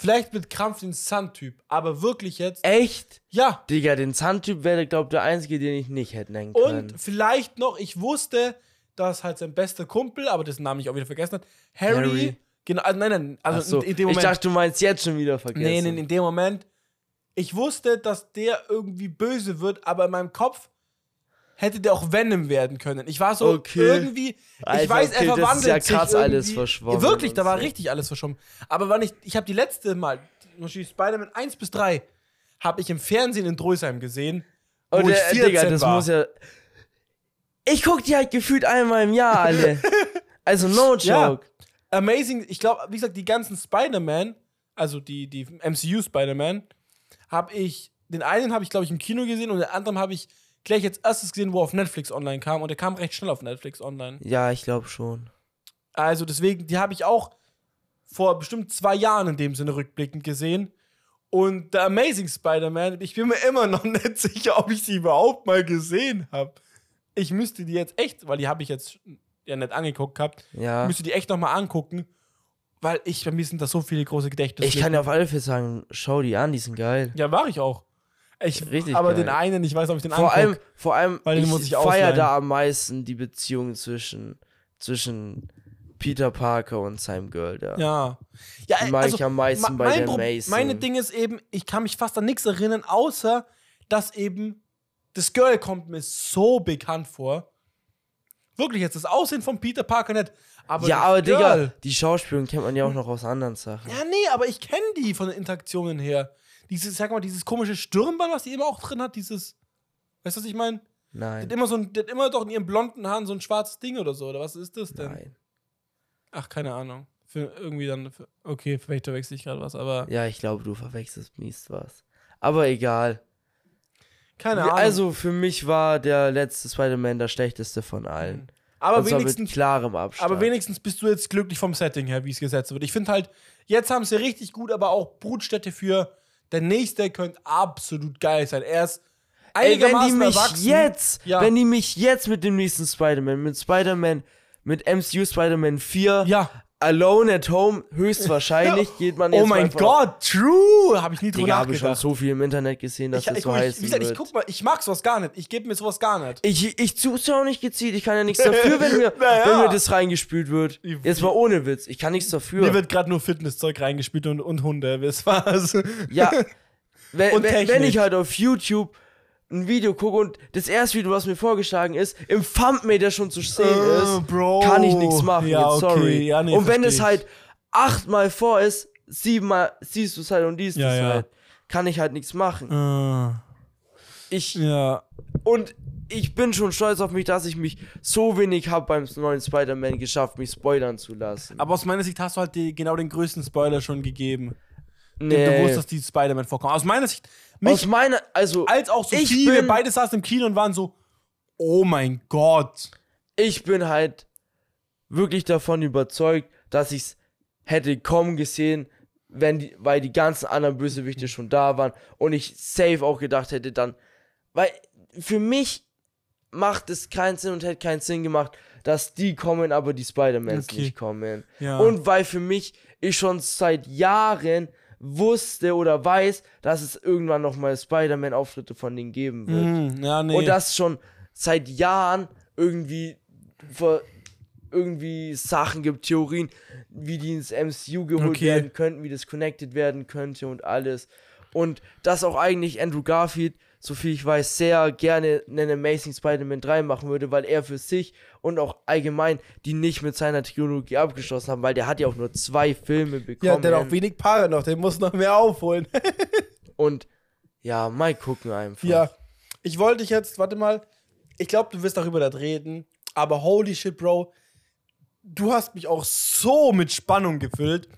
Speaker 2: Vielleicht mit Krampf den Sun-Typ, aber wirklich jetzt.
Speaker 1: Echt?
Speaker 2: Ja.
Speaker 1: Digga, den Sun-Typ wäre, glaub ich, der einzige, den ich nicht hätte nennen können.
Speaker 2: Und vielleicht noch, ich wusste, dass halt sein bester Kumpel, aber dessen Namen ich auch wieder vergessen habe, Harry.
Speaker 1: Harry.
Speaker 2: Genau, also nein, nein, also
Speaker 1: so,
Speaker 2: in, in dem
Speaker 1: ich
Speaker 2: Moment.
Speaker 1: dachte, du meinst jetzt schon wieder vergessen.
Speaker 2: Nee, nee, in dem Moment. Ich wusste, dass der irgendwie böse wird, aber in meinem Kopf hätte der auch Venom werden können. Ich war so
Speaker 1: Okay.
Speaker 2: irgendwie, ich
Speaker 1: Alter,
Speaker 2: weiß,
Speaker 1: okay,
Speaker 2: er
Speaker 1: das ist
Speaker 2: verwandelt
Speaker 1: ja
Speaker 2: sich
Speaker 1: krass alles verschwommen
Speaker 2: Wirklich, da war
Speaker 1: so.
Speaker 2: richtig alles verschwommen. Aber wann ich, ich habe die letzte Mal, Spider-Man 1 bis 3, habe ich im Fernsehen in Drösheim gesehen, wo
Speaker 1: Und
Speaker 2: ich
Speaker 1: der,
Speaker 2: 14
Speaker 1: Digga, das
Speaker 2: war.
Speaker 1: muss ja. Ich guck die halt gefühlt einmal im Jahr alle. also no
Speaker 2: Ja.
Speaker 1: joke.
Speaker 2: Amazing, ich glaube, wie gesagt, die ganzen Spider-Man, also die, die MCU Spider-Man, habe ich, den einen habe ich, glaube ich, im Kino gesehen und den anderen habe ich gleich als erstes gesehen, wo er auf Netflix online kam und der kam recht schnell auf Netflix online.
Speaker 1: Ja, ich glaube schon.
Speaker 2: Also deswegen, die habe ich auch vor bestimmt zwei Jahren in dem Sinne rückblickend gesehen. Und The Amazing Spider-Man, ich bin mir immer noch nicht sicher, ob ich sie überhaupt mal gesehen habe. Ich müsste die jetzt echt, weil die habe ich jetzt ja nicht angeguckt gehabt,
Speaker 1: Ja.
Speaker 2: müsste die echt noch mal angucken, weil ich, bei mir sind da so viele große Gedächtnisse.
Speaker 1: Ich kann ja auf alle Fälle sagen, schau die an, die sind geil.
Speaker 2: Ja, war ich auch. Ich,
Speaker 1: Richtig
Speaker 2: aber
Speaker 1: geil.
Speaker 2: den einen, ich weiß, ob ich den
Speaker 1: Vor
Speaker 2: anguck.
Speaker 1: allem, vor allem,
Speaker 2: Weil den
Speaker 1: ich,
Speaker 2: muss ich
Speaker 1: feier da am meisten die Beziehung zwischen, zwischen Peter Parker und seinem Girl.
Speaker 2: Ja. ja
Speaker 1: Die mag ich am meisten bei der
Speaker 2: Pro-
Speaker 1: Mason.
Speaker 2: Meine Ding ist eben, ich kann mich fast an nichts erinnern, außer dass eben das Girl kommt mir so bekannt vor. Wirklich jetzt das Aussehen von Peter Parker nicht. Aber
Speaker 1: ja, aber Digga, die Schauspielerin kennt man ja auch noch aus anderen Sachen.
Speaker 2: Ja, nee, aber ich kenne die von den Interaktionen her. Dieses, sag mal, dieses komische Stirnband, was die immer auch drin hat, dieses. Weißt du, was ich meine? Die
Speaker 1: Nein.
Speaker 2: hat immer so ein, die hat immer doch in ihren blonden Haaren so ein schwarzes Ding oder so, oder was ist das denn?
Speaker 1: Nein.
Speaker 2: Ach, keine Ahnung. Für irgendwie dann. Für, okay, vielleicht verwechsel ich gerade was, aber.
Speaker 1: Ja, ich glaube, du verwechselst mies was. Aber egal.
Speaker 2: Keine Ahnung.
Speaker 1: Also für mich war der letzte Spider-Man der schlechteste von allen.
Speaker 2: aber
Speaker 1: Und
Speaker 2: wenigstens.
Speaker 1: mit klarem Abstand.
Speaker 2: Aber wenigstens bist du jetzt glücklich vom Setting her, wie es gesetzt wird. Ich finde halt, jetzt haben sie richtig gut, aber auch Brutstätte für der nächste könnte absolut geil sein. Er ist
Speaker 1: Ey, wenn die
Speaker 2: einigermaßen
Speaker 1: mich
Speaker 2: erwachsen.
Speaker 1: jetzt,
Speaker 2: Ja.
Speaker 1: wenn die mich jetzt mit dem nächsten Spider-Man, mit Spider-Man, mit MCU Spider-Man 4,
Speaker 2: Ja.
Speaker 1: Alone at Home, höchstwahrscheinlich geht man jetzt
Speaker 2: Oh mein Gott, true! Habe ich nie drüber
Speaker 1: Digga, habe ich schon
Speaker 2: nachgedacht.
Speaker 1: so viel im Internet gesehen, dass
Speaker 2: Ich,
Speaker 1: das
Speaker 2: ich,
Speaker 1: so
Speaker 2: ich,
Speaker 1: heißen
Speaker 2: wie gesagt, ich
Speaker 1: wird.
Speaker 2: guck mal, ich mag sowas gar nicht. Ich gebe mir sowas gar nicht.
Speaker 1: Ich, ich tu's ja auch nicht gezielt, ich kann ja nichts dafür, wenn mir,
Speaker 2: Naja.
Speaker 1: wenn mir das reingespült wird. Jetzt mal ohne Witz, ich kann nichts dafür.
Speaker 2: Mir wird gerade nur Fitnesszeug reingespielt und, und Hunde. Das war's.
Speaker 1: Ja, wenn,
Speaker 2: Und
Speaker 1: wenn, wenn ich halt auf YouTube ein Video gucke und das erste Video, was mir vorgeschlagen ist, im Thumbnail, der schon zu sehen
Speaker 2: Äh,
Speaker 1: ist,
Speaker 2: Bro.
Speaker 1: kann ich nichts machen.
Speaker 2: Ja,
Speaker 1: jetzt,
Speaker 2: okay.
Speaker 1: sorry.
Speaker 2: Ja, nee,
Speaker 1: und wenn es halt achtmal vor ist, siebenmal siehst du es halt und liest
Speaker 2: Ja,
Speaker 1: es halt, kann ich halt nichts machen.
Speaker 2: Ah,
Speaker 1: Ich
Speaker 2: ja.
Speaker 1: und ich bin schon stolz auf mich, dass ich mich so wenig habe beim neuen Spider-Man geschafft, mich spoilern zu lassen.
Speaker 2: Aber aus meiner Sicht hast du halt die, genau den größten Spoiler schon gegeben.
Speaker 1: nee.
Speaker 2: Du wusstest, dass die Spider-Man vorkommen. Aus meiner Sicht,
Speaker 1: aus
Speaker 2: mich
Speaker 1: meiner, also
Speaker 2: als auch Sophie, wir
Speaker 1: bin-
Speaker 2: beide saßen im Kino und waren so, oh mein Gott.
Speaker 1: ich bin halt wirklich davon überzeugt, dass ich es hätte kommen gesehen, wenn die, weil die ganzen anderen Bösewichte schon da waren und ich safe auch gedacht hätte dann, weil für mich macht es keinen Sinn und hätte keinen Sinn gemacht, dass die kommen, aber die Spider-Mans
Speaker 2: Okay.
Speaker 1: nicht kommen.
Speaker 2: Ja.
Speaker 1: Und weil für mich ich schon seit Jahren wusste oder weiß, dass es irgendwann nochmal Spider-Man-Auftritte von denen geben wird.
Speaker 2: Hm, ja, nee.
Speaker 1: Und das schon seit Jahren irgendwie irgendwie Sachen gibt, Theorien, wie die ins MCU geholt
Speaker 2: Okay.
Speaker 1: werden könnten, wie das connected werden könnte und alles. Und dass auch eigentlich Andrew Garfield, so viel ich weiß, sehr gerne einen Amazing Spider-Man 3 machen würde, weil er für sich und auch allgemein die nicht mit seiner Trilogie abgeschlossen haben, weil der hat ja auch nur zwei Filme bekommen.
Speaker 2: ja, der hat auch wenig Paare noch, der muss noch mehr aufholen.
Speaker 1: und ja, mal gucken einfach.
Speaker 2: ja. Ich wollte dich jetzt, warte mal, ich glaube, du wirst darüber das reden, aber holy shit, Bro, du hast mich auch so mit Spannung gefüllt.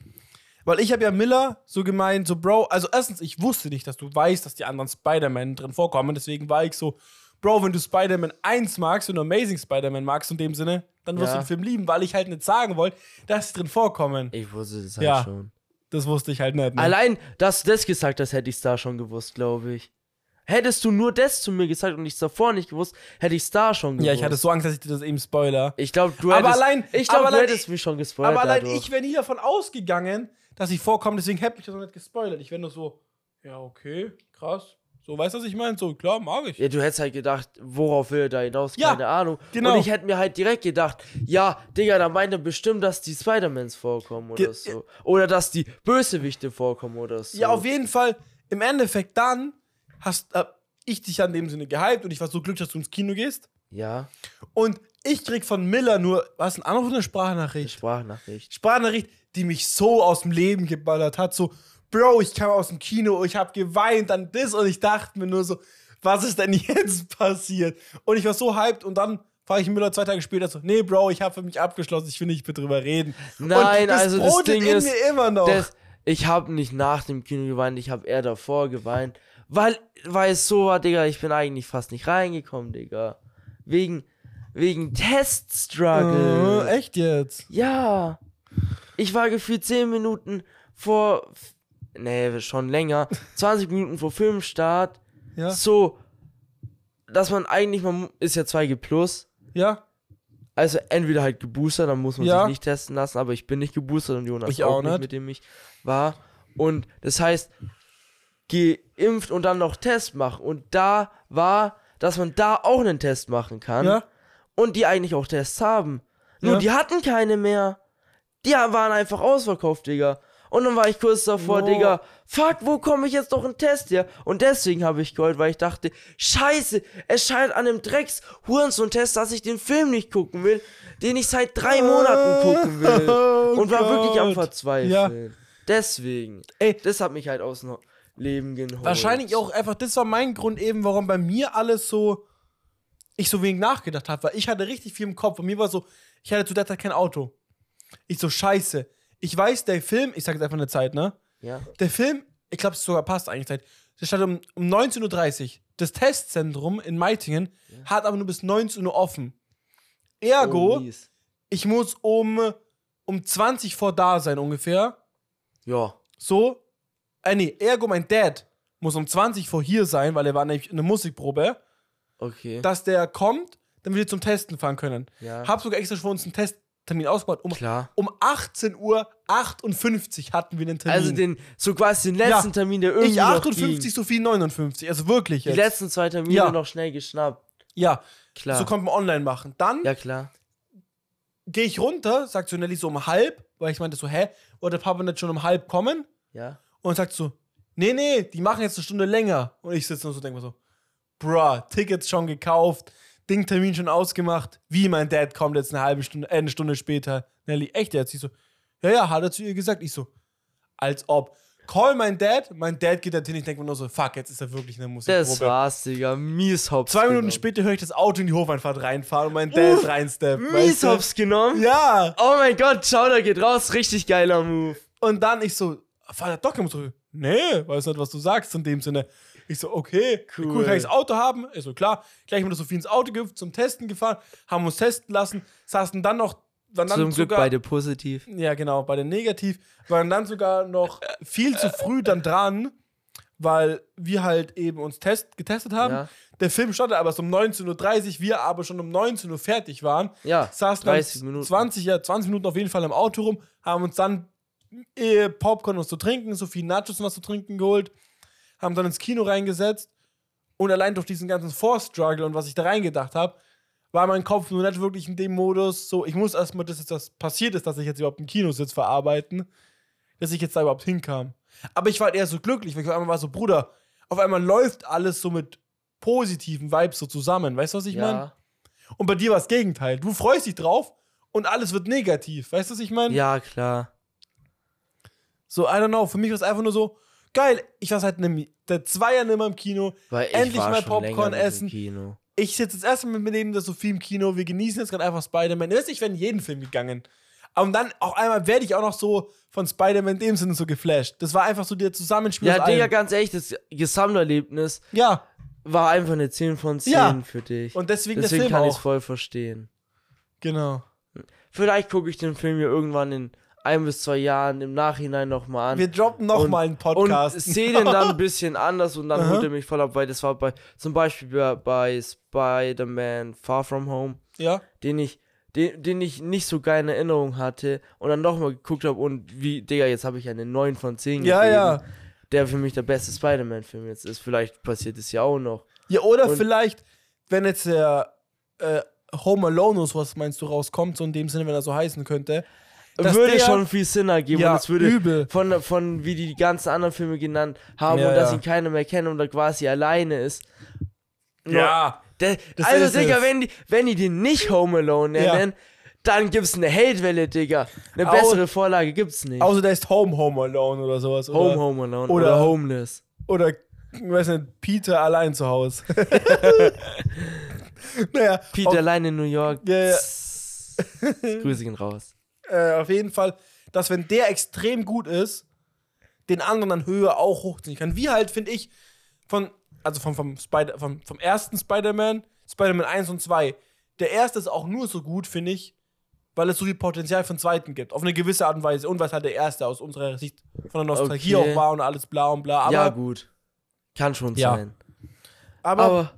Speaker 2: Weil ich habe ja Miller so gemeint, so Bro, also erstens, ich wusste nicht, dass du weißt, dass die anderen Spider-Man drin vorkommen, deswegen war ich so, Bro, wenn du Spider-Man 1 magst und Amazing Spider-Man magst in dem Sinne, dann wirst
Speaker 1: Ja.
Speaker 2: du den Film lieben, weil ich halt nicht sagen wollte, dass sie drin vorkommen.
Speaker 1: Ich wusste das halt
Speaker 2: Ja.
Speaker 1: schon.
Speaker 2: Das wusste ich halt nicht. Ne?
Speaker 1: Allein, dass du das gesagt hast, hätte ich es da schon gewusst, glaube ich. Hättest du nur das zu mir gesagt und ich es davor nicht gewusst, hätte ich es da schon gewusst.
Speaker 2: ja, ich hatte so Angst, dass ich dir das eben spoiler.
Speaker 1: Ich glaube, du
Speaker 2: Aber
Speaker 1: hättest,
Speaker 2: allein-
Speaker 1: ich glaub,
Speaker 2: aber
Speaker 1: du
Speaker 2: allein
Speaker 1: hättest
Speaker 2: ich-
Speaker 1: mich schon gespoilert
Speaker 2: Aber allein
Speaker 1: dadurch.
Speaker 2: ich wäre nie davon ausgegangen, dass ich vorkomme, deswegen hätte mich das noch nicht gespoilert. Ich wäre nur so, ja, okay, krass. So, weißt du, was ich meine? So, klar, mag ich.
Speaker 1: Ja, du hättest halt gedacht, worauf will er da hinaus?
Speaker 2: Ja,
Speaker 1: Keine Ahnung.
Speaker 2: genau.
Speaker 1: Und ich hätte mir halt direkt gedacht, ja, Digga, da meint er bestimmt, dass die Spider-Mans vorkommen oder
Speaker 2: Ge-
Speaker 1: so. Oder dass die Bösewichte vorkommen oder so.
Speaker 2: Ja, auf jeden Fall, im Endeffekt dann hast, äh, ich dich ja in dem Sinne gehypt und ich war so glücklich, dass du ins Kino gehst.
Speaker 1: Ja,
Speaker 2: Und ich krieg von Miller nur, was, ein Anruf oder eine Sprachnachricht?
Speaker 1: Sprachnachricht.
Speaker 2: Sprachnachricht, die mich so aus dem Leben geballert hat. So, Bro, ich kam aus dem Kino, ich hab geweint an das und ich dachte mir nur so, was ist denn jetzt passiert? Und ich war so hyped und dann fahre ich Müller zwei Tage später so, nee, Bro, ich habe für mich abgeschlossen, ich will nicht mehr drüber reden.
Speaker 1: Nein,
Speaker 2: und das
Speaker 1: also das Ding
Speaker 2: in
Speaker 1: ist,
Speaker 2: mir immer noch.
Speaker 1: Das, ich habe nicht nach dem Kino geweint, ich habe eher davor geweint. Weil, weil es so war, Digga, ich bin eigentlich fast nicht reingekommen, Digga. Wegen, wegen Teststruggle.
Speaker 2: äh, echt jetzt?
Speaker 1: Ja. Ich war gefühlt 10 Minuten vor. Nee, schon länger. 20 Minuten vor Filmstart.
Speaker 2: Ja.
Speaker 1: So, dass man eigentlich, man ist ja 2G Plus.
Speaker 2: Ja?
Speaker 1: Also entweder halt geboostert, dann muss man
Speaker 2: Ja.
Speaker 1: sich nicht testen lassen, aber ich bin nicht geboostert und Jonas
Speaker 2: Ich
Speaker 1: auch,
Speaker 2: auch
Speaker 1: nicht,
Speaker 2: nicht.
Speaker 1: mit dem ich war. Und das heißt, geimpft und dann noch Test machen. Und da war, dass man da auch einen Test machen kann.
Speaker 2: Ja?
Speaker 1: Und die eigentlich auch Tests haben. Nur
Speaker 2: Ja.
Speaker 1: die hatten keine mehr. Die waren einfach ausverkauft, Digga. Und dann war ich kurz davor,
Speaker 2: No.
Speaker 1: Digga, fuck, wo komme ich jetzt doch einen Test her? Und deswegen habe ich geholt, weil ich dachte, scheiße, es scheint an dem Drecks Hurensohn-Test, dass ich den Film nicht gucken will, den ich seit drei Monaten gucken will.
Speaker 2: Oh
Speaker 1: Und war wirklich am
Speaker 2: Gott.
Speaker 1: Verzweifeln. Deswegen.
Speaker 2: Ey.
Speaker 1: Das hat mich halt aus dem Leben geholt.
Speaker 2: Wahrscheinlich auch einfach, das war mein Grund eben, warum bei mir alles so, ich so wenig nachgedacht habe, weil ich hatte richtig viel im Kopf. Und mir war so, ich hatte zu der Zeit kein Auto. Ich so, scheiße. Ich weiß, der Film, ich sage jetzt einfach eine Zeit, ne?
Speaker 1: Ja.
Speaker 2: Der Film, ich glaube, es sogar passt eigentlich Zeit. Der startet um, um 19.30 Uhr. Das Testzentrum in Meitingen hat aber nur bis 19 Uhr offen. Ergo,
Speaker 1: Oh,
Speaker 2: ich muss um, um 20 vor da sein ungefähr.
Speaker 1: ja.
Speaker 2: So. Äh, nee, ergo, mein Dad muss um 20 vor hier sein, weil er war nämlich in der Musikprobe,
Speaker 1: Okay.
Speaker 2: dass der kommt, damit wir zum Testen fahren können.
Speaker 1: Ja.
Speaker 2: Hab sogar extra für uns einen Testtermin ausgebaut. Um,
Speaker 1: Klar.
Speaker 2: um 18 Uhr 58 hatten wir den Termin.
Speaker 1: Also den, so quasi den letzten
Speaker 2: Ja.
Speaker 1: Termin, der irgendwie
Speaker 2: ich
Speaker 1: noch
Speaker 2: 58,
Speaker 1: ging.
Speaker 2: Sophie 59. Also wirklich
Speaker 1: Die
Speaker 2: jetzt.
Speaker 1: letzten zwei Termine
Speaker 2: Ja.
Speaker 1: noch schnell geschnappt.
Speaker 2: ja,
Speaker 1: Klar.
Speaker 2: so konnte man online machen. Dann
Speaker 1: ja, klar.
Speaker 2: gehe ich runter, sagt so Nelly so um halb, weil ich meinte so, hä, oder der Papa nicht schon um halb kommen?
Speaker 1: Ja.
Speaker 2: Und sagt so, nee, nee, die machen jetzt eine Stunde länger. Und ich sitze nur so, denke mir so, bruh, Tickets schon gekauft, Dingtermin schon ausgemacht. Wie mein Dad kommt jetzt eine halbe Stunde, äh, eine Stunde später. Nelly, echt jetzt? Ich so, ja, ja, hat er zu ihr gesagt. Ich so, als ob. Call mein Dad, mein Dad geht dorthin, ich denke mir nur so, fuck, jetzt ist er wirklich in der Musikprobe.
Speaker 1: Das war's, Digga. Mies hops
Speaker 2: Zwei Minuten
Speaker 1: genommen.
Speaker 2: später höre ich das Auto in die Hofeinfahrt reinfahren und mein Dad
Speaker 1: Uff,
Speaker 2: reinsteppt.
Speaker 1: Mies
Speaker 2: weißt du?
Speaker 1: hops genommen.
Speaker 2: Ja.
Speaker 1: Oh mein Gott, schau, da geht raus. Richtig geiler Move.
Speaker 2: Und dann ich so, Vater Doc, so, nee, weiß nicht, was du sagst in dem Sinne. Ich so, okay, cool,
Speaker 1: Cool.
Speaker 2: kann ich das Auto haben? Ich so, klar. Gleich mit der Sophie ins Auto zum Testen gefahren, haben uns testen lassen, saßen dann noch, waren dann
Speaker 1: Zum Glück
Speaker 2: sogar,
Speaker 1: beide positiv.
Speaker 2: ja genau, bei den Negativ, waren dann sogar noch viel zu früh dann dran, weil wir halt eben uns test, getestet haben.
Speaker 1: Ja.
Speaker 2: Der Film startete aber erst um 19.30 Uhr, wir aber schon um 19 Uhr fertig waren
Speaker 1: Ja,
Speaker 2: saßen
Speaker 1: 30
Speaker 2: dann
Speaker 1: Minuten.
Speaker 2: 20, ja, 20 Minuten auf jeden Fall im Auto rum, haben uns dann äh, Popcorn was zu trinken, so viel Nachos und was zu trinken geholt, haben dann ins Kino reingesetzt und allein durch diesen ganzen Force-Struggle und was ich da reingedacht habe, war mein Kopf nur nicht wirklich in dem Modus, so, ich muss erstmal, dass jetzt das passiert ist, dass ich jetzt überhaupt im Kino sitze, verarbeiten, dass ich jetzt da überhaupt hinkam. Aber ich war halt eher so glücklich, weil ich auf einmal war so, Bruder, auf einmal läuft alles so mit positiven Vibes so zusammen, weißt du, was ich meine?
Speaker 1: ja.
Speaker 2: Und bei dir war das Gegenteil. Du freust dich drauf und alles wird negativ. Weißt du, was ich meine?
Speaker 1: ja, klar.
Speaker 2: So, I don't know. Für mich war es einfach nur so, geil, ich war seit einem, seit zwei Jahren immer im Kino.
Speaker 1: Weil ich
Speaker 2: Endlich
Speaker 1: war
Speaker 2: mal Popcorn essen.
Speaker 1: Im Kino.
Speaker 2: Ich sitze jetzt erstmal mit neben der Sophie im Kino. Wir genießen jetzt gerade einfach Spider-Man. Weißt du, Ich wäre in jeden Film gegangen. Und dann auch einmal werde ich auch noch so von Spider-Man in dem Sinne so geflasht. Das war einfach so der Zusammenspiel
Speaker 1: Ja, Digga, ganz ehrlich, das Gesamterlebnis
Speaker 2: Ja,
Speaker 1: war einfach eine 10 von 10
Speaker 2: Ja.
Speaker 1: für dich.
Speaker 2: und deswegen,
Speaker 1: Deswegen kann ich es voll verstehen.
Speaker 2: Genau.
Speaker 1: Vielleicht gucke ich den Film ja irgendwann in ein bis zwei Jahren im Nachhinein nochmal an.
Speaker 2: Wir droppen noch
Speaker 1: Und-
Speaker 2: mal einen Podcast.
Speaker 1: Und sehe den dann ein bisschen anders und dann holt er mich voll ab, weil das war bei, zum Beispiel bei, bei Spider-Man Far From Home,
Speaker 2: ja,
Speaker 1: den ich, den, den ich nicht so geil in Erinnerung hatte und dann nochmal geguckt habe und wie, Digga, jetzt habe ich eine 9 von 10
Speaker 2: ja,
Speaker 1: gegeben,
Speaker 2: ja.
Speaker 1: der für mich der beste Spider-Man-Film jetzt ist. Vielleicht passiert es ja auch noch.
Speaker 2: Ja, oder
Speaker 1: Und-
Speaker 2: vielleicht, wenn jetzt der äh, Home Alone was meinst du rauskommt, so in dem Sinne, wenn er so heißen könnte. Dass
Speaker 1: würde
Speaker 2: der-
Speaker 1: schon viel Sinn ergeben
Speaker 2: Ja,
Speaker 1: und es würde
Speaker 2: übel.
Speaker 1: von, von wie die die ganzen anderen Filme genannt haben
Speaker 2: Ja,
Speaker 1: und dass ihn keiner mehr kennt und er quasi alleine ist.
Speaker 2: Ja.
Speaker 1: Der,
Speaker 2: Das
Speaker 1: also,
Speaker 2: ist
Speaker 1: Digga, wenn die, wenn die den nicht Home Alone
Speaker 2: Ja.
Speaker 1: nennen, dann gibt's eine Hatewelle, Digga. Eine
Speaker 2: Au-
Speaker 1: bessere Vorlage gibt's nicht.
Speaker 2: Außer der ist Home Home Alone oder sowas. Oder,
Speaker 1: Home Home Alone
Speaker 2: oder-
Speaker 1: oder, Homeless.
Speaker 2: Oder, ich weiß nicht, Peter allein zu Hause. naja,
Speaker 1: Pete
Speaker 2: auf,
Speaker 1: allein in New York.
Speaker 2: Ja, ja.
Speaker 1: Grüße gehen raus.
Speaker 2: Äh, auf jeden Fall, dass wenn der extrem gut ist, den anderen dann höher auch hochziehen kann. Wie halt, finde ich, von, also vom, vom, Spider, vom, vom ersten Spider-Man, Spider-Man 1 und 2. Der erste ist auch nur so gut, finde ich, weil es so viel Potenzial den zweiten gibt. Auf eine gewisse Art und Weise. Und was halt der erste aus unserer Sicht von der Nostalgie
Speaker 1: Okay.
Speaker 2: auch war und alles bla und bla. Aber,
Speaker 1: ja, gut. Kann schon
Speaker 2: Ja.
Speaker 1: sein.
Speaker 2: aber,
Speaker 1: Aber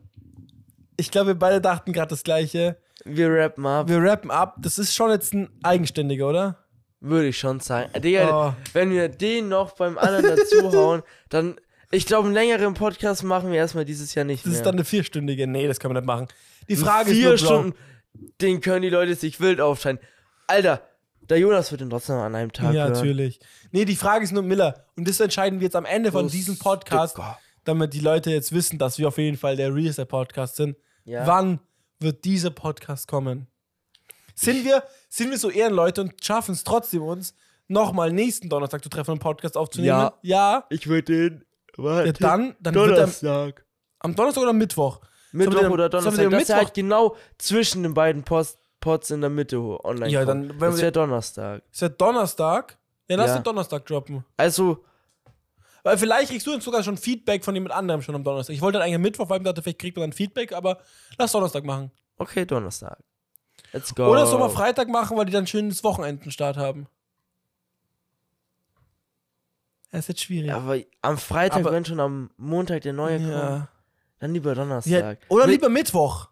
Speaker 2: ich glaube, wir beide dachten gerade das Gleiche.
Speaker 1: Wir rappen ab,
Speaker 2: Wir rappen ab. Das ist schon jetzt ein eigenständiger, oder?
Speaker 1: würde ich schon sagen. Digga,
Speaker 2: Oh.
Speaker 1: wenn wir den noch beim anderen dazuhauen, dann. Ich glaube, einen längeren Podcast machen wir erstmal dieses Jahr nicht
Speaker 2: Das
Speaker 1: mehr.
Speaker 2: ist dann eine vierstündige. Nee, das kann man nicht machen. Die Frage
Speaker 1: Vier
Speaker 2: ist nur, Bro,
Speaker 1: Stunden, den können die Leute sich wild aufteilen. Alter, der Jonas wird den trotzdem an einem Tag
Speaker 2: Ja,
Speaker 1: hören.
Speaker 2: natürlich. Nee, die Frage ist nur Miller. Und das entscheiden wir jetzt am Ende von
Speaker 1: Oh,
Speaker 2: diesem Podcast,
Speaker 1: Digga.
Speaker 2: damit die Leute jetzt wissen, dass wir auf jeden Fall der realste Podcast sind.
Speaker 1: Ja.
Speaker 2: Wann wird dieser Podcast kommen? Sind wir, sind wir so Ehrenleute und schaffen es trotzdem uns, nochmal nächsten Donnerstag zu treffen und einen Podcast aufzunehmen?
Speaker 1: Ja.
Speaker 2: Ja.
Speaker 1: Ich würde den. Warte,
Speaker 2: Ja, dann, dann wird er
Speaker 1: Donnerstag.
Speaker 2: am Donnerstag oder Mittwoch?
Speaker 1: Mittwoch
Speaker 2: wir
Speaker 1: oder
Speaker 2: wir
Speaker 1: Donnerstag.
Speaker 2: den
Speaker 1: Das ist
Speaker 2: Mittwoch-
Speaker 1: halt genau zwischen den beiden Post Pods in der Mitte online.
Speaker 2: Ja, dann, wenn
Speaker 1: das
Speaker 2: wir-
Speaker 1: wäre Donnerstag.
Speaker 2: Ist ja Donnerstag? Ja, lass
Speaker 1: Ja.
Speaker 2: den Donnerstag droppen.
Speaker 1: Also,
Speaker 2: Weil vielleicht kriegst du jetzt sogar schon Feedback von jemand anderem schon am Donnerstag. Ich wollte dann eigentlich am Mittwoch, weil ich dachte, vielleicht kriegt man dann Feedback, aber lass Donnerstag machen.
Speaker 1: okay, Donnerstag. Let's go.
Speaker 2: Oder sollen wir Freitag machen, weil die dann schönes Wochenendenstart haben? Das ist jetzt schwierig.
Speaker 1: Ja, aber am Freitag,
Speaker 2: Aber-
Speaker 1: wenn schon am Montag der neue kommt,
Speaker 2: Ja.
Speaker 1: dann lieber
Speaker 2: Ja,
Speaker 1: Donnerstag.
Speaker 2: oder
Speaker 1: Mit-
Speaker 2: lieber Mittwoch.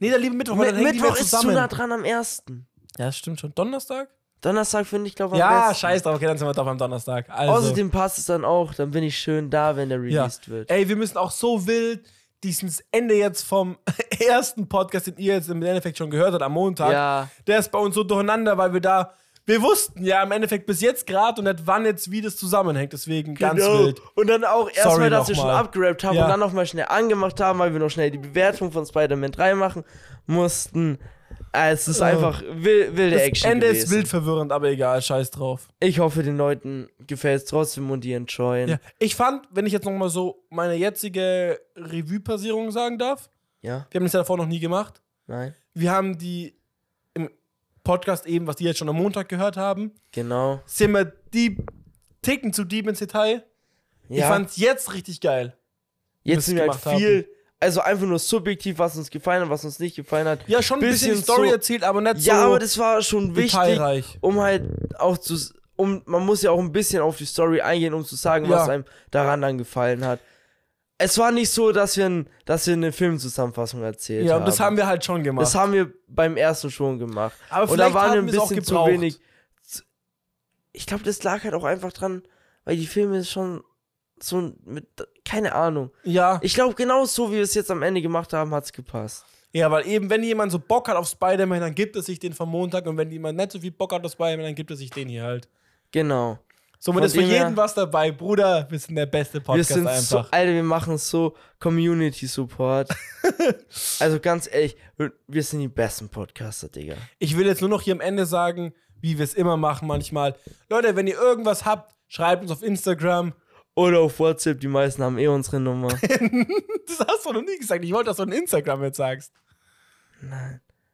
Speaker 2: Nee, dann lieber Mittwoch, weil
Speaker 1: Mi-
Speaker 2: dann
Speaker 1: Mittwoch ist zu nah dran am ersten.
Speaker 2: ja, das stimmt schon. Donnerstag?
Speaker 1: Donnerstag finde ich, glaube ich, am
Speaker 2: Ja,
Speaker 1: besten.
Speaker 2: scheiß drauf. Okay, dann sind wir doch am Donnerstag. Also.
Speaker 1: Außerdem passt es dann auch, dann bin ich schön da, wenn der
Speaker 2: ja.
Speaker 1: released wird.
Speaker 2: Ey, wir müssen auch so wild dieses Ende jetzt vom ersten Podcast, den ihr jetzt im Endeffekt schon gehört habt, am Montag.
Speaker 1: Ja,
Speaker 2: Der ist bei uns so durcheinander, weil wir da. Wir wussten ja im Endeffekt bis jetzt gerade und nicht wann jetzt wie das zusammenhängt. Deswegen ganz
Speaker 1: genau.
Speaker 2: wild.
Speaker 1: Und dann auch erstmal, dass wir schon abgerappt haben
Speaker 2: Ja.
Speaker 1: und dann nochmal schnell angemacht haben, weil wir noch schnell die Bewertung von Spider-Man 3 machen mussten. Äh, Es ist
Speaker 2: Oh.
Speaker 1: einfach wil wilde
Speaker 2: Das
Speaker 1: Action
Speaker 2: Ende
Speaker 1: gewesen.
Speaker 2: ist wild verwirrend, aber egal, scheiß drauf.
Speaker 1: Ich hoffe, den Leuten gefällt es trotzdem und die enjoyen.
Speaker 2: Ja. Ich fand, wenn ich jetzt nochmal so meine jetzige Revue-Passierung sagen darf,
Speaker 1: ja?
Speaker 2: wir haben das ja davor noch nie gemacht.
Speaker 1: Nein?
Speaker 2: Wir haben die im Podcast eben, was die jetzt schon am Montag gehört haben,
Speaker 1: Genau.
Speaker 2: sind wir deep, ticken zu deep ins Detail. Ich
Speaker 1: Ja,
Speaker 2: fand's jetzt richtig geil.
Speaker 1: jetzt sind wir halt viel, also einfach nur subjektiv, was uns gefallen hat, was uns nicht gefallen hat.
Speaker 2: Ja, schon ein bisschen, Story
Speaker 1: so-
Speaker 2: erzählt, aber nicht
Speaker 1: Ja,
Speaker 2: so
Speaker 1: aber das war schon wichtig, um halt auch zu, um, man muss ja auch ein bisschen auf die Story eingehen, um zu sagen,
Speaker 2: Ja.
Speaker 1: was einem daran dann gefallen hat. Es war nicht so, dass wir, ein, dass wir eine Filmzusammenfassung erzählt
Speaker 2: Ja,
Speaker 1: haben.
Speaker 2: und das haben wir halt schon gemacht.
Speaker 1: Das haben wir beim ersten schon gemacht.
Speaker 2: aber
Speaker 1: Und da
Speaker 2: vielleicht
Speaker 1: waren wir ein
Speaker 2: wir es auch
Speaker 1: bisschen zu wenig. Ich glaube, das lag halt auch einfach dran, weil die Filme schon so mit, keine Ahnung.
Speaker 2: Ja,
Speaker 1: Ich glaube, genau so wie wir es jetzt am Ende gemacht haben, hat es gepasst.
Speaker 2: ja, weil eben, wenn jemand so Bock hat auf Spider-Man, dann gibt es sich den vom Montag und wenn jemand nicht so viel Bock hat auf Spider-Man, dann gibt es sich den hier halt.
Speaker 1: Genau.
Speaker 2: Somit ist für jeden was dabei, Bruder. Wir sind der beste
Speaker 1: Wir
Speaker 2: Podcast
Speaker 1: sind so,
Speaker 2: einfach.
Speaker 1: Alter, wir machen so Community Support. also ganz ehrlich, wir sind die besten Podcaster, Digga.
Speaker 2: Ich will jetzt nur noch hier am Ende sagen, wie wir es immer machen manchmal. Leute, wenn ihr irgendwas habt, schreibt uns auf Instagram.
Speaker 1: Oder auf WhatsApp, die meisten haben eh unsere Nummer.
Speaker 2: Das hast du noch nie gesagt. Ich wollte, dass du in Instagram jetzt sagst.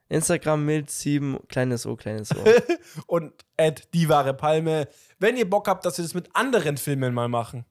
Speaker 1: Instagram mild 7, kleines O, kleines O.
Speaker 2: Und at die wahre Palme. Wenn ihr Bock habt, dass wir das mit anderen Filmen mal machen,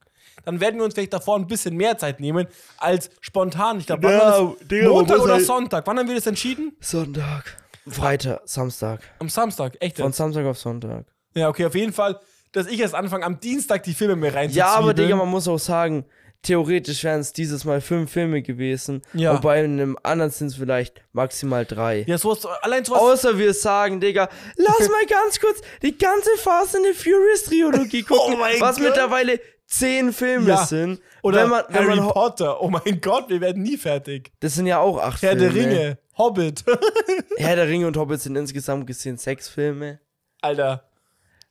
Speaker 2: dann werden wir uns vielleicht davor ein bisschen mehr Zeit nehmen als spontan. Ich glaube,
Speaker 1: Ja, man
Speaker 2: Montag oder
Speaker 1: halt-
Speaker 2: Sonntag? Wann haben wir das entschieden?
Speaker 1: Sonntag. Freitag, Samstag.
Speaker 2: Am Samstag, echt
Speaker 1: Von? Samstag auf Sonntag.
Speaker 2: Ja, okay, auf jeden Fall, dass ich erst anfange, am Dienstag die Filme mir reinzuziehen.
Speaker 1: Ja, aber Digga, man muss auch sagen, theoretisch wären es dieses Mal fünf Filme gewesen.
Speaker 2: Ja.
Speaker 1: Und bei einem anderen sind es vielleicht maximal drei.
Speaker 2: Ja, sowas, allein sowas.
Speaker 1: Außer wir sagen, Digga, lass mal ganz kurz die ganze Fast and the Furious Trilogie gucken,
Speaker 2: Oh mein
Speaker 1: was
Speaker 2: Gott.
Speaker 1: mittlerweile zehn Filme
Speaker 2: Ja.
Speaker 1: sind.
Speaker 2: oder
Speaker 1: wenn man, wenn
Speaker 2: Harry
Speaker 1: man,
Speaker 2: Potter. Oh mein Gott, wir werden nie fertig.
Speaker 1: das sind ja auch acht
Speaker 2: Herr
Speaker 1: Filme.
Speaker 2: der Ringe, Hobbit.
Speaker 1: Herr der Ringe und Hobbit sind insgesamt gesehen sechs Filme.
Speaker 2: Alter.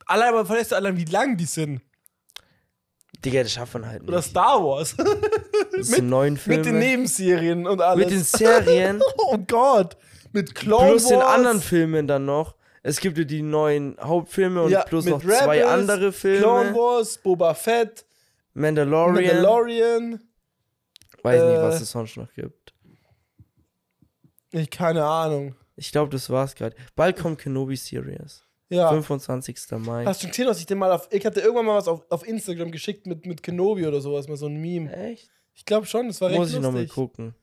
Speaker 2: Allein, aber verlässt du allein, wie lang die sind.
Speaker 1: Digga, das schafft man halt
Speaker 2: Oder
Speaker 1: nicht.
Speaker 2: Star Wars.
Speaker 1: Das sind neun Filme.
Speaker 2: Mit den Nebenserien und alles.
Speaker 1: Mit den Serien.
Speaker 2: oh Gott. Mit Clone
Speaker 1: plus
Speaker 2: Wars.
Speaker 1: den anderen Filmen dann noch. Es gibt ja die neuen Hauptfilme und
Speaker 2: Ja,
Speaker 1: plus
Speaker 2: mit
Speaker 1: noch zwei
Speaker 2: Rebels,
Speaker 1: andere Filme.
Speaker 2: Clone Wars, Boba Fett,
Speaker 1: Mandalorian.
Speaker 2: Mandalorian.
Speaker 1: Weiß nicht,
Speaker 2: äh,
Speaker 1: was es sonst noch gibt.
Speaker 2: Ich keine Ahnung.
Speaker 1: Ich glaube, das war's gerade. Bald kommt Kenobi Series.
Speaker 2: Ja.
Speaker 1: 25. Mai.
Speaker 2: Hast du gesehen, was ich dir mal auf. Ich hatte irgendwann mal was auf, auf Instagram geschickt mit, mit Kenobi oder sowas, mal so ein Meme.
Speaker 1: Echt?
Speaker 2: Ich glaube schon, das war recht
Speaker 1: Muss ich
Speaker 2: lustig.
Speaker 1: nochmal gucken.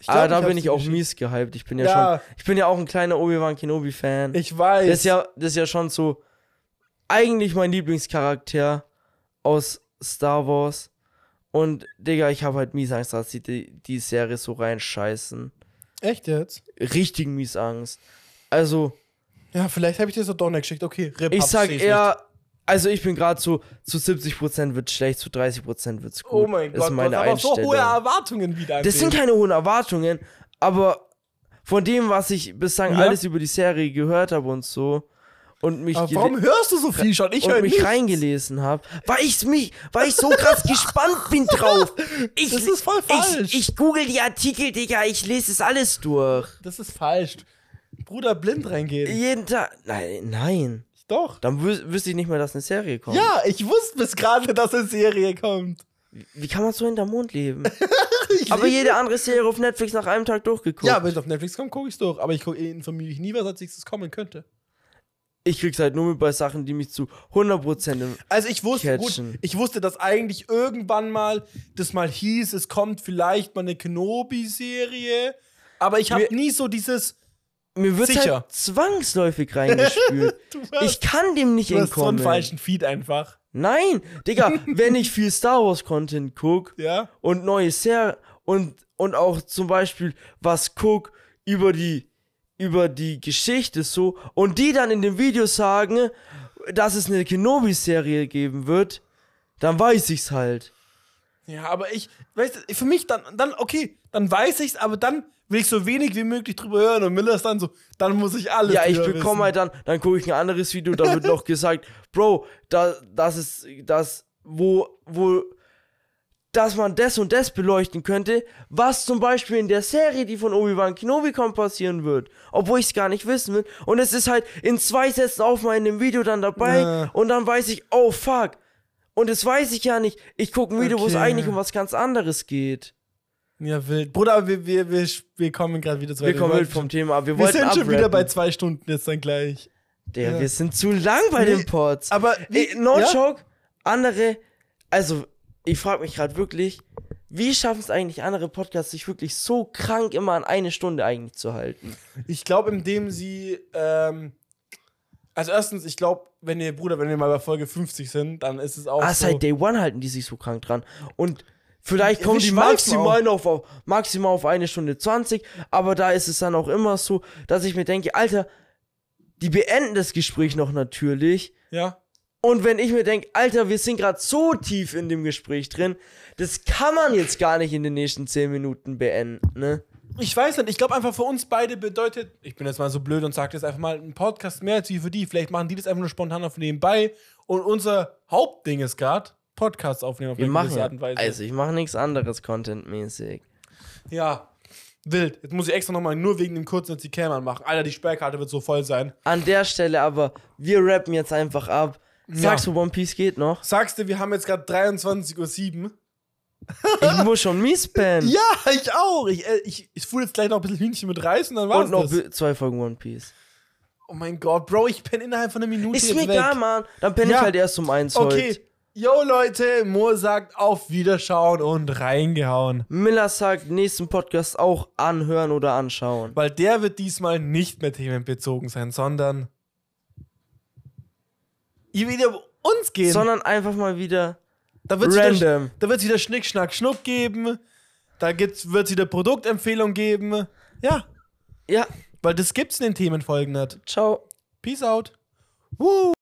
Speaker 2: Ich glaub,
Speaker 1: Aber da bin ich auch
Speaker 2: geschickt.
Speaker 1: mies gehypt. Ich bin ja,
Speaker 2: Ja.
Speaker 1: schon. Ich bin ja auch ein kleiner Obi-Wan Kenobi-Fan.
Speaker 2: Ich weiß.
Speaker 1: Das ist ja, das ist ja schon so eigentlich mein Lieblingscharakter aus Star Wars. Und Digga, ich habe halt mies Angst, dass die, die Serie so reinscheißen.
Speaker 2: Echt jetzt?
Speaker 1: Richtig mies Angst. Also,
Speaker 2: Ja, vielleicht habe ich dir so nicht geschickt. Okay, Rip,
Speaker 1: ich sag eher, also ich bin gerade so, zu 70% wird schlecht, zu 30% wird's
Speaker 2: nicht.
Speaker 1: gut.
Speaker 2: Oh mein
Speaker 1: das
Speaker 2: Gott,
Speaker 1: ist meine
Speaker 2: hast aber so hohe Erwartungen wieder.
Speaker 1: Das sind keine hohen Erwartungen, aber von dem, was ich bislang
Speaker 2: Ja.
Speaker 1: alles über die Serie gehört habe und so und mich
Speaker 2: Aber warum hörst du so viel schon? Ich höre
Speaker 1: mich
Speaker 2: nichts.
Speaker 1: reingelesen habe, weil ich mich, weil ich so krass gespannt bin drauf. Ich,
Speaker 2: Das ist voll falsch.
Speaker 1: Ich, ich google die Artikel, Digga, ich lese es alles durch.
Speaker 2: Das ist falsch. Bruder, blind reingehen.
Speaker 1: Jeden Tag. Nein, nein.
Speaker 2: Doch.
Speaker 1: Dann wüs wüsste ich nicht mehr, dass eine Serie kommt.
Speaker 2: Ja, ich wusste bis gerade, dass eine Serie kommt.
Speaker 1: Wie kann man so hinterm Mond leben? Aber jede andere Serie auf Netflix nach einem Tag durchgeguckt.
Speaker 2: Ja, wenn es auf Netflix kommt, gucke ich es durch. Aber ich informiere mich nie, was als nächstes kommen könnte.
Speaker 1: ich krieg's halt nur mit bei Sachen, die mich zu 100% im
Speaker 2: Also ich wusste, gut, ich wusste, dass eigentlich irgendwann mal das mal hieß, es kommt vielleicht mal eine Kenobi-Serie. Aber ich habe nie so dieses.
Speaker 1: Mir wird
Speaker 2: Sicher.
Speaker 1: halt zwangsläufig reingespült.
Speaker 2: Du hast,
Speaker 1: ich kann dem nicht
Speaker 2: du hast so
Speaker 1: entkommen.
Speaker 2: einen falschen Feed einfach.
Speaker 1: Nein, Digga, wenn ich viel Star Wars Content guck
Speaker 2: Ja?
Speaker 1: und neue Serien und, und auch zum Beispiel was guck über die, über die Geschichte so und die dann in dem Video sagen, dass es eine Kenobi-Serie geben wird, dann weiß ich's halt.
Speaker 2: Ja, aber ich, weißt du, für mich dann, dann, okay, dann weiß ich's, aber dann will ich so wenig wie möglich drüber hören und Miller ist dann so, dann muss ich alles
Speaker 1: Ja, ich bekomme halt dann, dann gucke ich ein anderes Video, da wird noch gesagt, Bro, da, das ist das, wo, wo, dass man das und das beleuchten könnte, was zum Beispiel in der Serie, die von Obi-Wan Kenobi kommt, passieren wird. Obwohl ich es gar nicht wissen will. Und es ist halt in zwei Sätzen auf meinem Video dann dabei
Speaker 2: Ja.
Speaker 1: und dann weiß ich, oh fuck. Und das weiß ich ja nicht. Ich gucke ein Video, wo es
Speaker 2: Okay.
Speaker 1: eigentlich um was ganz anderes geht.
Speaker 2: Ja, wild. Bruder, wir, wir, wir, wir kommen gerade wieder zu
Speaker 1: Wir kommen wild vom Thema ab. Wir,
Speaker 2: Wir sind schon wieder bei zwei Stunden jetzt dann gleich.
Speaker 1: Der,
Speaker 2: Ja.
Speaker 1: wir sind zu lang bei
Speaker 2: Nee,
Speaker 1: den Pods.
Speaker 2: Aber wie,
Speaker 1: Ey, no
Speaker 2: ja?
Speaker 1: joke, andere, also ich frage mich gerade wirklich, wie schaffen es eigentlich andere Podcasts, sich wirklich so krank immer an eine Stunde eigentlich zu halten?
Speaker 2: Ich glaube, indem sie, ähm, also erstens, ich glaube, wenn ihr, Bruder, wenn wir mal bei Folge 50 sind, dann ist es auch
Speaker 1: Ah,
Speaker 2: so.
Speaker 1: seit Day One halten die sich so krank dran. Und vielleicht
Speaker 2: Ja,
Speaker 1: kommen
Speaker 2: wir
Speaker 1: die maximal noch auf, maximal auf eine Stunde 20, aber da ist es dann auch immer so, dass ich mir denke, Alter, die beenden das Gespräch noch natürlich.
Speaker 2: Ja.
Speaker 1: Und wenn ich mir denke, Alter, wir sind gerade so tief in dem Gespräch drin, das kann man jetzt gar nicht in den nächsten 10 Minuten beenden, ne?
Speaker 2: Ich weiß nicht, ich glaube einfach für uns beide bedeutet, ich bin jetzt mal so blöd und sage das einfach mal, ein Podcast mehr als wie für die. Vielleicht machen die das einfach nur spontan auf nebenbei. Und unser Hauptding ist gerade, Podcasts aufnehmen auf
Speaker 1: Wir
Speaker 2: eine
Speaker 1: machen,
Speaker 2: gewisse Art und Weise.
Speaker 1: also ich mache nichts anderes contentmäßig.
Speaker 2: Ja. Wild. Jetzt muss ich extra nochmal nur wegen dem kurzen jetzt die Cam anmachen. Alter, die Sperrkarte wird so voll sein.
Speaker 1: An der Stelle aber, wir rappen jetzt einfach ab. Sagst du, One Piece geht noch?
Speaker 2: Sagst du, wir haben jetzt gerade 23.07 Uhr?
Speaker 1: Ich muss schon mies pennen.
Speaker 2: Ja, ich auch. Ich, äh, ich, ich fuhr jetzt gleich noch ein bisschen Hühnchen mit Reis und dann war's
Speaker 1: Und noch
Speaker 2: das.
Speaker 1: zwei Folgen One Piece.
Speaker 2: Oh mein Gott, Bro, ich penne innerhalb von einer Minute
Speaker 1: Ist mir egal, Mann. Dann penne
Speaker 2: Ja.
Speaker 1: ich halt erst um eins
Speaker 2: Okay.
Speaker 1: heute.
Speaker 2: Yo, Leute, Mo sagt auf Wiederschauen und reingehauen.
Speaker 1: Miller sagt, nächsten Podcast auch anhören oder anschauen.
Speaker 2: Weil der wird diesmal nicht mehr themenbezogen sein, sondern ihr wieder um uns gehen.
Speaker 1: Sondern einfach mal wieder
Speaker 2: da wird wieder,
Speaker 1: random.
Speaker 2: da wird's wieder Schnick, Schnack, Schnuck geben. Da gibt's, wird's wieder Produktempfehlung geben. Ja,
Speaker 1: Ja,
Speaker 2: weil das gibt's in den Themenfolgen nicht.
Speaker 1: ciao.
Speaker 2: Peace out. Woo!